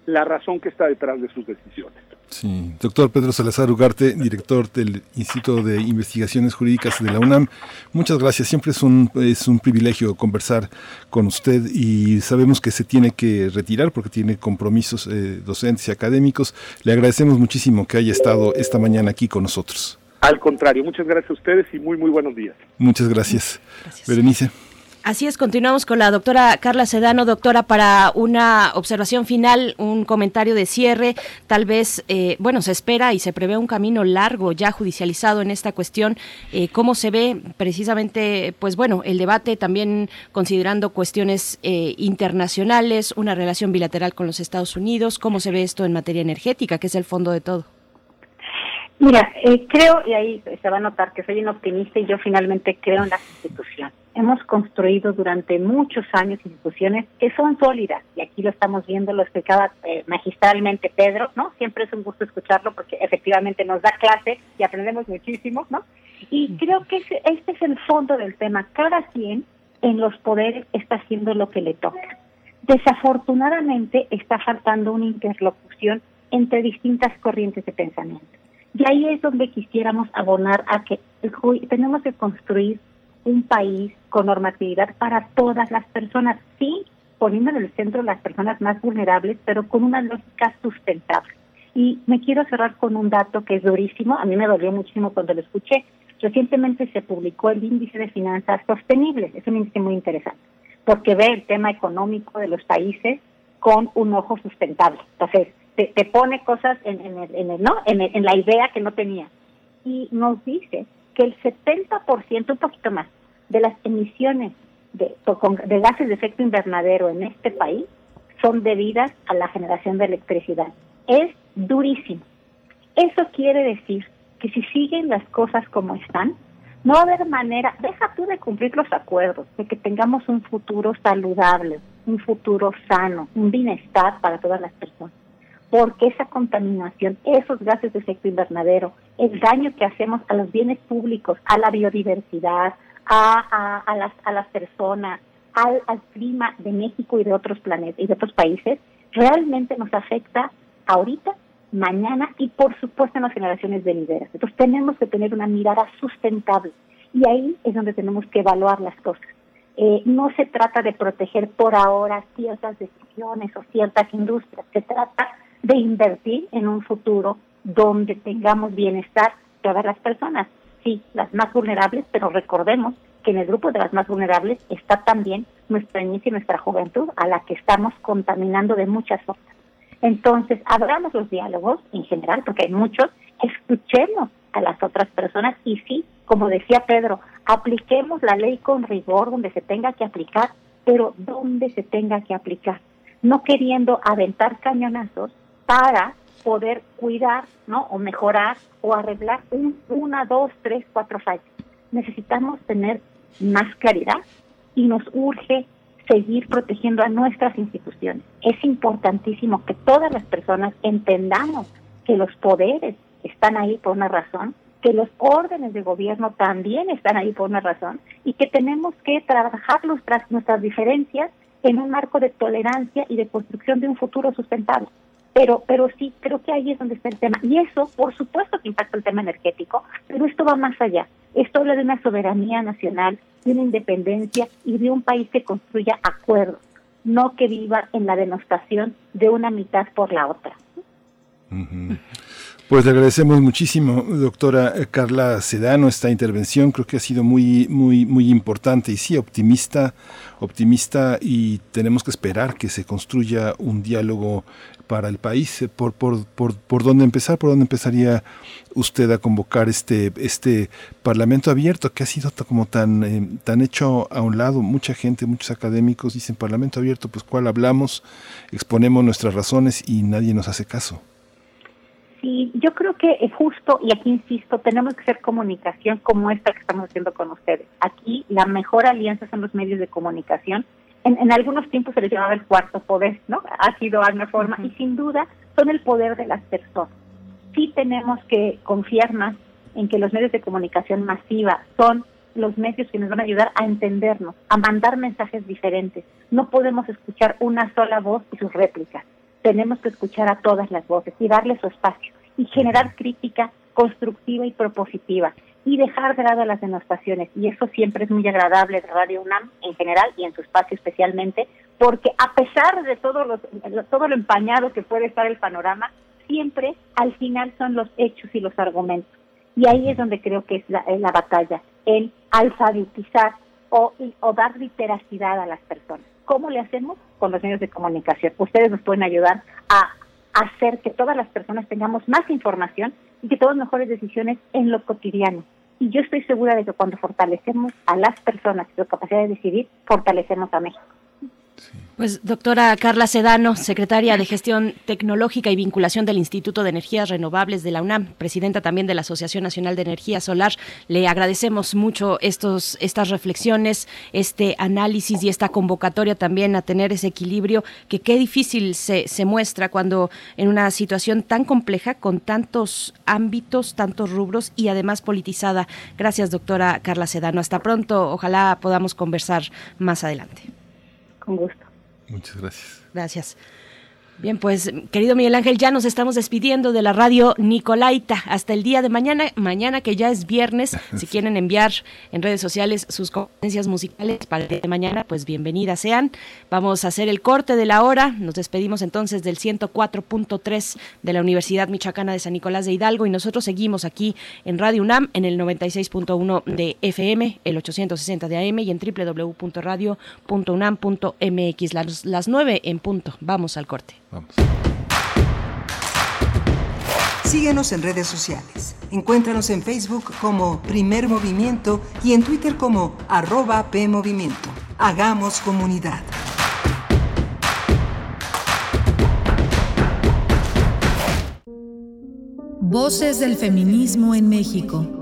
la razón que está detrás de sus decisiones. Sí, doctor Pedro Salazar Ugarte, director del Instituto de Investigaciones Jurídicas de la UNAM. Muchas gracias. Siempre es un, es un privilegio conversar con usted y sabemos que se tiene que retirar porque tiene compromisos eh, docentes y académicos. Le agradecemos muchísimo que haya estado esta mañana aquí con nosotros. Al contrario, muchas gracias a ustedes y muy, muy buenos días. Muchas gracias. gracias. Berenice. Así es, continuamos con la doctora Carla Sedano, doctora, para una observación final, un comentario de cierre. Tal vez, eh, bueno, se espera y se prevé un camino largo ya judicializado en esta cuestión. Eh, ¿Cómo se ve precisamente, pues bueno, el debate también considerando cuestiones eh, internacionales, una relación bilateral con los Estados Unidos? ¿Cómo se ve esto en materia energética, que es el fondo de todo? Mira, eh, creo, y ahí se va a notar que soy un optimista y yo finalmente creo en las instituciones. Hemos construido durante muchos años instituciones que son sólidas, y aquí lo estamos viendo, lo explicaba eh, magistralmente Pedro, ¿no? Siempre es un gusto escucharlo porque efectivamente nos da clase y aprendemos muchísimo, ¿no? Y creo que este es el fondo del tema. Cada quien en los poderes está haciendo lo que le toca. Desafortunadamente está faltando una interlocución entre distintas corrientes de pensamiento. Y ahí es donde quisiéramos abonar a que tenemos que construir un país con normatividad para todas las personas, sí, poniendo en el centro las personas más vulnerables, pero con una lógica sustentable. Y me quiero cerrar con un dato que es durísimo, a mí me dolió muchísimo cuando lo escuché. Recientemente se publicó el índice de finanzas sostenibles, es un índice muy interesante, porque ve el tema económico de los países con un ojo sustentable. Entonces, te, pone cosas en, en, el, ¿no? en, la idea que no tenía. Y nos dice que el 70%, un poquito más, de las emisiones de, de gases de efecto invernadero en este país son debidas a la generación de electricidad. Es durísimo. Eso quiere decir que si siguen las cosas como están, no va a haber manera, deja tú de cumplir los acuerdos, de que tengamos un futuro saludable, un futuro sano, un bienestar para todas las personas porque esa contaminación, esos gases de efecto invernadero, el daño que hacemos a los bienes públicos, a la biodiversidad, a, a, las, a las personas, al, al, clima de México y de otros planetas y de otros países, realmente nos afecta ahorita, mañana y por supuesto en las generaciones venideras. Entonces tenemos que tener una mirada sustentable y ahí es donde tenemos que evaluar las cosas. Eh, no se trata de proteger por ahora ciertas decisiones o ciertas industrias, se trata de invertir en un futuro donde tengamos bienestar todas las personas, sí, las más vulnerables, pero recordemos que en el grupo de las más vulnerables está también nuestra niñez y nuestra juventud, a la que estamos contaminando de muchas formas. Entonces, abramos los diálogos en general, porque hay muchos, escuchemos a las otras personas y sí, como decía Pedro, apliquemos la ley con rigor donde se tenga que aplicar, pero donde se tenga que aplicar, no queriendo aventar cañonazos para poder cuidar, ¿no? O mejorar o arreglar un, una, dos, tres, cuatro fallas. Necesitamos tener más claridad y nos urge seguir protegiendo a nuestras instituciones. Es importantísimo que todas las personas entendamos que los poderes están ahí por una razón, que los órdenes de gobierno también están ahí por una razón y que tenemos que trabajar nuestras, nuestras diferencias en un marco de tolerancia y de construcción de un futuro sustentable. Pero, pero sí, creo que ahí es donde está el tema. Y eso, por supuesto que impacta el tema energético, pero esto va más allá. Esto habla de una soberanía nacional, de una independencia y de un país que construya acuerdos, no que viva en la denostación de una mitad por la otra. Pues le agradecemos muchísimo, doctora Carla Sedano, esta intervención. Creo que ha sido muy, muy, muy importante y sí, optimista, optimista y tenemos que esperar que se construya un diálogo para el país. ¿Por, por, por, por dónde empezar? ¿Por dónde empezaría usted a convocar este, este parlamento abierto que ha sido como tan, eh, tan hecho a un lado? Mucha gente, muchos académicos dicen parlamento abierto, pues cuál hablamos, exponemos nuestras razones y nadie nos hace caso. Sí, yo creo que es justo, y aquí insisto, tenemos que hacer comunicación como esta que estamos haciendo con ustedes. Aquí la mejor alianza son los medios de comunicación. En, en algunos tiempos se les llamaba el cuarto poder, ¿no? Ha sido alguna forma, y sin duda son el poder de las personas. Sí tenemos que confiar más en que los medios de comunicación masiva son los medios que nos van a ayudar a entendernos, a mandar mensajes diferentes. No podemos escuchar una sola voz y sus réplicas tenemos que escuchar a todas las voces y darle su espacio. y generar crítica constructiva y propositiva y dejar de lado las denostaciones. Y eso siempre es muy agradable de Radio UNAM en general y en su espacio especialmente, porque a pesar de todo, los, todo lo empañado que puede estar el panorama, siempre al final son los hechos y los argumentos. Y ahí es donde creo que es la, la batalla, el alfabetizar o, o dar literacidad a las personas. ¿Cómo le hacemos? Con los medios de comunicación. Ustedes nos pueden ayudar a hacer que todas las personas tengamos más información y que tomemos mejores decisiones en lo cotidiano. Y yo estoy segura de que cuando fortalecemos a las personas y su capacidad de decidir, fortalecemos a México. Pues doctora Carla Sedano, secretaria de Gestión Tecnológica y Vinculación del Instituto de Energías Renovables de la UNAM, presidenta también de la Asociación Nacional de Energía Solar, le agradecemos mucho estos, estas reflexiones, este análisis y esta convocatoria también a tener ese equilibrio que qué difícil se, se muestra cuando en una situación tan compleja, con tantos ámbitos, tantos rubros y además politizada. Gracias, doctora Carla Sedano. Hasta pronto. Ojalá podamos conversar más adelante. Con gusto. Muchas gracias. Gracias. Bien, pues querido Miguel Ángel, ya nos estamos despidiendo de la radio Nicolaita hasta el día de mañana, mañana que ya es viernes, si quieren enviar en redes sociales sus conferencias musicales para el día de mañana, pues bienvenidas sean. Vamos a hacer el corte de la hora, nos despedimos entonces del 104.3 de la Universidad Michoacana de San Nicolás de Hidalgo y nosotros seguimos aquí en Radio UNAM en el 96.1 de FM, el 860 de AM y en www.radio.unam.mx, las, las 9 en punto. Vamos al corte. Vamos. Síguenos en redes sociales. Encuéntranos en Facebook como Primer Movimiento y en Twitter como arroba PMovimiento. Hagamos comunidad. Voces del feminismo en México.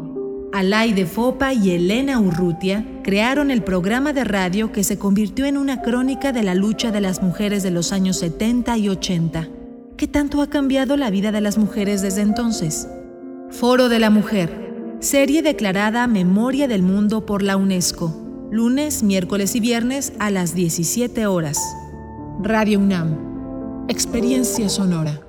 Alaide Fopa y Elena Urrutia crearon el programa de radio que se convirtió en una crónica de la lucha de las mujeres de los años 70 y 80. ¿Qué tanto ha cambiado la vida de las mujeres desde entonces? Foro de la Mujer, serie declarada Memoria del Mundo por la UNESCO, lunes, miércoles y viernes a las 17 horas. Radio UNAM, experiencia sonora.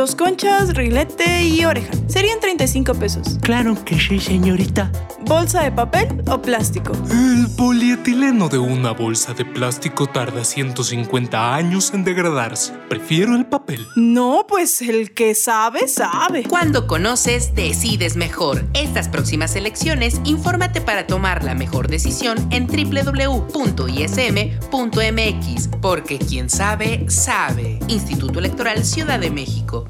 Dos conchas, rilete y oreja. Serían 35 pesos. Claro que sí, señorita. ¿Bolsa de papel o plástico? El polietileno de una bolsa de plástico tarda 150 años en degradarse. Prefiero el papel. No, pues el que sabe, sabe. Cuando conoces, decides mejor. Estas próximas elecciones, infórmate para tomar la mejor decisión en www.ism.mx. Porque quien sabe, sabe. Instituto Electoral Ciudad de México.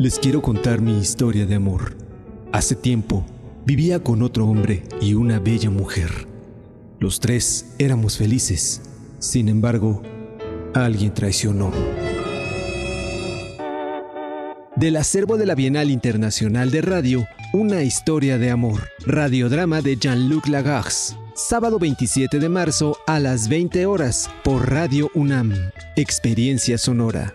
Les quiero contar mi historia de amor. Hace tiempo vivía con otro hombre y una bella mujer. Los tres éramos felices. Sin embargo, alguien traicionó. Del acervo de la Bienal Internacional de Radio, una historia de amor. Radiodrama de Jean-Luc Lagarce. Sábado 27 de marzo a las 20 horas por Radio UNAM. Experiencia sonora.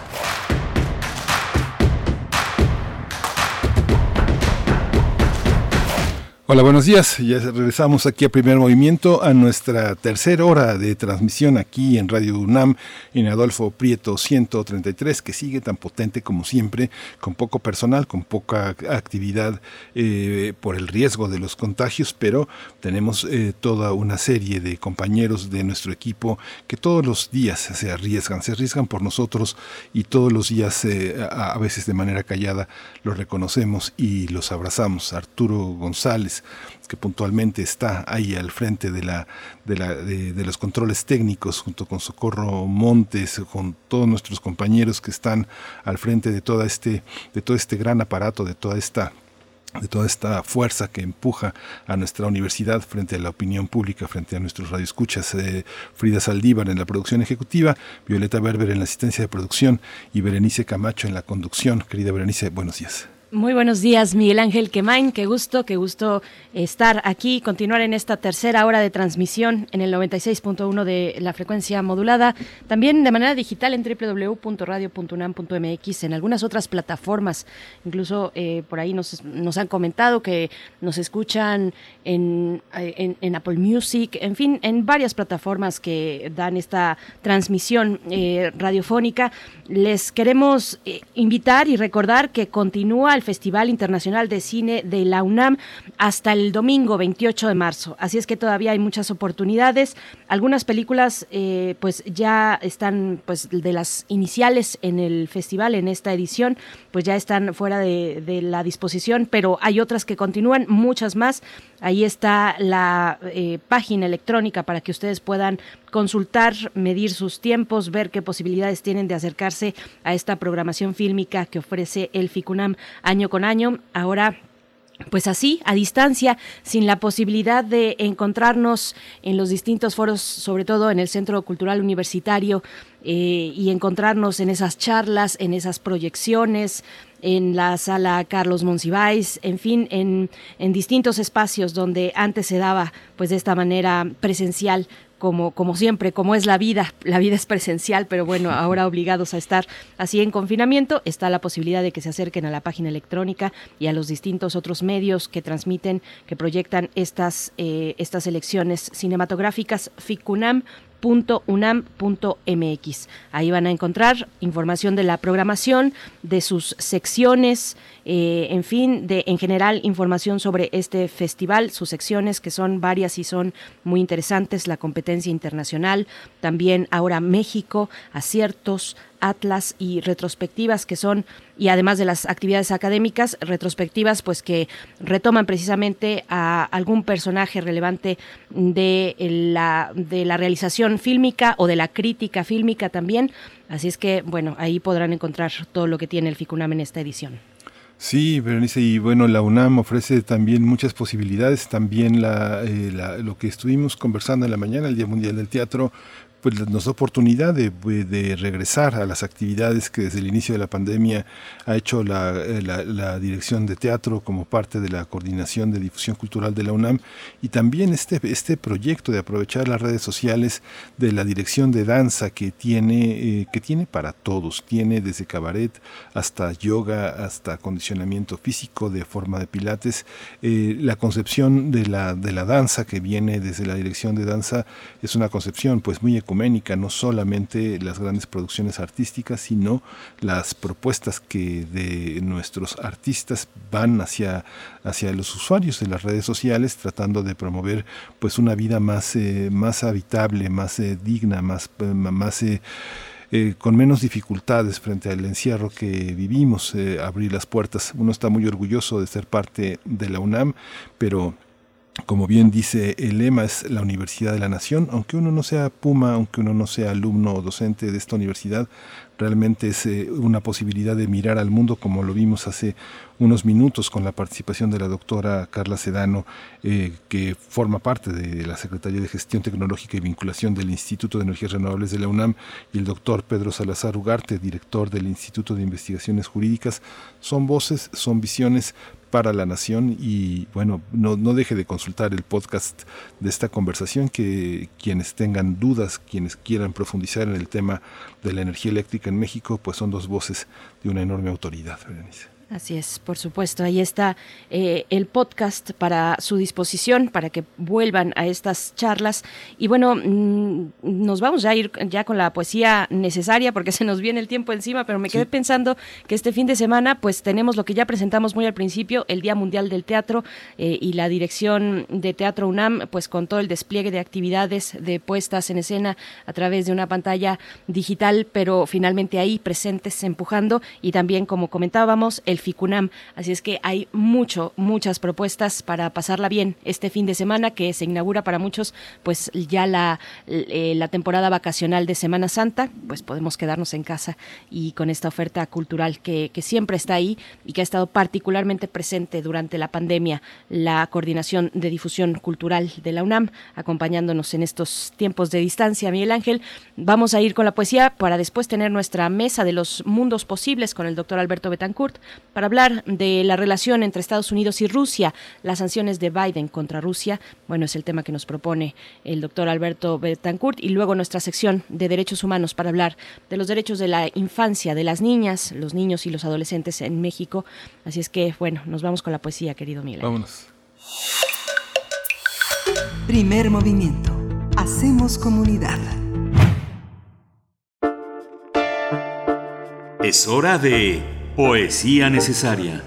Hola, buenos días. Ya regresamos aquí a Primer Movimiento a nuestra tercera hora de transmisión aquí en Radio UNAM en Adolfo Prieto 133, que sigue tan potente como siempre, con poco personal, con poca actividad eh, por el riesgo de los contagios, pero tenemos eh, toda una serie de compañeros de nuestro equipo que todos los días se arriesgan, se arriesgan por nosotros y todos los días, eh, a, a veces de manera callada, los reconocemos y los abrazamos. Arturo González, que puntualmente está ahí al frente de, la, de, los controles técnicos, junto con Socorro Montes, con todos nuestros compañeros que están al frente de, este, de todo este gran aparato, de toda esta de toda esta fuerza que empuja a nuestra universidad frente a la opinión pública, frente a nuestros radioescuchas, eh, Frida Saldívar en la producción ejecutiva, Violeta Berber en la asistencia de producción y Berenice Camacho en la conducción. Querida Berenice, buenos días. Muy buenos días, Miguel Ángel Quemain. Qué gusto, qué gusto estar aquí, continuar en esta tercera hora de transmisión en el 96.1 de la frecuencia modulada. También de manera digital en www.radio.unam.mx, en algunas otras plataformas. Incluso eh, por ahí nos, nos, han comentado que nos escuchan en, Apple Music, en fin, en varias plataformas que dan esta transmisión eh, radiofónica. Les queremos eh, invitar y recordar que continúa el Festival Internacional de Cine de la UNAM hasta el domingo 28 de marzo. Así es que todavía hay muchas oportunidades. Algunas películas eh, pues ya están pues de las iniciales en el festival, en esta edición, pues ya están fuera de, de la disposición, pero hay otras que continúan, muchas más. Ahí está la eh, página electrónica para que ustedes puedan consultar, medir sus tiempos, ver qué posibilidades tienen de acercarse a esta programación fílmica que ofrece el FICUNAM año con año. Ahora pues así, a distancia, sin la posibilidad de encontrarnos en los distintos foros, sobre todo en el Centro Cultural Universitario, eh, y encontrarnos en esas charlas, en esas proyecciones, en la sala Carlos Monsiváis, en fin, en, en distintos espacios donde antes se daba pues de esta manera presencial como, como siempre, como es la vida, la vida es presencial, pero bueno, ahora obligados a estar así en confinamiento, está la posibilidad de que se acerquen a la página electrónica y a los distintos otros medios que transmiten, que proyectan estas, eh, estas elecciones cinematográficas, FICUNAM .unam.mx. Ahí van a encontrar información de la programación, de sus secciones, eh, en fin, de en general información sobre este festival, sus secciones que son varias y son muy interesantes, la competencia internacional, también ahora México, aciertos, atlas y retrospectivas que son y además de las actividades académicas retrospectivas pues que retoman precisamente a algún personaje relevante de la de la realización fílmica o de la crítica fílmica también. Así es que bueno ahí podrán encontrar todo lo que tiene el FICUNAM en esta edición. Sí, Berenice, y bueno, la UNAM ofrece también muchas posibilidades, también eh, lo que estuvimos conversando en la mañana, el Día Mundial del Teatro, pues nos da oportunidad de, de, regresar a las actividades que desde el inicio de la pandemia ha hecho la, eh, la, la, dirección de teatro como parte de la coordinación de difusión cultural de la UNAM y también este, este proyecto de aprovechar las redes sociales de la dirección de danza que tiene, eh, que tiene para todos, tiene desde cabaret hasta yoga, hasta acondicionamiento físico de forma de pilates, eh, la concepción de la, de la danza que viene desde la dirección de danza es una concepción pues muy no solamente las grandes producciones artísticas, sino las propuestas que de nuestros artistas van hacia, hacia los usuarios de las redes sociales, tratando de promover pues una vida más, eh, más habitable, más eh, digna, más, eh, con menos dificultades frente al encierro que vivimos, abrir las puertas. Uno está muy orgulloso de ser parte de la UNAM, pero como bien dice el lema, es la Universidad de la Nación, aunque uno no sea Puma, aunque uno no sea alumno o docente de esta universidad, realmente es eh, una posibilidad de mirar al mundo como lo vimos hace unos minutos con la participación de la doctora Carla Sedano, eh, que forma parte de la Secretaría de Gestión Tecnológica y Vinculación del Instituto de Energías Renovables de la UNAM, y el doctor Pedro Salazar Ugarte, director del Instituto de Investigaciones Jurídicas. Son voces, son visiones para la nación y bueno, no, no deje de consultar el podcast de esta conversación que quienes tengan dudas, quienes quieran profundizar en el tema de la energía eléctrica en México, pues son dos voces de una enorme autoridad, Así es, por supuesto. Ahí está eh, el podcast para su disposición, para que vuelvan a estas charlas. Y bueno, mm, nos vamos ya a ir ya con la poesía necesaria porque se nos viene el tiempo encima, pero me quedé pensando que este fin de semana pues tenemos lo que ya presentamos muy al principio, el Día Mundial del Teatro eh, y la dirección de Teatro UNAM, pues con todo el despliegue de actividades de puestas en escena a través de una pantalla digital, pero finalmente ahí presentes empujando y también como comentábamos el FICUNAM. Así es que hay mucho, muchas propuestas para pasarla bien este fin de semana que se inaugura para muchos, pues ya la, eh, la temporada vacacional de Semana Santa, pues podemos quedarnos en casa y con esta oferta cultural que, que siempre está ahí y que ha estado particularmente presente durante la pandemia, la coordinación de difusión cultural de la UNAM, acompañándonos en estos tiempos de distancia. Miguel Ángel, vamos a ir con la poesía para después tener nuestra mesa de los mundos posibles con el doctor Alberto Betancourt para hablar de la relación entre Estados Unidos y Rusia, las sanciones de Biden contra Rusia. Bueno, es el tema que nos propone el doctor Alberto Betancourt y luego nuestra sección de derechos humanos para hablar de los derechos de la infancia, de las niñas, los niños y los adolescentes en México. Así es que, bueno, nos vamos con la poesía, querido Miguel. Vámonos. Primer movimiento. Hacemos comunidad. Es hora de Poesía necesaria.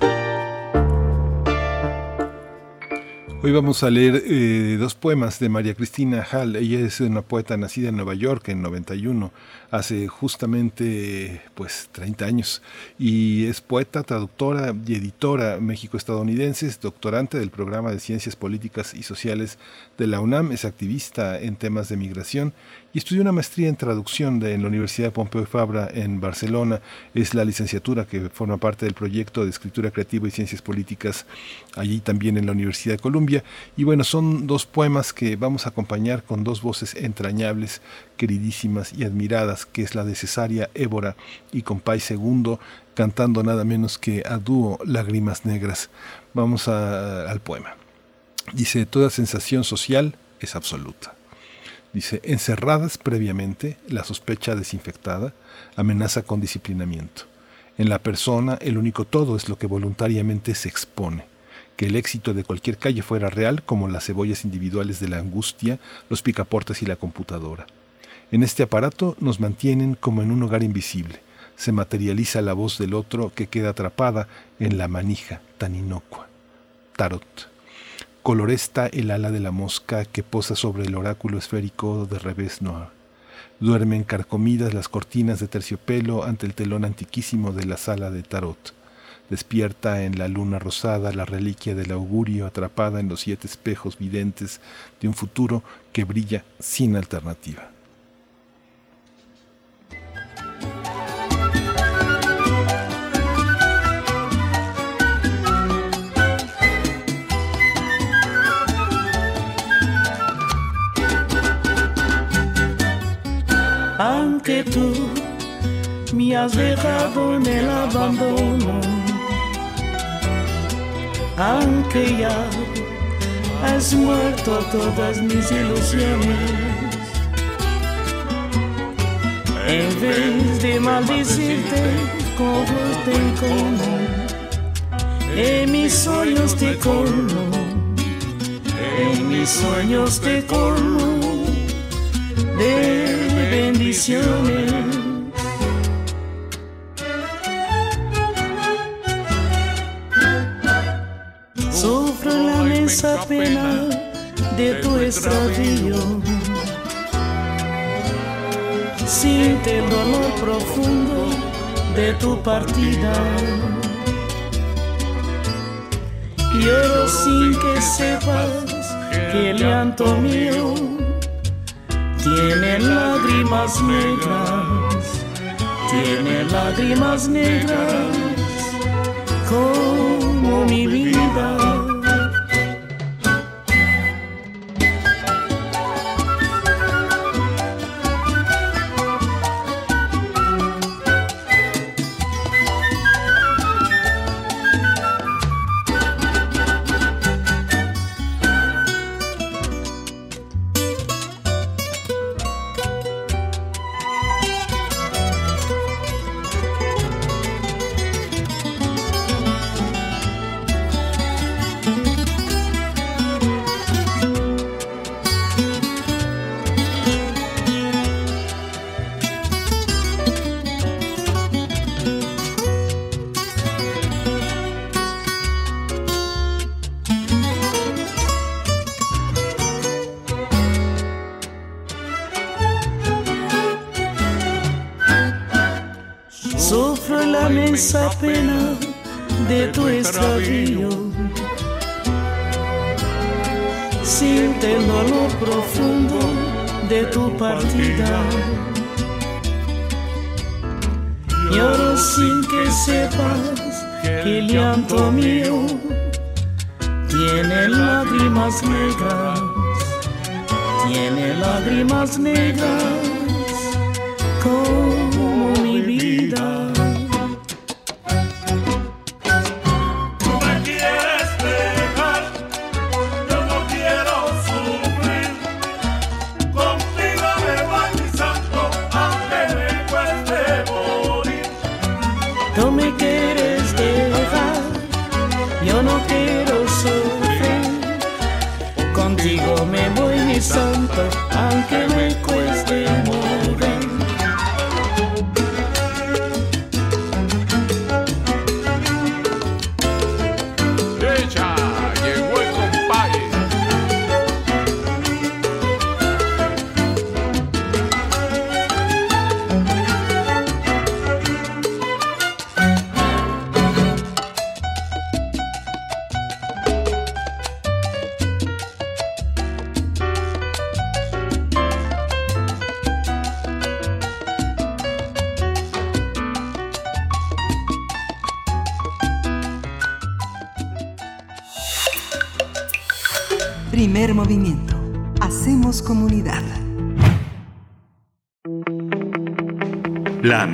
Hoy vamos a leer eh, dos poemas de María Cristina Hall. Ella es una poeta nacida en Nueva York en 91, hace justamente pues 30 años. Y es poeta, traductora y editora México-estadounidense, doctorante del programa de Ciencias Políticas y Sociales de la UNAM, es activista en temas de migración y estudió una maestría en traducción de, en la Universidad Pompeu Fabra en Barcelona. Es la licenciatura que forma parte del proyecto de escritura creativa y ciencias políticas allí también en la Universidad de Columbia. Y bueno, son dos poemas que vamos a acompañar con dos voces entrañables, queridísimas y admiradas, que es la de Cesaria Évora y Compay Segundo, cantando nada menos que a dúo Lágrimas Negras. Vamos al poema. Dice, toda sensación social es absoluta Dice, encerradas previamente, la sospecha desinfectada amenaza con disciplinamiento. En la persona el único todo es lo que voluntariamente se expone. Que el éxito de cualquier calle fuera real como las cebollas individuales de la angustia, los picaportes y la computadora. En este aparato nos mantienen como en un hogar invisible. Se materializa la voz del otro que queda atrapada en la manija tan inocua. Tarot coloresta el ala de la mosca que posa sobre el oráculo esférico de revés noir. Duermen carcomidas las cortinas de terciopelo ante el telón antiquísimo de la sala de tarot. Despierta en la luna rosada la reliquia del augurio atrapada en los siete espejos videntes de un futuro que brilla sin alternativa. Me has dejado en el abandono, aunque ya has muerto todas mis ilusiones. En vez de maldecirte como te como, en mis sueños te colmo, en mis sueños te colmo de bendiciones. Sufro la mesa pena de tu extravío. Siente el dolor profundo de tu partida. Lloro sin que sepas que el llanto mío tiene lágrimas negras, tiene lágrimas negras como mi vida.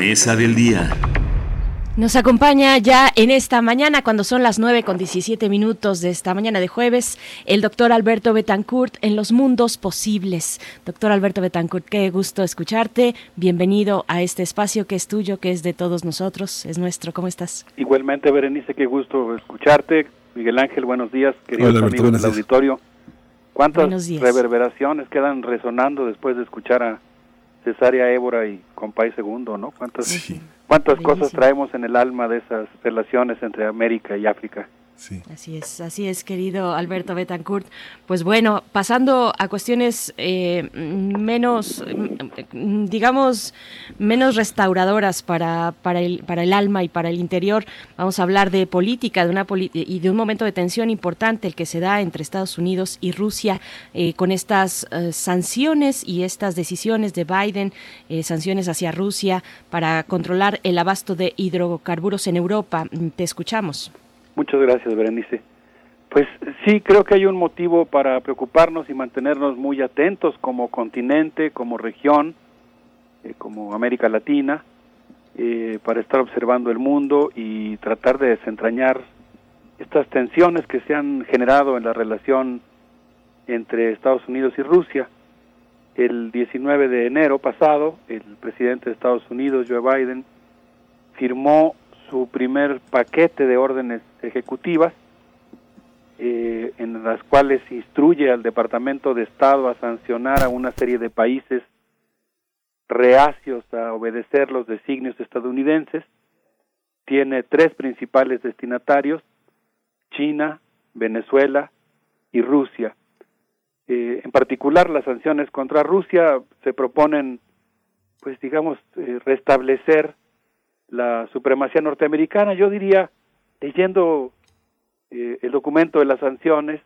Mesa del día. Nos acompaña ya en esta mañana, cuando son las 9 con 17 minutos de esta mañana de jueves, el doctor Alberto Betancourt en Los Mundos Posibles. Doctor Alberto Betancourt, qué gusto escucharte. Bienvenido a este espacio que es tuyo, que es de todos nosotros, es nuestro. ¿Cómo estás? Igualmente, Berenice, qué gusto escucharte. Miguel Ángel, buenos días, queridos Hola, Alberto, amigos buenos del días. auditorio. ¿Cuántas Buenos días. reverberaciones quedan resonando después de escuchar a Cesárea Évora y Compay Segundo, ¿no? ¿Cuántas, cuántas cosas traemos en el alma de esas relaciones entre América y África? Así es, así es, querido Alberto Betancourt. Pues bueno, pasando a cuestiones eh, menos, mm, digamos, menos restauradoras para, para, el, para el alma y para el interior, vamos a hablar de política de una y de un momento de tensión importante, el que se da entre Estados Unidos y Rusia, eh, con estas eh, sanciones y estas decisiones de Biden, eh, sanciones hacia Rusia para controlar el abasto de hidrocarburos en Europa. Mm, Te escuchamos. Muchas gracias, Berenice. Pues sí, creo que hay un motivo para preocuparnos y mantenernos muy atentos como continente, como región, eh, como América Latina. eh, para estar observando el mundo y tratar de desentrañar estas tensiones que se han generado en la relación entre Estados Unidos y Rusia. El 19 de enero pasado, el presidente de Estados Unidos, Joe Biden, firmó su primer paquete de órdenes ejecutivas eh, en las cuales instruye al Departamento de Estado a sancionar a una serie de países reacios a obedecer los designios estadounidenses. Tiene tres principales destinatarios, China, Venezuela y Rusia. Eh, en particular, las sanciones contra Rusia se proponen, pues digamos, eh, restablecer la supremacía norteamericana. Yo diría, leyendo eh, el documento de las sanciones,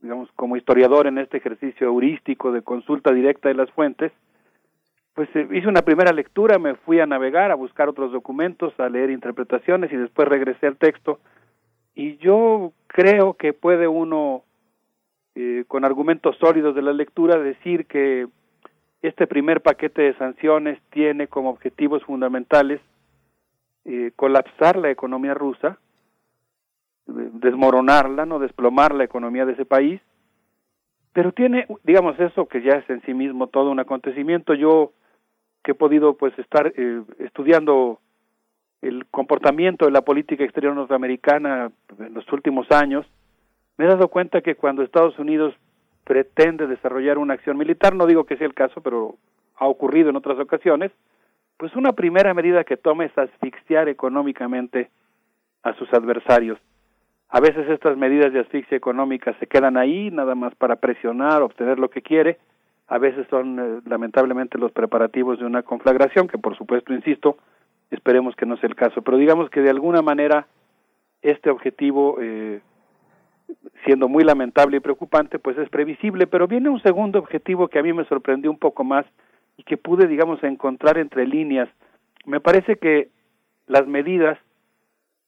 digamos, como historiador en este ejercicio heurístico de consulta directa de las fuentes, pues eh, hice una primera lectura, me fui a navegar, a buscar otros documentos, a leer interpretaciones y después regresé al texto. Y yo creo que puede uno, eh, con argumentos sólidos de la lectura, decir que este primer paquete de sanciones tiene como objetivos fundamentales eh, colapsar la economía rusa, desmoronarla, no desplomar la economía de ese país, pero tiene, digamos, eso que ya es en sí mismo todo un acontecimiento. Yo que he podido pues estar eh, estudiando el comportamiento de la política exterior norteamericana en los últimos años, me he dado cuenta que cuando Estados Unidos pretende desarrollar una acción militar, no digo que sea el caso, pero ha ocurrido en otras ocasiones, pues una primera medida que toma es asfixiar económicamente a sus adversarios. A veces estas medidas de asfixia económica se quedan ahí nada más para presionar, obtener lo que quiere, a veces son eh, lamentablemente los preparativos de una conflagración, que por supuesto, insisto, esperemos que no sea el caso, pero digamos que de alguna manera este objetivo, eh, siendo muy lamentable y preocupante, pues es previsible, pero viene un segundo objetivo que a mí me sorprendió un poco más y que pude, digamos, encontrar entre líneas. Me parece que las medidas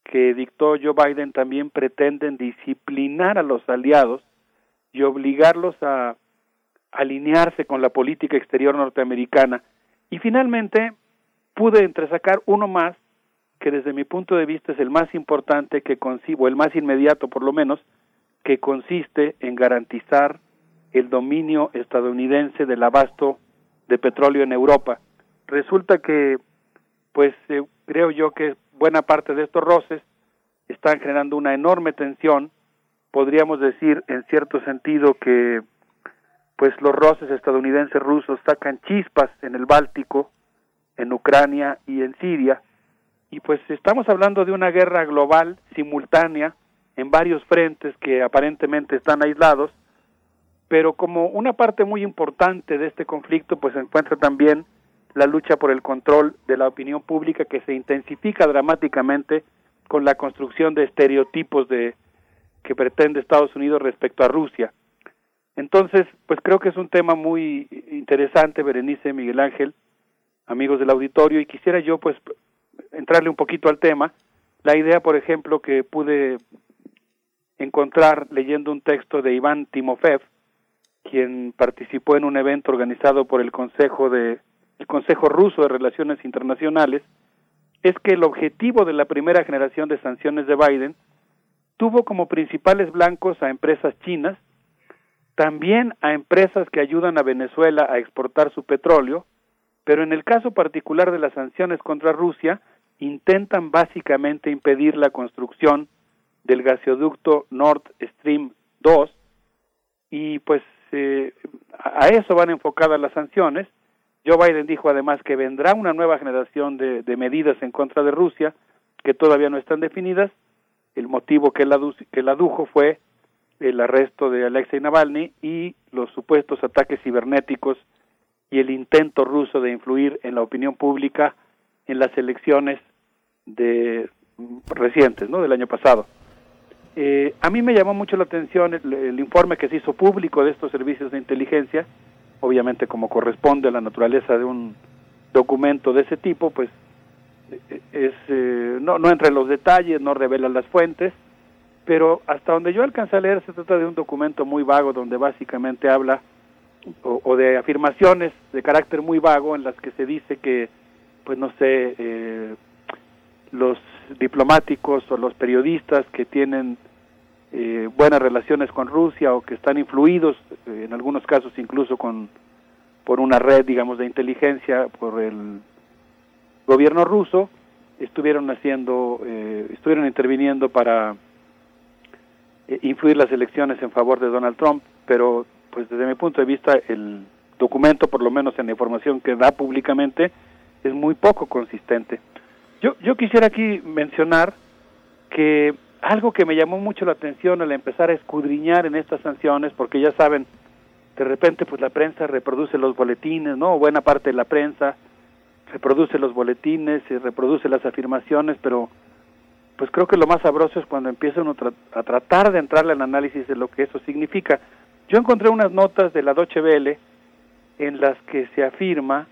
que dictó Joe Biden también pretenden disciplinar a los aliados y obligarlos a alinearse con la política exterior norteamericana. Y finalmente pude entresacar uno más que desde mi punto de vista es el más importante que concibo, el más inmediato por lo menos, que consiste en garantizar el dominio estadounidense del abasto de petróleo en Europa. Resulta que, pues eh, creo yo que buena parte de estos roces están generando una enorme tensión, podríamos decir en cierto sentido que pues los roces estadounidenses rusos sacan chispas en el Báltico, en Ucrania y en Siria, y pues estamos hablando de una guerra global simultánea en varios frentes que aparentemente están aislados, pero como una parte muy importante de este conflicto pues se encuentra también la lucha por el control de la opinión pública que se intensifica dramáticamente con la construcción de estereotipos de que pretende Estados Unidos respecto a Rusia. Entonces, pues creo que es un tema muy interesante, Berenice, Miguel Ángel, amigos del auditorio, y quisiera yo pues entrarle un poquito al tema. La idea, por ejemplo, que pude encontrar leyendo un texto de Iván Timofev, quien participó en un evento organizado por el Consejo de el Consejo Ruso de Relaciones Internacionales, es que el objetivo de la primera generación de sanciones de Biden tuvo como principales blancos a empresas chinas también a empresas que ayudan a Venezuela a exportar su petróleo, pero en el caso particular de las sanciones contra Rusia, intentan básicamente impedir la construcción del gasoducto Nord Stream 2 y pues eh, a eso van enfocadas las sanciones. Joe Biden dijo además que vendrá una nueva generación de, medidas en contra de Rusia que todavía no están definidas. El motivo que él, que adujo fue el arresto de Alexei Navalny y los supuestos ataques cibernéticos y el intento ruso de influir en la opinión pública en las elecciones de recientes, ¿no? Del año pasado. Eh, a mí me llamó mucho la atención el, informe que se hizo público de estos servicios de inteligencia, obviamente como corresponde a la naturaleza de un documento de ese tipo, pues eh, es eh, no no entra en los detalles, no revela las fuentes, pero hasta donde yo alcancé a leer se trata de un documento muy vago donde básicamente habla o, o, de afirmaciones de carácter muy vago en las que se dice que pues no sé, eh, los diplomáticos o los periodistas que tienen eh, buenas relaciones con Rusia o que están influidos, eh, en algunos casos incluso con por una red, digamos, de inteligencia por el gobierno ruso, estuvieron haciendo, eh, estuvieron interviniendo para eh, influir las elecciones en favor de Donald Trump, pero pues desde mi punto de vista el documento, por lo menos en la información que da públicamente, es muy poco consistente. Yo, yo quisiera aquí mencionar que algo que me llamó mucho la atención al empezar a escudriñar en estas sanciones, porque ya saben, de repente pues la prensa reproduce los boletines, ¿no? Buena parte de la prensa reproduce los boletines y reproduce las afirmaciones, pero pues creo que lo más sabroso es cuando empieza uno a tratar de entrarle al análisis de lo que eso significa. Yo encontré unas notas de la Deutsche en las que se afirma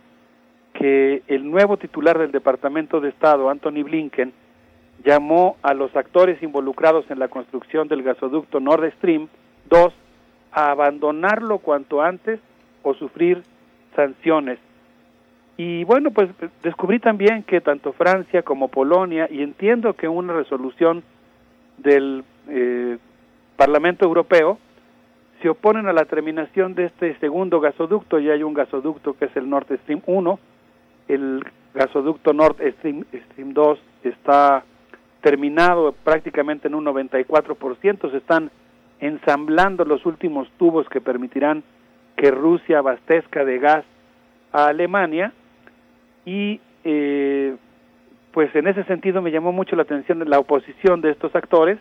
que el nuevo titular del Departamento de Estado, Anthony Blinken, llamó a los actores involucrados en la construcción del gasoducto Nord Stream 2 a abandonarlo cuanto antes o sufrir sanciones. Y bueno, pues descubrí también que tanto Francia como Polonia, y entiendo que una resolución del eh, Parlamento Europeo, se oponen a la terminación de este segundo gasoducto. Ya hay un gasoducto que es el Nord Stream 1. El gasoducto Nord Stream, Stream 2 está terminado prácticamente en un 94%. Se están ensamblando los últimos tubos que permitirán que Rusia abastezca de gas a Alemania y eh, pues en ese sentido me llamó mucho la atención la oposición de estos actores,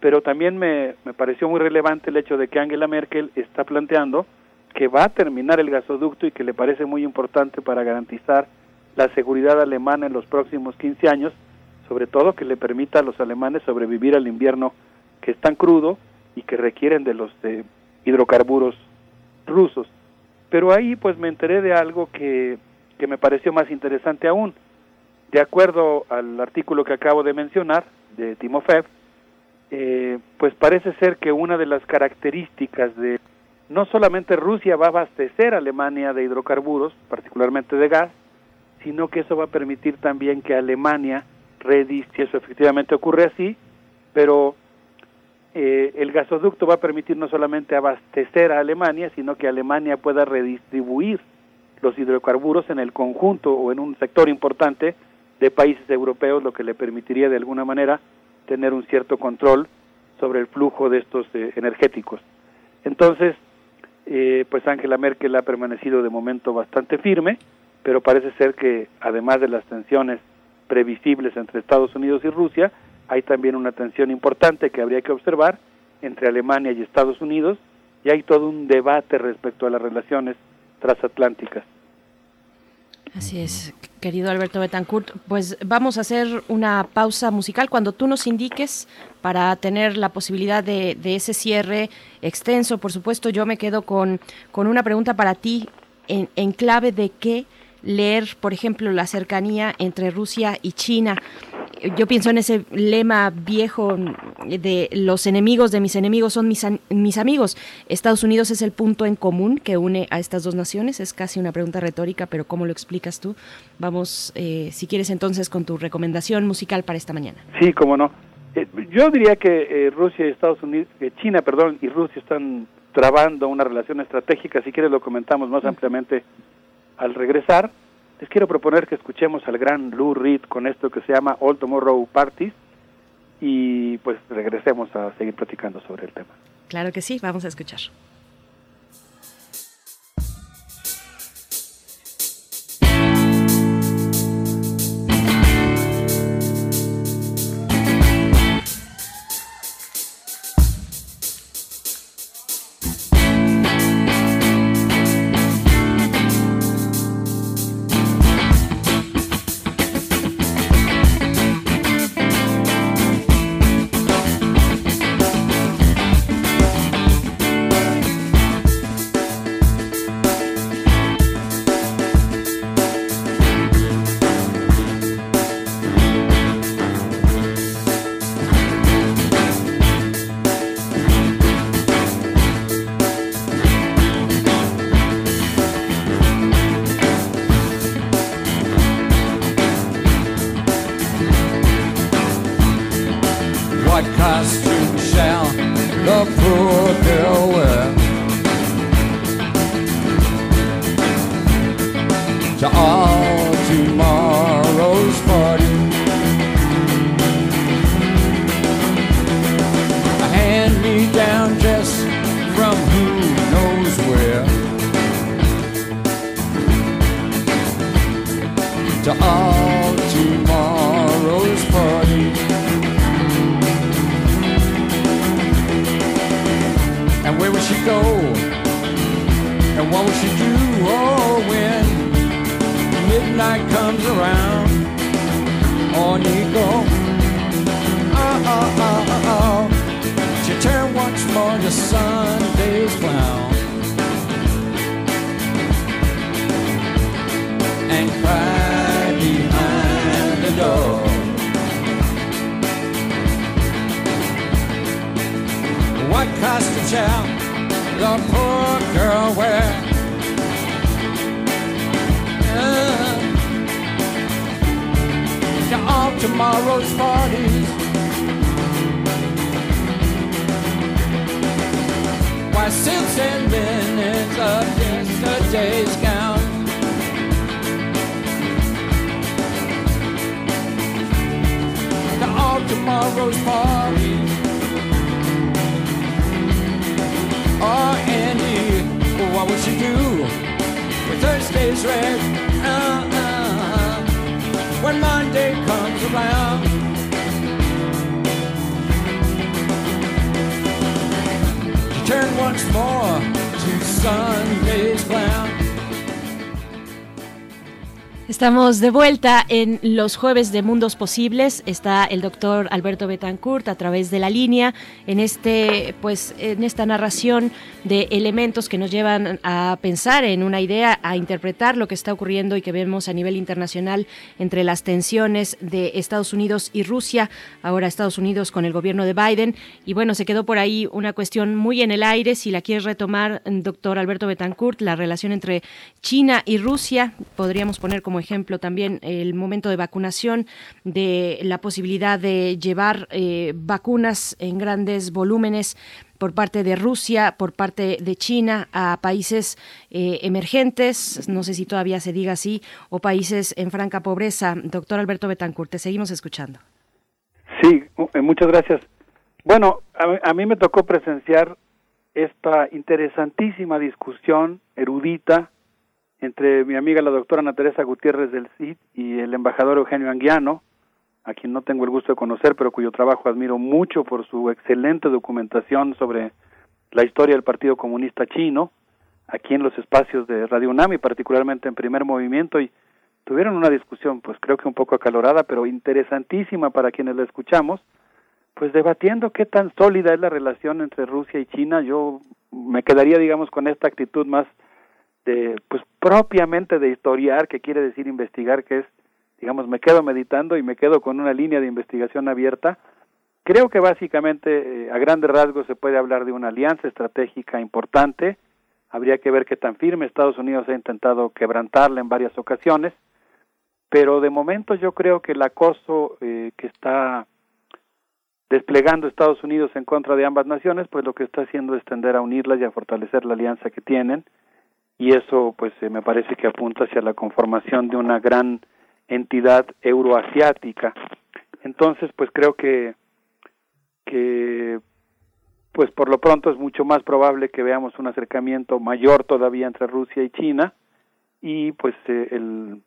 pero también me, me pareció muy relevante el hecho de que Angela Merkel está planteando que va a terminar el gasoducto y que le parece muy importante para garantizar la seguridad alemana en los próximos 15 años, sobre todo que le permita a los alemanes sobrevivir al invierno que es tan crudo y que requieren de los de hidrocarburos rusos. Pero ahí pues me enteré de algo que, que me pareció más interesante aún. De acuerdo al artículo que acabo de mencionar, de Timofev, eh, pues parece ser que una de las características de no solamente Rusia va a abastecer a Alemania de hidrocarburos, particularmente de gas, sino que eso va a permitir también que Alemania redis, si eso efectivamente ocurre así, pero eh, el gasoducto va a permitir no solamente abastecer a Alemania, sino que Alemania pueda redistribuir los hidrocarburos en el conjunto o en un sector importante de países europeos, lo que le permitiría de alguna manera tener un cierto control sobre el flujo de estos eh, energéticos. Entonces, eh, pues Angela Merkel ha permanecido de momento bastante firme, pero parece ser que además de las tensiones previsibles entre Estados Unidos y Rusia, hay también una tensión importante que habría que observar entre Alemania y Estados Unidos y hay todo un debate respecto a las relaciones transatlánticas. Así es, querido Alberto Betancourt. Pues vamos a hacer una pausa musical cuando tú nos indiques para tener la posibilidad de, ese cierre extenso. Por supuesto, yo me quedo con, con una pregunta para ti en, en clave de qué leer, por ejemplo, la cercanía entre Rusia y China. Yo pienso en ese lema viejo de los enemigos de mis enemigos son mis, mis amigos. Estados Unidos es el punto en común que une a estas dos naciones. Es casi una pregunta retórica, pero ¿cómo lo explicas tú? Vamos, eh, si quieres entonces, con tu recomendación musical para esta mañana. Sí, cómo no. Eh, yo diría que eh, Rusia y Estados Unidos, eh, China, perdón, y Rusia están trabando una relación estratégica. Si quieres lo comentamos más ampliamente al regresar, les quiero proponer que escuchemos al gran Lou Reed con esto que se llama All Tomorrow Parties y pues regresemos a seguir platicando sobre el tema. Claro que sí, vamos a escuchar. Costume shall the yesterday's gown? To all tomorrow's parties. or Andy, what would she do with Thursday's red? Uh-uh. When Monday comes around, turned once more to Sunday's clown. Estamos de vuelta en los jueves de Mundos Posibles. Está el doctor Alberto Betancourt a través de la línea en este, pues, en esta narración de elementos que nos llevan a pensar en una idea, a interpretar lo que está ocurriendo y que vemos a nivel internacional entre las tensiones de Estados Unidos y Rusia. Ahora Estados Unidos con el gobierno de Biden. Y bueno, se quedó por ahí una cuestión muy en el aire. Si la quieres retomar, doctor Alberto Betancourt, la relación entre China y Rusia, podríamos poner como ejemplo también el momento de vacunación, de la posibilidad de llevar eh, vacunas en grandes volúmenes por parte de Rusia, por parte de China a países eh, emergentes, no sé si todavía se diga así, o países en franca pobreza. Doctor Alberto Betancourt, te seguimos escuchando. Sí, eh, muchas gracias. Bueno, a, a mí me tocó presenciar esta interesantísima discusión erudita entre mi amiga la doctora Ana Teresa Gutiérrez del CID y el embajador Eugenio Anguiano, a quien no tengo el gusto de conocer, pero cuyo trabajo admiro mucho por su excelente documentación sobre la historia del Partido Comunista Chino, aquí en los espacios de Radio UNAM particularmente en primer movimiento, y tuvieron una discusión, pues creo que un poco acalorada, pero interesantísima para quienes la escuchamos, pues debatiendo qué tan sólida es la relación entre Rusia y China. Yo me quedaría, digamos, con esta actitud más de, pues propiamente de historiar, que quiere decir investigar, que es, digamos, me quedo meditando y me quedo con una línea de investigación abierta. Creo que básicamente, eh, a grandes rasgos, se puede hablar de una alianza estratégica importante. Habría que ver qué tan firme Estados Unidos ha intentado quebrantarla en varias ocasiones. Pero de momento yo creo que el acoso eh, que está desplegando Estados Unidos en contra de ambas naciones, pues lo que está haciendo es tender a unirlas y a fortalecer la alianza que tienen y eso pues eh, me parece que apunta hacia la conformación de una gran entidad euroasiática. Entonces, pues creo que que pues por lo pronto es mucho más probable que veamos un acercamiento mayor todavía entre Rusia y China y pues eh, el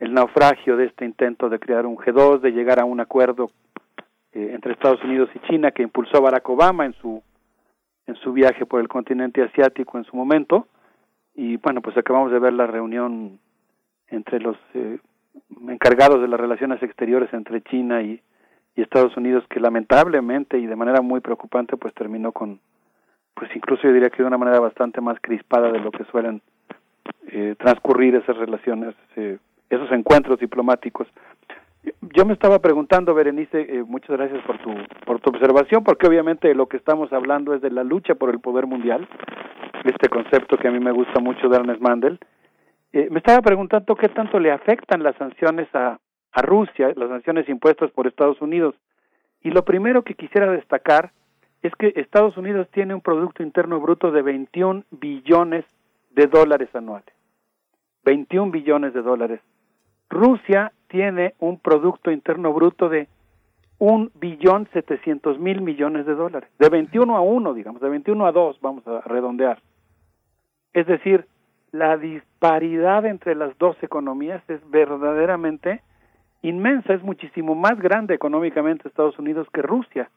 el naufragio de este intento de crear un G2, de llegar a un acuerdo eh, entre Estados Unidos y China que impulsó Barack Obama en su en su viaje por el continente asiático en su momento y bueno pues acabamos de ver la reunión entre los eh, encargados de las relaciones exteriores entre China y, y Estados Unidos que lamentablemente y de manera muy preocupante pues terminó con pues incluso yo diría que de una manera bastante más crispada de lo que suelen eh, transcurrir esas relaciones eh, esos encuentros diplomáticos yo me estaba preguntando, Berenice, eh, muchas gracias por tu, por tu observación, porque obviamente lo que estamos hablando es de la lucha por el poder mundial, este concepto que a mí me gusta mucho de Ernest Mandel. Eh, me estaba preguntando qué tanto le afectan las sanciones a, a Rusia, las sanciones impuestas por Estados Unidos. Y lo primero que quisiera destacar es que Estados Unidos tiene un Producto Interno Bruto de 21 billones de dólares anuales. 21 billones de dólares. Rusia tiene un Producto Interno Bruto de un billón 700 mil millones de dólares. De 21 a 1, digamos, de 21 a 2, vamos a redondear. Es decir, la disparidad entre las dos economías es verdaderamente inmensa, es muchísimo más grande económicamente Estados Unidos que Rusia.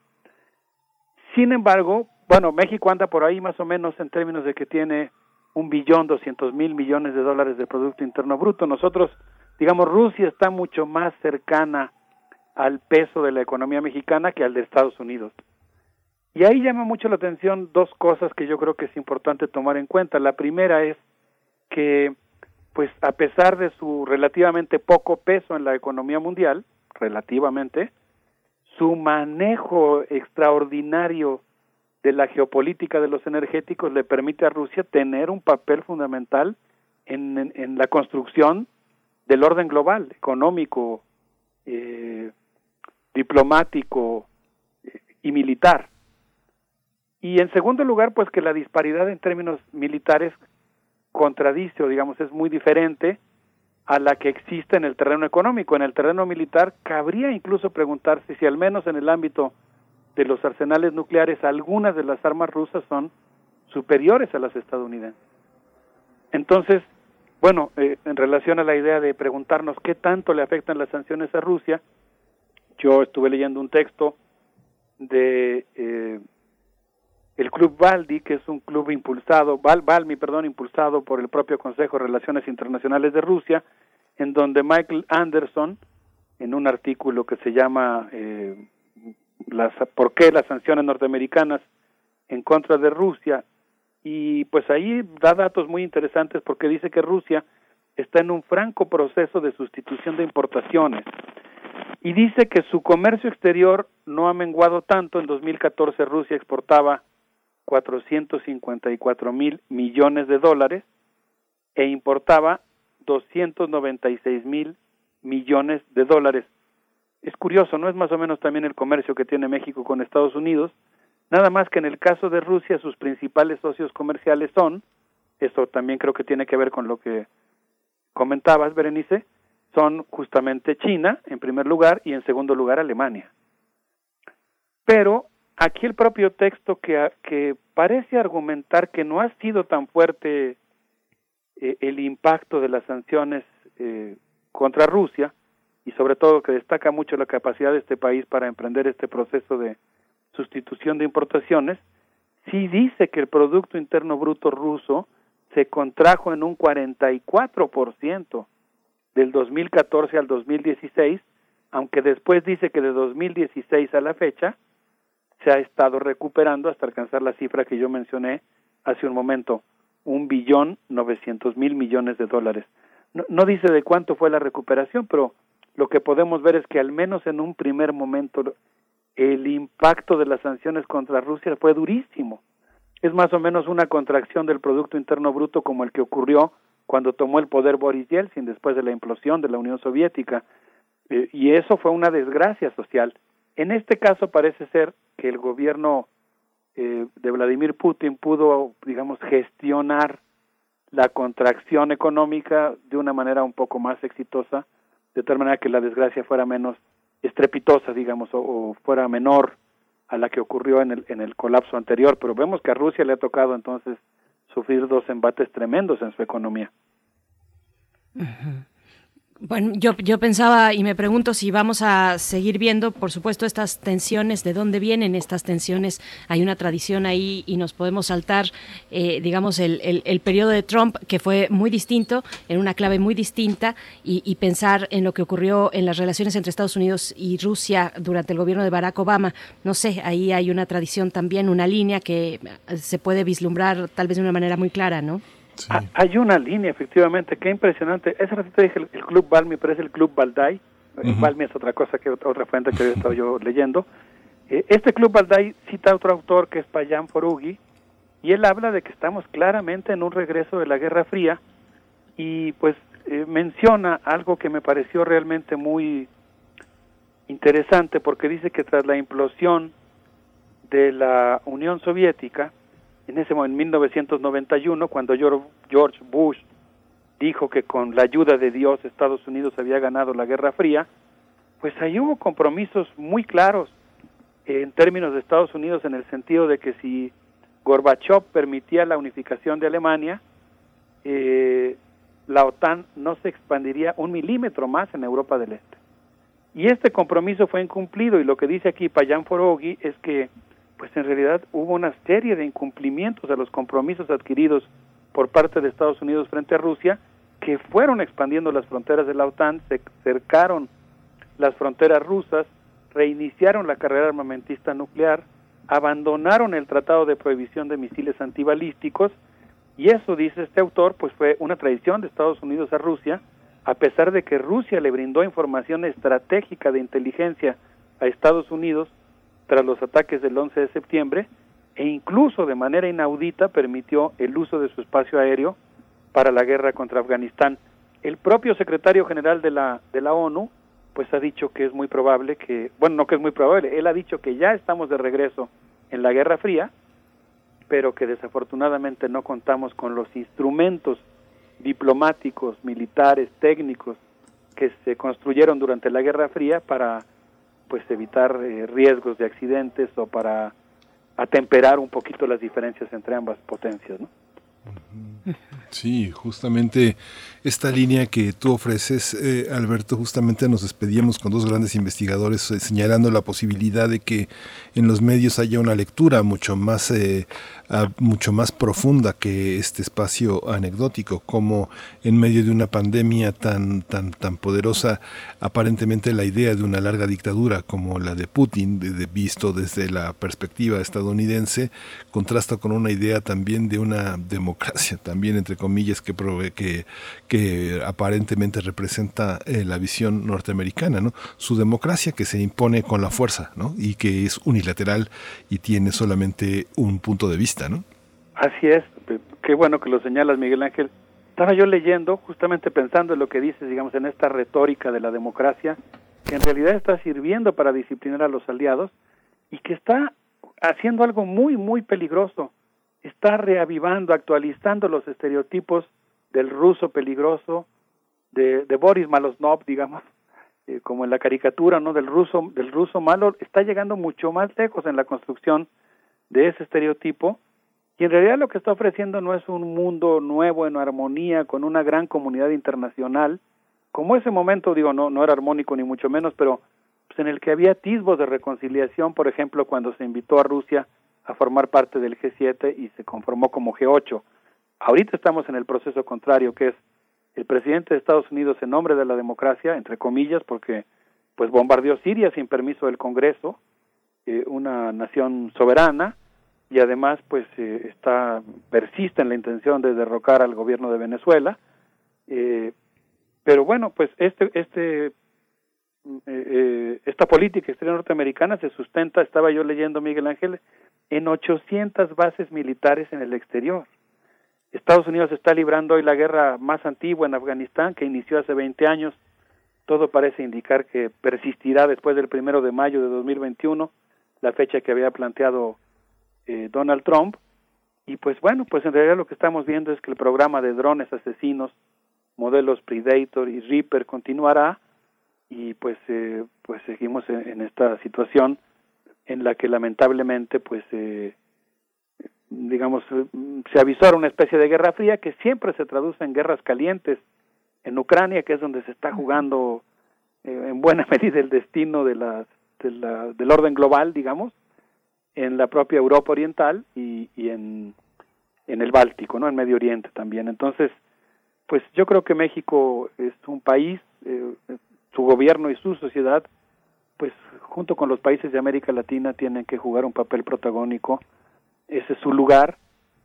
Sin embargo, bueno, México anda por ahí más o menos en términos de que tiene un billón doscientos mil millones de dólares de Producto Interno Bruto. Nosotros, digamos, Rusia está mucho más cercana al peso de la economía mexicana que al de Estados Unidos. Y ahí llama mucho la atención dos cosas que yo creo que es importante tomar en cuenta. La primera es que, pues, a pesar de su relativamente poco peso en la economía mundial, relativamente, su manejo extraordinario de la geopolítica de los energéticos le permite a Rusia tener un papel fundamental en, en, en la construcción del orden global, económico, eh, diplomático eh, y militar. Y en segundo lugar, pues que la disparidad en términos militares contradice o digamos es muy diferente a la que existe en el terreno económico. En el terreno militar cabría incluso preguntarse si al menos en el ámbito de los arsenales nucleares algunas de las armas rusas son superiores a las estadounidenses. Entonces, bueno, eh, en relación a la idea de preguntarnos qué tanto le afectan las sanciones a Rusia, yo estuve leyendo un texto de eh, el Club Baldi, que es un club impulsado, Val, perdón, impulsado por el propio Consejo de Relaciones Internacionales de Rusia, en donde Michael Anderson, en un artículo que se llama eh, ¿Por qué las sanciones norteamericanas en contra de Rusia? Y pues ahí da datos muy interesantes porque dice que Rusia está en un franco proceso de sustitución de importaciones y dice que su comercio exterior no ha menguado tanto. En 2014 Rusia exportaba 454 mil millones de dólares e importaba 296 mil millones de dólares. Es curioso, ¿no? Es más o menos también el comercio que tiene México con Estados Unidos, nada más que en el caso de Rusia sus principales socios comerciales son, esto también creo que tiene que ver con lo que comentabas, Berenice, son justamente China, en primer lugar, y en segundo lugar Alemania. Pero aquí el propio texto que, que parece argumentar que no ha sido tan fuerte eh, el impacto de las sanciones eh, contra Rusia, y sobre todo que destaca mucho la capacidad de este país para emprender este proceso de sustitución de importaciones, sí dice que el Producto Interno Bruto ruso se contrajo en un 44% del 2014 al 2016, aunque después dice que de 2016 a la fecha se ha estado recuperando hasta alcanzar la cifra que yo mencioné hace un momento, un billón novecientos mil millones de dólares. No, no dice de cuánto fue la recuperación, pero lo que podemos ver es que al menos en un primer momento el impacto de las sanciones contra Rusia fue durísimo. Es más o menos una contracción del Producto Interno Bruto como el que ocurrió cuando tomó el poder Boris Yeltsin después de la implosión de la Unión Soviética. Eh, y eso fue una desgracia social. En este caso parece ser que el gobierno eh, de Vladimir Putin pudo, digamos, gestionar la contracción económica de una manera un poco más exitosa, de tal manera que la desgracia fuera menos estrepitosa, digamos, o, o fuera menor a la que ocurrió en el, en el colapso anterior. Pero vemos que a Rusia le ha tocado entonces sufrir dos embates tremendos en su economía. Bueno, yo, yo pensaba y me pregunto si vamos a seguir viendo, por supuesto, estas tensiones, de dónde vienen estas tensiones. Hay una tradición ahí y nos podemos saltar, eh, digamos, el, el, periodo de Trump, que fue muy distinto, en una clave muy distinta, y, pensar en lo que ocurrió en las relaciones entre Estados Unidos y Rusia durante el gobierno de Barack Obama. No sé, ahí hay una tradición también, una línea que se puede vislumbrar tal vez de una manera muy clara, ¿no? Sí. Hay una línea, efectivamente, qué impresionante. Ese ratito dije el, el Club Balmi, pero es el Club Balday. Uh -huh. Balmi es otra cosa que otra fuente que había estado yo leyendo. Eh, este Club Balday cita a otro autor que es Payam Forugi, y él habla de que estamos claramente en un regreso de la Guerra Fría, y pues eh, menciona algo que me pareció realmente muy interesante porque dice que tras la implosión de la Unión Soviética, en ese en 1991, cuando Geor- George Bush dijo que con la ayuda de Dios Estados Unidos había ganado la Guerra Fría, pues ahí hubo compromisos muy claros en términos de Estados Unidos en el sentido de que si Gorbachev permitía la unificación de Alemania, eh, la OTAN no se expandiría un milímetro más en Europa del Este. Y este compromiso fue incumplido y lo que dice aquí Payan Forogui es que pues en realidad hubo una serie de incumplimientos a los compromisos adquiridos por parte de Estados Unidos frente a Rusia que fueron expandiendo las fronteras de la OTAN, se cercaron las fronteras rusas, reiniciaron la carrera armamentista nuclear, abandonaron el Tratado de Prohibición de Misiles Antibalísticos y eso, dice este autor, pues fue una traición de Estados Unidos a Rusia, a pesar de que Rusia le brindó información estratégica de inteligencia a Estados Unidos tras los ataques del 11 de septiembre e incluso de manera inaudita permitió el uso de su espacio aéreo para la guerra contra Afganistán. El propio secretario general de la de la ONU pues ha dicho que es muy probable que, bueno, no que es muy probable, él ha dicho que ya estamos de regreso en la Guerra Fría, pero que desafortunadamente no contamos con los instrumentos diplomáticos, militares, técnicos que se construyeron durante la Guerra Fría para pues evitar eh, riesgos de accidentes o para atemperar un poquito las diferencias entre ambas potencias, ¿no? Sí, justamente esta línea que tú ofreces, eh, Alberto, justamente nos despedíamos con dos grandes investigadores eh, señalando la posibilidad de que en los medios haya una lectura mucho más, eh, mucho más profunda que este espacio anecdótico, como en medio de una pandemia tan, tan, tan poderosa, aparentemente la idea de una larga dictadura como la de Putin, de- visto desde la perspectiva estadounidense, contrasta con una idea también de una democracia, también entre comillas, que, prove- que, aparentemente representa eh, la visión norteamericana, ¿no? Su democracia que se impone con la fuerza, ¿no? Y que es unilateral y tiene solamente un punto de vista, ¿no? Así es, qué bueno que lo señalas, Miguel Ángel. Estaba yo leyendo, justamente pensando en lo que dices, digamos, en esta retórica de la democracia, que en realidad está sirviendo para disciplinar a los aliados y que está haciendo algo muy, muy peligroso. Está reavivando, actualizando los estereotipos del ruso peligroso, de, de Boris Malosnov, digamos, eh, como en la caricatura, ¿no? Del ruso, del ruso malo, está llegando mucho más lejos en la construcción de ese estereotipo y en realidad lo que está ofreciendo no es un mundo nuevo en armonía con una gran comunidad internacional, como ese momento, digo, no, no era armónico ni mucho menos, pero pues, en el que había atisbos de reconciliación, por ejemplo, cuando se invitó a Rusia a formar parte del G7 y se conformó como G8. Ahorita estamos en el proceso contrario, que es el presidente de Estados Unidos en nombre de la democracia, entre comillas, porque pues bombardeó Siria sin permiso del Congreso, eh, una nación soberana, y además pues eh, está persiste en la intención de derrocar al gobierno de Venezuela eh, pero bueno pues este este eh, eh, esta política exterior norteamericana se sustenta estaba yo leyendo Miguel Ángel en 800 bases militares en el exterior. Estados Unidos está librando hoy la guerra más antigua en Afganistán que inició hace 20 años. Todo parece indicar que persistirá después del primero de mayo de 2021 la fecha que había planteado eh, Donald Trump. Y pues bueno pues en realidad lo que estamos viendo es que el programa de drones asesinos modelos Predator y Reaper continuará y pues eh, pues seguimos en, en, esta situación en la que lamentablemente pues eh, digamos se avisó una especie de guerra fría que siempre se traduce en guerras calientes en Ucrania que es donde se está jugando eh, en buena medida el destino de la, de la, del orden global digamos en la propia Europa Oriental y, y en, en el Báltico, ¿no? En Medio Oriente también. Entonces, pues yo creo que México es un país, eh, su gobierno y su sociedad, pues junto con los países de América Latina tienen que jugar un papel protagónico. Ese es su lugar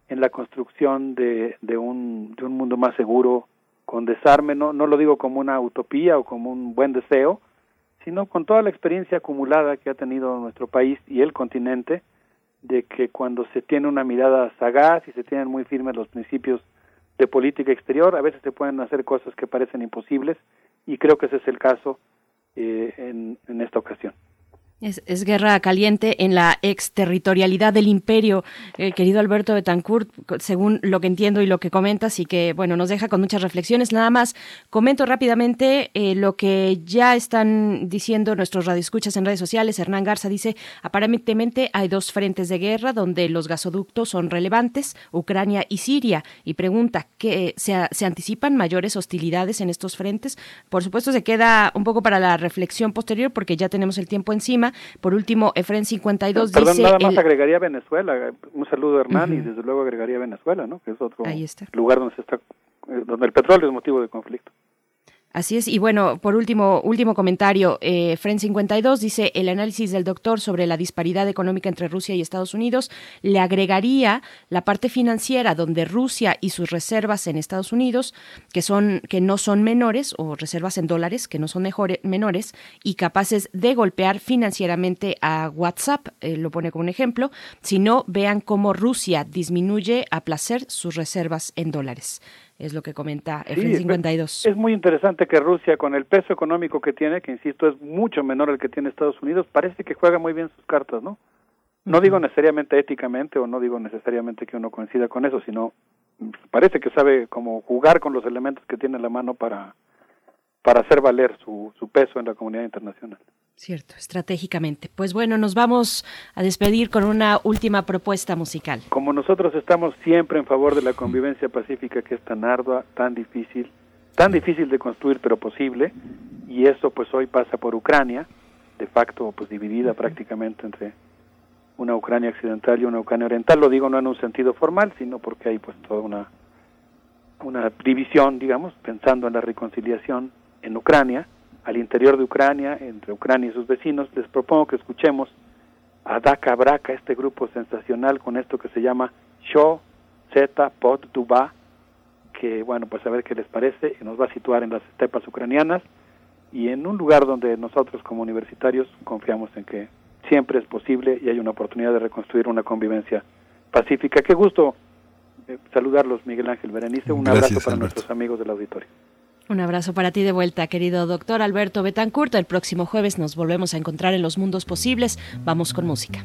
en la construcción de, de, un, de un mundo más seguro, con desarme, no, no lo digo como una utopía o como un buen deseo, sino con toda la experiencia acumulada que ha tenido nuestro país y el continente, de que cuando se tiene una mirada sagaz y se tienen muy firmes los principios de política exterior, a veces se pueden hacer cosas que parecen imposibles, y creo que ese es el caso eh, en, en esta ocasión. Es, guerra caliente en la exterritorialidad del imperio, eh, querido Alberto Betancourt, según lo que entiendo y lo que comentas, y que, bueno, nos deja con muchas reflexiones. Nada más comento rápidamente eh, lo que ya están diciendo nuestros radioescuchas en redes sociales. Hernán Garza dice, aparentemente hay dos frentes de guerra donde los gasoductos son relevantes, Ucrania y Siria, y pregunta, ¿que se anticipan mayores hostilidades en estos frentes? Por supuesto, se queda un poco para la reflexión posterior porque ya tenemos el tiempo encima. Por último, Efren 52 Perdón, dice... nada más el- agregaría Venezuela. Un saludo Hernán y desde luego agregaría Venezuela, ¿no? Que es otro lugar donde se está, eh, donde el petróleo es motivo de conflicto. Así es, y bueno, por último, último comentario, eh, Fren52 dice, el análisis del doctor sobre la disparidad económica entre Rusia y Estados Unidos le agregaría la parte financiera donde Rusia y sus reservas en Estados Unidos, que, son, que no son menores, o reservas en dólares, que no son menores, y capaces de golpear financieramente a WhatsApp, eh, lo pone como un ejemplo, si no, vean cómo Rusia disminuye a placer sus reservas en dólares. Es lo que comenta Sí, Fren52. Es muy interesante que Rusia, con el peso económico que tiene, que insisto es mucho menor al que tiene Estados Unidos, parece que juega muy bien sus cartas, ¿no? No digo necesariamente éticamente o no digo necesariamente que uno coincida con eso, sino mm, parece que sabe cómo jugar con los elementos que tiene en la mano para, para hacer valer su, su peso en la comunidad internacional. Cierto, estratégicamente. Pues bueno, nos vamos a despedir con una última propuesta musical. Como nosotros estamos siempre en favor de la convivencia pacífica que es tan ardua, tan difícil, tan difícil de construir pero posible, y eso pues hoy pasa por Ucrania, de facto pues dividida prácticamente entre una Ucrania occidental y una Ucrania oriental, lo digo no en un sentido formal, sino porque hay pues toda una una división, digamos, pensando en la reconciliación en Ucrania, al interior de Ucrania, entre Ucrania y sus vecinos, les propongo que escuchemos a Daka Braka, este grupo sensacional con esto que se llama Sho Z Pod Duba, que bueno, pues a ver qué les parece, y nos va a situar en las estepas ucranianas y en un lugar donde nosotros como universitarios confiamos en que siempre es posible y hay una oportunidad de reconstruir una convivencia pacífica. Qué gusto eh, saludarlos, Miguel Ángel Berenice. Un Gracias, abrazo para Alberto. nuestros amigos del auditorio. Un abrazo para ti de vuelta, querido doctor Alberto Betancourt. El próximo jueves nos volvemos a encontrar en los mundos posibles. Vamos con música.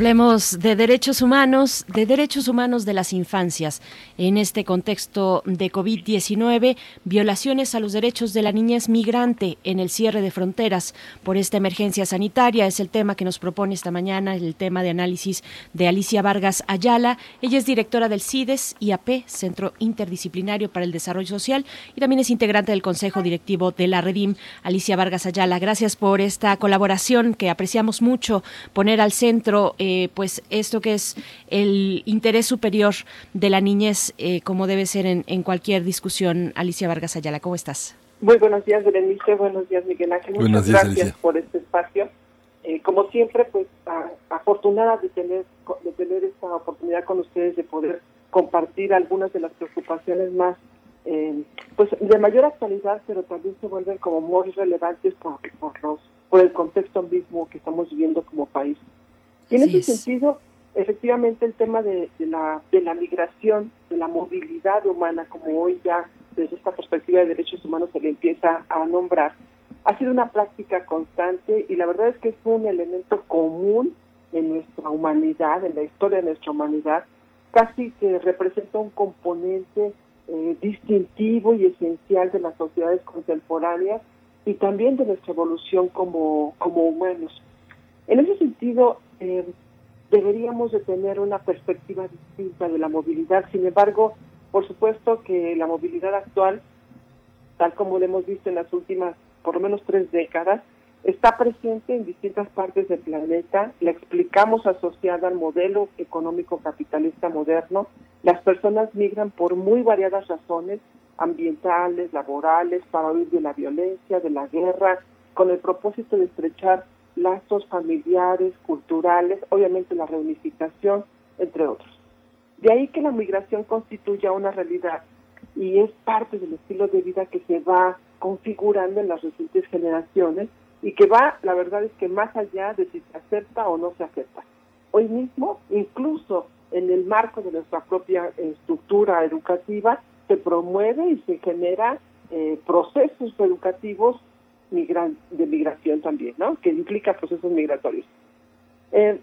Hablemos de derechos humanos, de derechos humanos de las infancias. En este contexto de COVID-19, violaciones a los derechos de la niñez migrante en el cierre de fronteras por esta emergencia sanitaria es el tema que nos propone esta mañana, el tema de análisis de Alicia Vargas Ayala. Ella es directora del CIDES IAP, Centro Interdisciplinario para el Desarrollo Social, y también es integrante del Consejo Directivo de la Redim. Alicia Vargas Ayala, gracias por esta colaboración que apreciamos mucho, poner al centro eh, pues esto que es el interés superior de la niñez, eh, como debe ser en, en cualquier discusión. Alicia Vargas Ayala, ¿cómo estás? Muy buenos días, Berenice. Buenos días, Miguel Ángel. Muchas Buenos días, gracias Alicia. por este espacio. Eh, como siempre, pues a- afortunada de tener, de tener esta oportunidad con ustedes de poder compartir algunas de las preocupaciones más, eh, pues de mayor actualidad, pero también se vuelven como muy relevantes por, por, los, por el contexto mismo que estamos viviendo como país. Y en Así ese es. sentido, efectivamente, el tema de, de la, de la migración, de la movilidad humana, como hoy ya desde esta perspectiva de derechos humanos se le empieza a nombrar, ha sido una práctica constante y la verdad es que es un elemento común en nuestra humanidad, en la historia de nuestra humanidad, casi que representa un componente eh, distintivo y esencial de las sociedades contemporáneas y también de nuestra evolución como, como humanos. En ese sentido, eh, deberíamos de tener una perspectiva distinta de la movilidad. Sin embargo, por supuesto que la movilidad actual, tal como lo hemos visto en las últimas por lo menos tres décadas, está presente en distintas partes del planeta, la explicamos asociada al modelo económico capitalista moderno. Las personas migran por muy variadas razones, ambientales, laborales, para huir de la violencia, de la guerra, con el propósito de estrechar lazos familiares, culturales, obviamente la reunificación, entre otros. De ahí que la migración constituya una realidad y es parte del estilo de vida que se va configurando en las recientes generaciones y que va, la verdad es que más allá de si se acepta o no se acepta. Hoy mismo, incluso en el marco de nuestra propia estructura educativa, se promueve y se genera eh, procesos educativos migran de migración también, ¿no? Que implica procesos migratorios. Eh,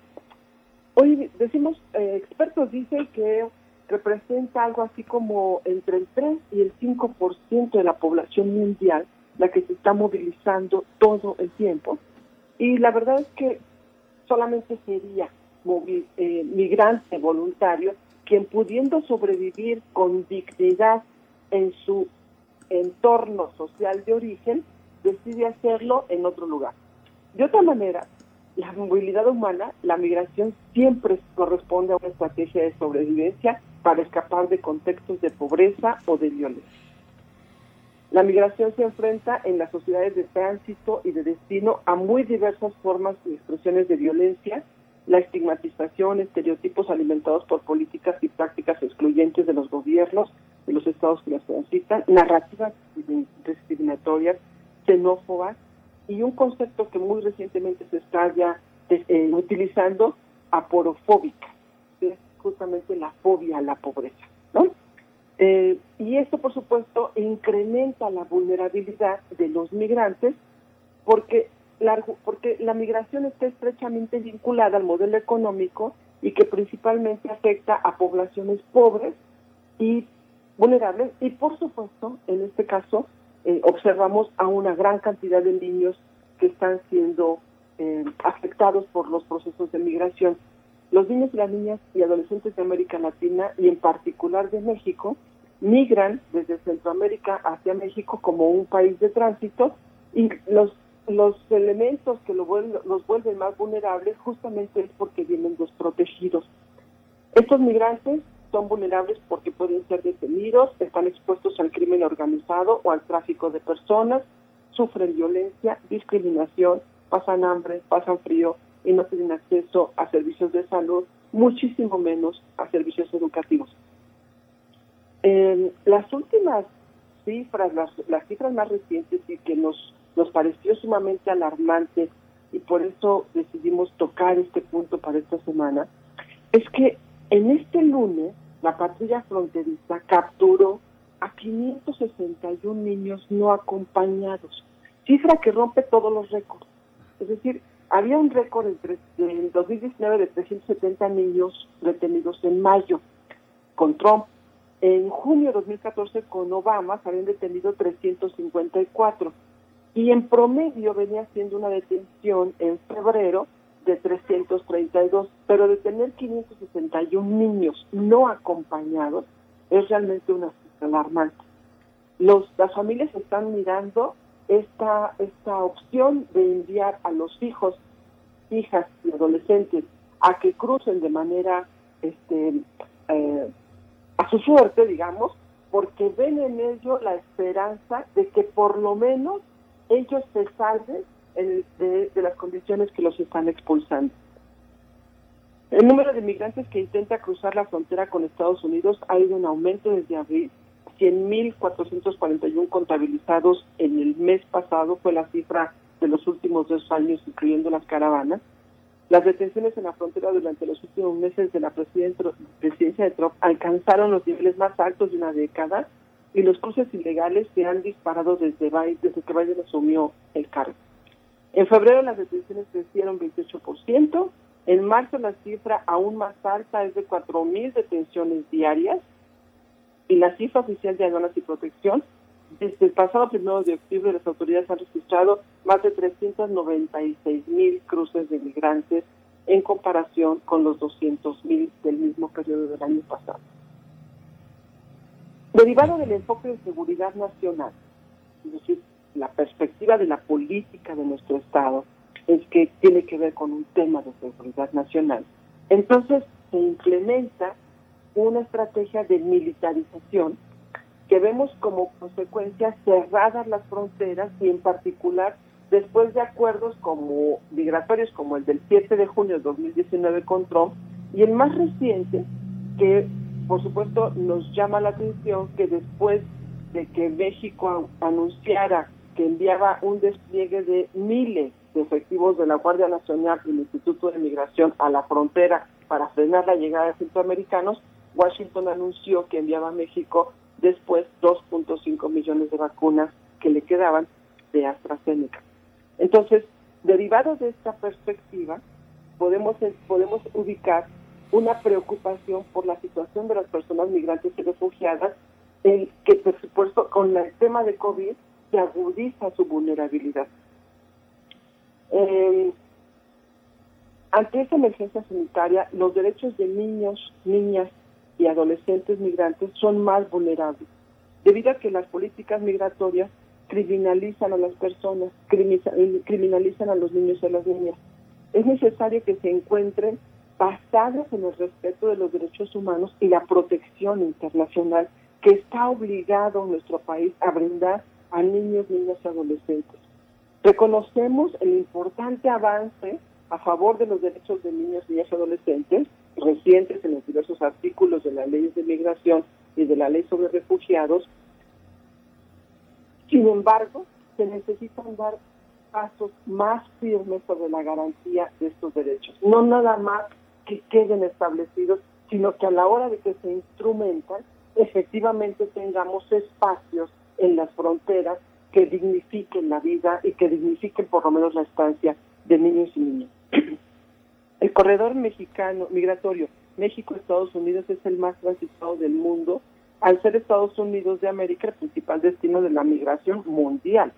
hoy decimos, eh, expertos dicen que representa algo así como entre el 3 y el 5% de la población mundial la que se está movilizando todo el tiempo. Y la verdad es que solamente sería eh, migrante voluntario quien pudiendo sobrevivir con dignidad en su entorno social de origen, decide hacerlo en otro lugar. De otra manera, la movilidad humana, la migración siempre corresponde a una estrategia de sobrevivencia para escapar de contextos de pobreza o de violencia. La migración se enfrenta en las sociedades de tránsito y de destino a muy diversas formas y expresiones de violencia, la estigmatización, estereotipos alimentados por políticas y prácticas excluyentes de los gobiernos, de los estados que las transitan, narrativas discriminatorias, y un concepto que muy recientemente se está ya eh, utilizando, aporofóbica, que es justamente la fobia a la pobreza. ¿no? Eh, y esto, por supuesto, incrementa la vulnerabilidad de los migrantes porque la, porque la migración está estrechamente vinculada al modelo económico y que principalmente afecta a poblaciones pobres y vulnerables y, por supuesto, en este caso, eh, observamos a una gran cantidad de niños que están siendo eh, afectados por los procesos de migración. Los niños y las niñas y adolescentes de América Latina y en particular de México migran desde Centroamérica hacia México como un país de tránsito y los los elementos que lo los vuelven más vulnerables justamente es porque vienen desprotegidos. Estos migrantes son vulnerables porque pueden ser detenidos, están expuestos al crimen organizado o al tráfico de personas, sufren violencia, discriminación, pasan hambre, pasan frío y no tienen acceso a servicios de salud, muchísimo menos a servicios educativos. Las últimas cifras, las, las cifras más recientes y que nos, nos pareció sumamente alarmante y por eso decidimos tocar este punto para esta semana, es que en este lunes la patrulla fronteriza capturó a 561 niños no acompañados, cifra que rompe todos los récords. Es decir, había un récord en 2019 de 370 niños detenidos en mayo con Trump. En junio de 2014 con Obama se habían detenido 354 y en promedio venía siendo una detención en febrero de 332, pero de tener 561 niños no acompañados es realmente una situación alarmante. Los, las familias están mirando esta, esta opción de enviar a los hijos, hijas y adolescentes a que crucen de manera este, eh, a su suerte, digamos, porque ven en ello la esperanza de que por lo menos ellos se salven de, las condiciones que los están expulsando. El número de migrantes que intenta cruzar la frontera con Estados Unidos ha ido en aumento desde abril. 100.441 contabilizados en el mes pasado fue la cifra de los últimos dos años, incluyendo las caravanas. Las detenciones en la frontera durante los últimos meses de la presidencia de Trump alcanzaron los niveles más altos de una década y los cruces ilegales se han disparado desde, Biden, desde que Biden asumió el cargo. En febrero las detenciones crecieron 28%, en marzo la cifra aún más alta es de 4.000 detenciones diarias y la cifra oficial de aduanas y protección desde el pasado primero de octubre las autoridades han registrado más de 396 mil cruces de migrantes en comparación con los 200 mil del mismo periodo del año pasado. Derivado del enfoque de seguridad nacional, la perspectiva de la política de nuestro Estado es que tiene que ver con un tema de seguridad nacional. Entonces se implementa una estrategia de militarización que vemos como consecuencia cerradas las fronteras y en particular después de acuerdos como migratorios como el del 7 de junio de 2019 con Trump y el más reciente que por supuesto nos llama la atención que después de que México anunciara que enviaba un despliegue de miles de efectivos de la Guardia Nacional y el Instituto de Migración a la frontera para frenar la llegada de centroamericanos, Washington anunció que enviaba a México después 2.5 millones de vacunas que le quedaban de AstraZeneca. Entonces, derivado de esta perspectiva, podemos, podemos ubicar una preocupación por la situación de las personas migrantes y refugiadas, en que por supuesto con el tema de COVID se agudiza su vulnerabilidad. Eh, ante esta emergencia sanitaria, los derechos de niños, niñas y adolescentes migrantes son más vulnerables, debido a que las políticas migratorias criminalizan a las personas, criminalizan a los niños y a las niñas. Es necesario que se encuentren basados en el respeto de los derechos humanos y la protección internacional que está obligado nuestro país a brindar a niños, niñas y adolescentes. Reconocemos el importante avance a favor de los derechos de niños, niñas y adolescentes, recientes en los diversos artículos de la ley de migración y de la ley sobre refugiados. Sin embargo, se necesitan dar pasos más firmes sobre la garantía de estos derechos. No nada más que queden establecidos, sino que a la hora de que se instrumentan, efectivamente tengamos espacios en las fronteras que dignifiquen la vida y que dignifiquen por lo menos la estancia de niños y niñas. El corredor mexicano migratorio México-Estados Unidos es el más transitado del mundo, al ser Estados Unidos de América el principal destino de la migración mundial.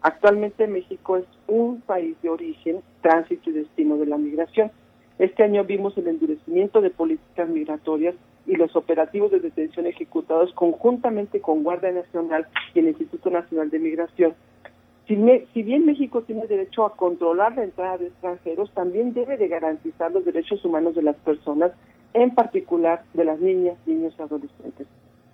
Actualmente México es un país de origen, tránsito y destino de la migración. Este año vimos el endurecimiento de políticas migratorias y los operativos de detención ejecutados conjuntamente con Guardia Nacional y el Instituto Nacional de Migración. Si, si, bien México tiene derecho a controlar la entrada de extranjeros, también debe de garantizar los derechos humanos de las personas, en particular de las niñas, niños y adolescentes,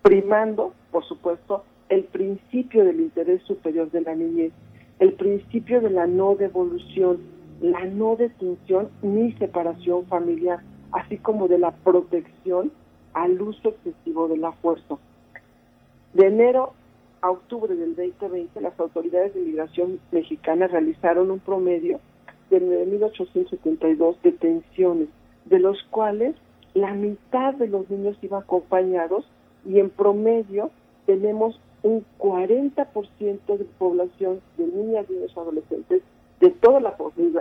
primando, por supuesto, el principio del interés superior de la niñez, el principio de la no devolución, la no detención ni separación familiar, así como de la protección al uso excesivo de la fuerza. De enero a octubre del 2020, las autoridades de inmigración mexicanas realizaron un promedio de 9.872 detenciones, de los cuales la mitad de los niños iban acompañados y en promedio tenemos un 40% de población de niñas, niños, adolescentes, de toda la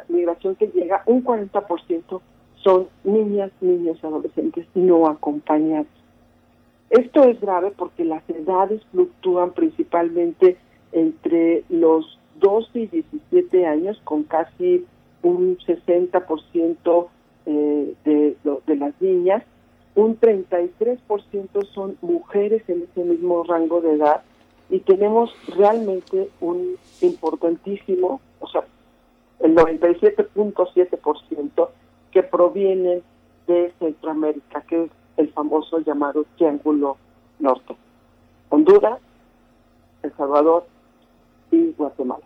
migración que llega, un 40% son niñas, niños adolescentes no acompañados. Esto es grave porque las edades fluctúan principalmente entre los 12 y 17 años, con casi un 60% eh, de las niñas, un 33% son mujeres en ese mismo rango de edad y tenemos realmente un importantísimo, o sea, el 97.7% que provienen de Centroamérica, que es el famoso llamado Triángulo Norte. Honduras, El Salvador y Guatemala.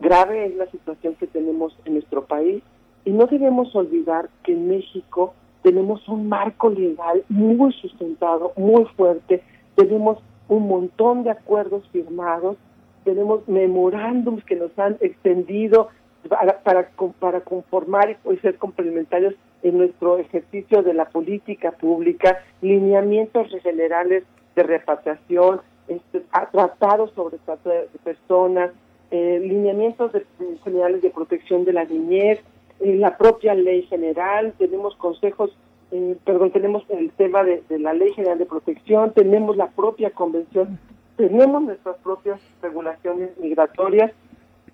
Grave es la situación que tenemos en nuestro país y no debemos olvidar que en México tenemos un marco legal muy sustentado, muy fuerte, tenemos un montón de acuerdos firmados, tenemos memorándums que nos han extendido para, para, para conformar y ser complementarios en nuestro ejercicio de la política pública, lineamientos generales de repatriación, este, tratados sobre trata de personas, eh, lineamientos de- generales de protección de la niñez, eh, la propia ley general, tenemos consejos, eh, perdón, tenemos el tema de, de la ley general de protección, tenemos la propia convención, tenemos nuestras propias regulaciones migratorias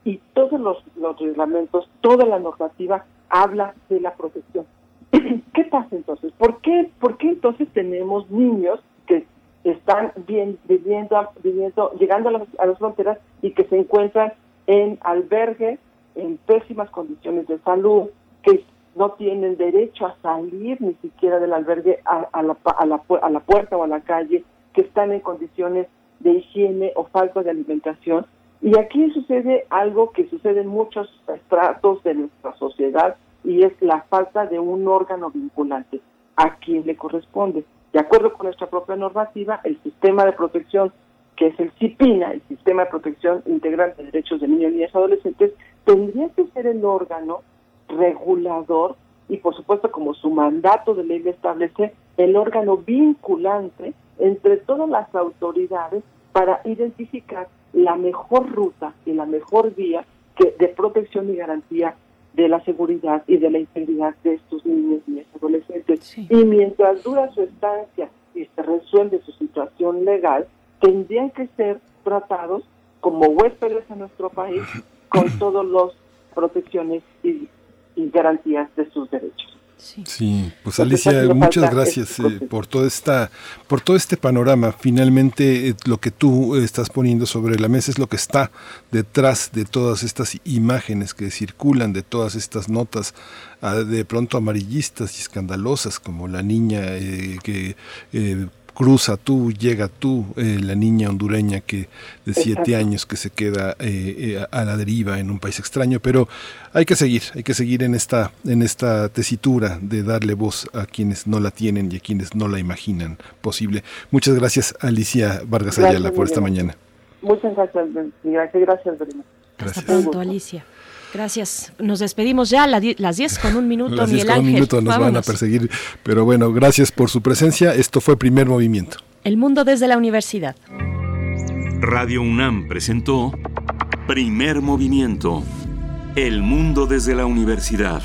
y todos los, los reglamentos, toda la normativa habla de la protección. ¿Qué pasa entonces? ¿Por qué, por qué entonces tenemos niños que están bien, viviendo, viviendo, llegando a las, a las fronteras y que se encuentran en albergue, en pésimas condiciones de salud, que no tienen derecho a salir ni siquiera del albergue a, a la, a, la, a la puerta o a la calle, que están en condiciones de higiene o falta de alimentación. Y aquí sucede algo que sucede en muchos estratos de nuestra sociedad y es la falta de un órgano vinculante a quien le corresponde. De acuerdo con nuestra propia normativa, el sistema de protección, que es el CIPINA, el Sistema de Protección Integral de Derechos de Niños, Niñas y Adolescentes, tendría que ser el órgano regulador y, por supuesto, como su mandato de ley establece, el órgano vinculante entre todas las autoridades para identificar la mejor ruta y la mejor vía que, de protección y garantía de la seguridad y de la integridad de estos niños y adolescentes. Y mientras dura su estancia y se resuelve su situación legal, tendrían que ser tratados como huéspedes en nuestro país con todas las protecciones y, y garantías de sus derechos. Sí, pues Alicia, muchas gracias este eh, por toda esta, por todo este panorama. Finalmente, eh, lo que tú estás poniendo sobre la mesa es lo que está detrás de todas estas imágenes que circulan, de todas estas notas ah, de pronto amarillistas y escandalosas, como la niña eh, que cruza tú, llega tú, eh, la niña hondureña que de siete Exacto. años que se queda eh, eh, a la deriva en un país extraño, pero hay que seguir, hay que seguir en esta, en esta tesitura de darle voz a quienes no la tienen y a quienes no la imaginan posible. Muchas gracias Alicia Vargas Gracias, Ayala por esta mañana. Muchas gracias, gracias, gracias. Hasta pronto, Alicia. Gracias. Nos despedimos ya a las 10 con un minuto, Las diez Miguel con un minuto nos van a perseguir, pero bueno, gracias por su presencia. Esto fue Primer Movimiento. El mundo desde la universidad. Radio UNAM presentó Primer Movimiento. El mundo desde la universidad.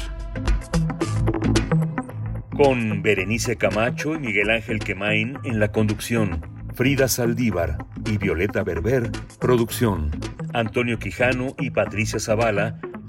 Con Berenice Camacho y Miguel Ángel Quemain en la conducción. Frida Saldívar y Violeta Berber, producción. Antonio Quijano y Patricia Zavala,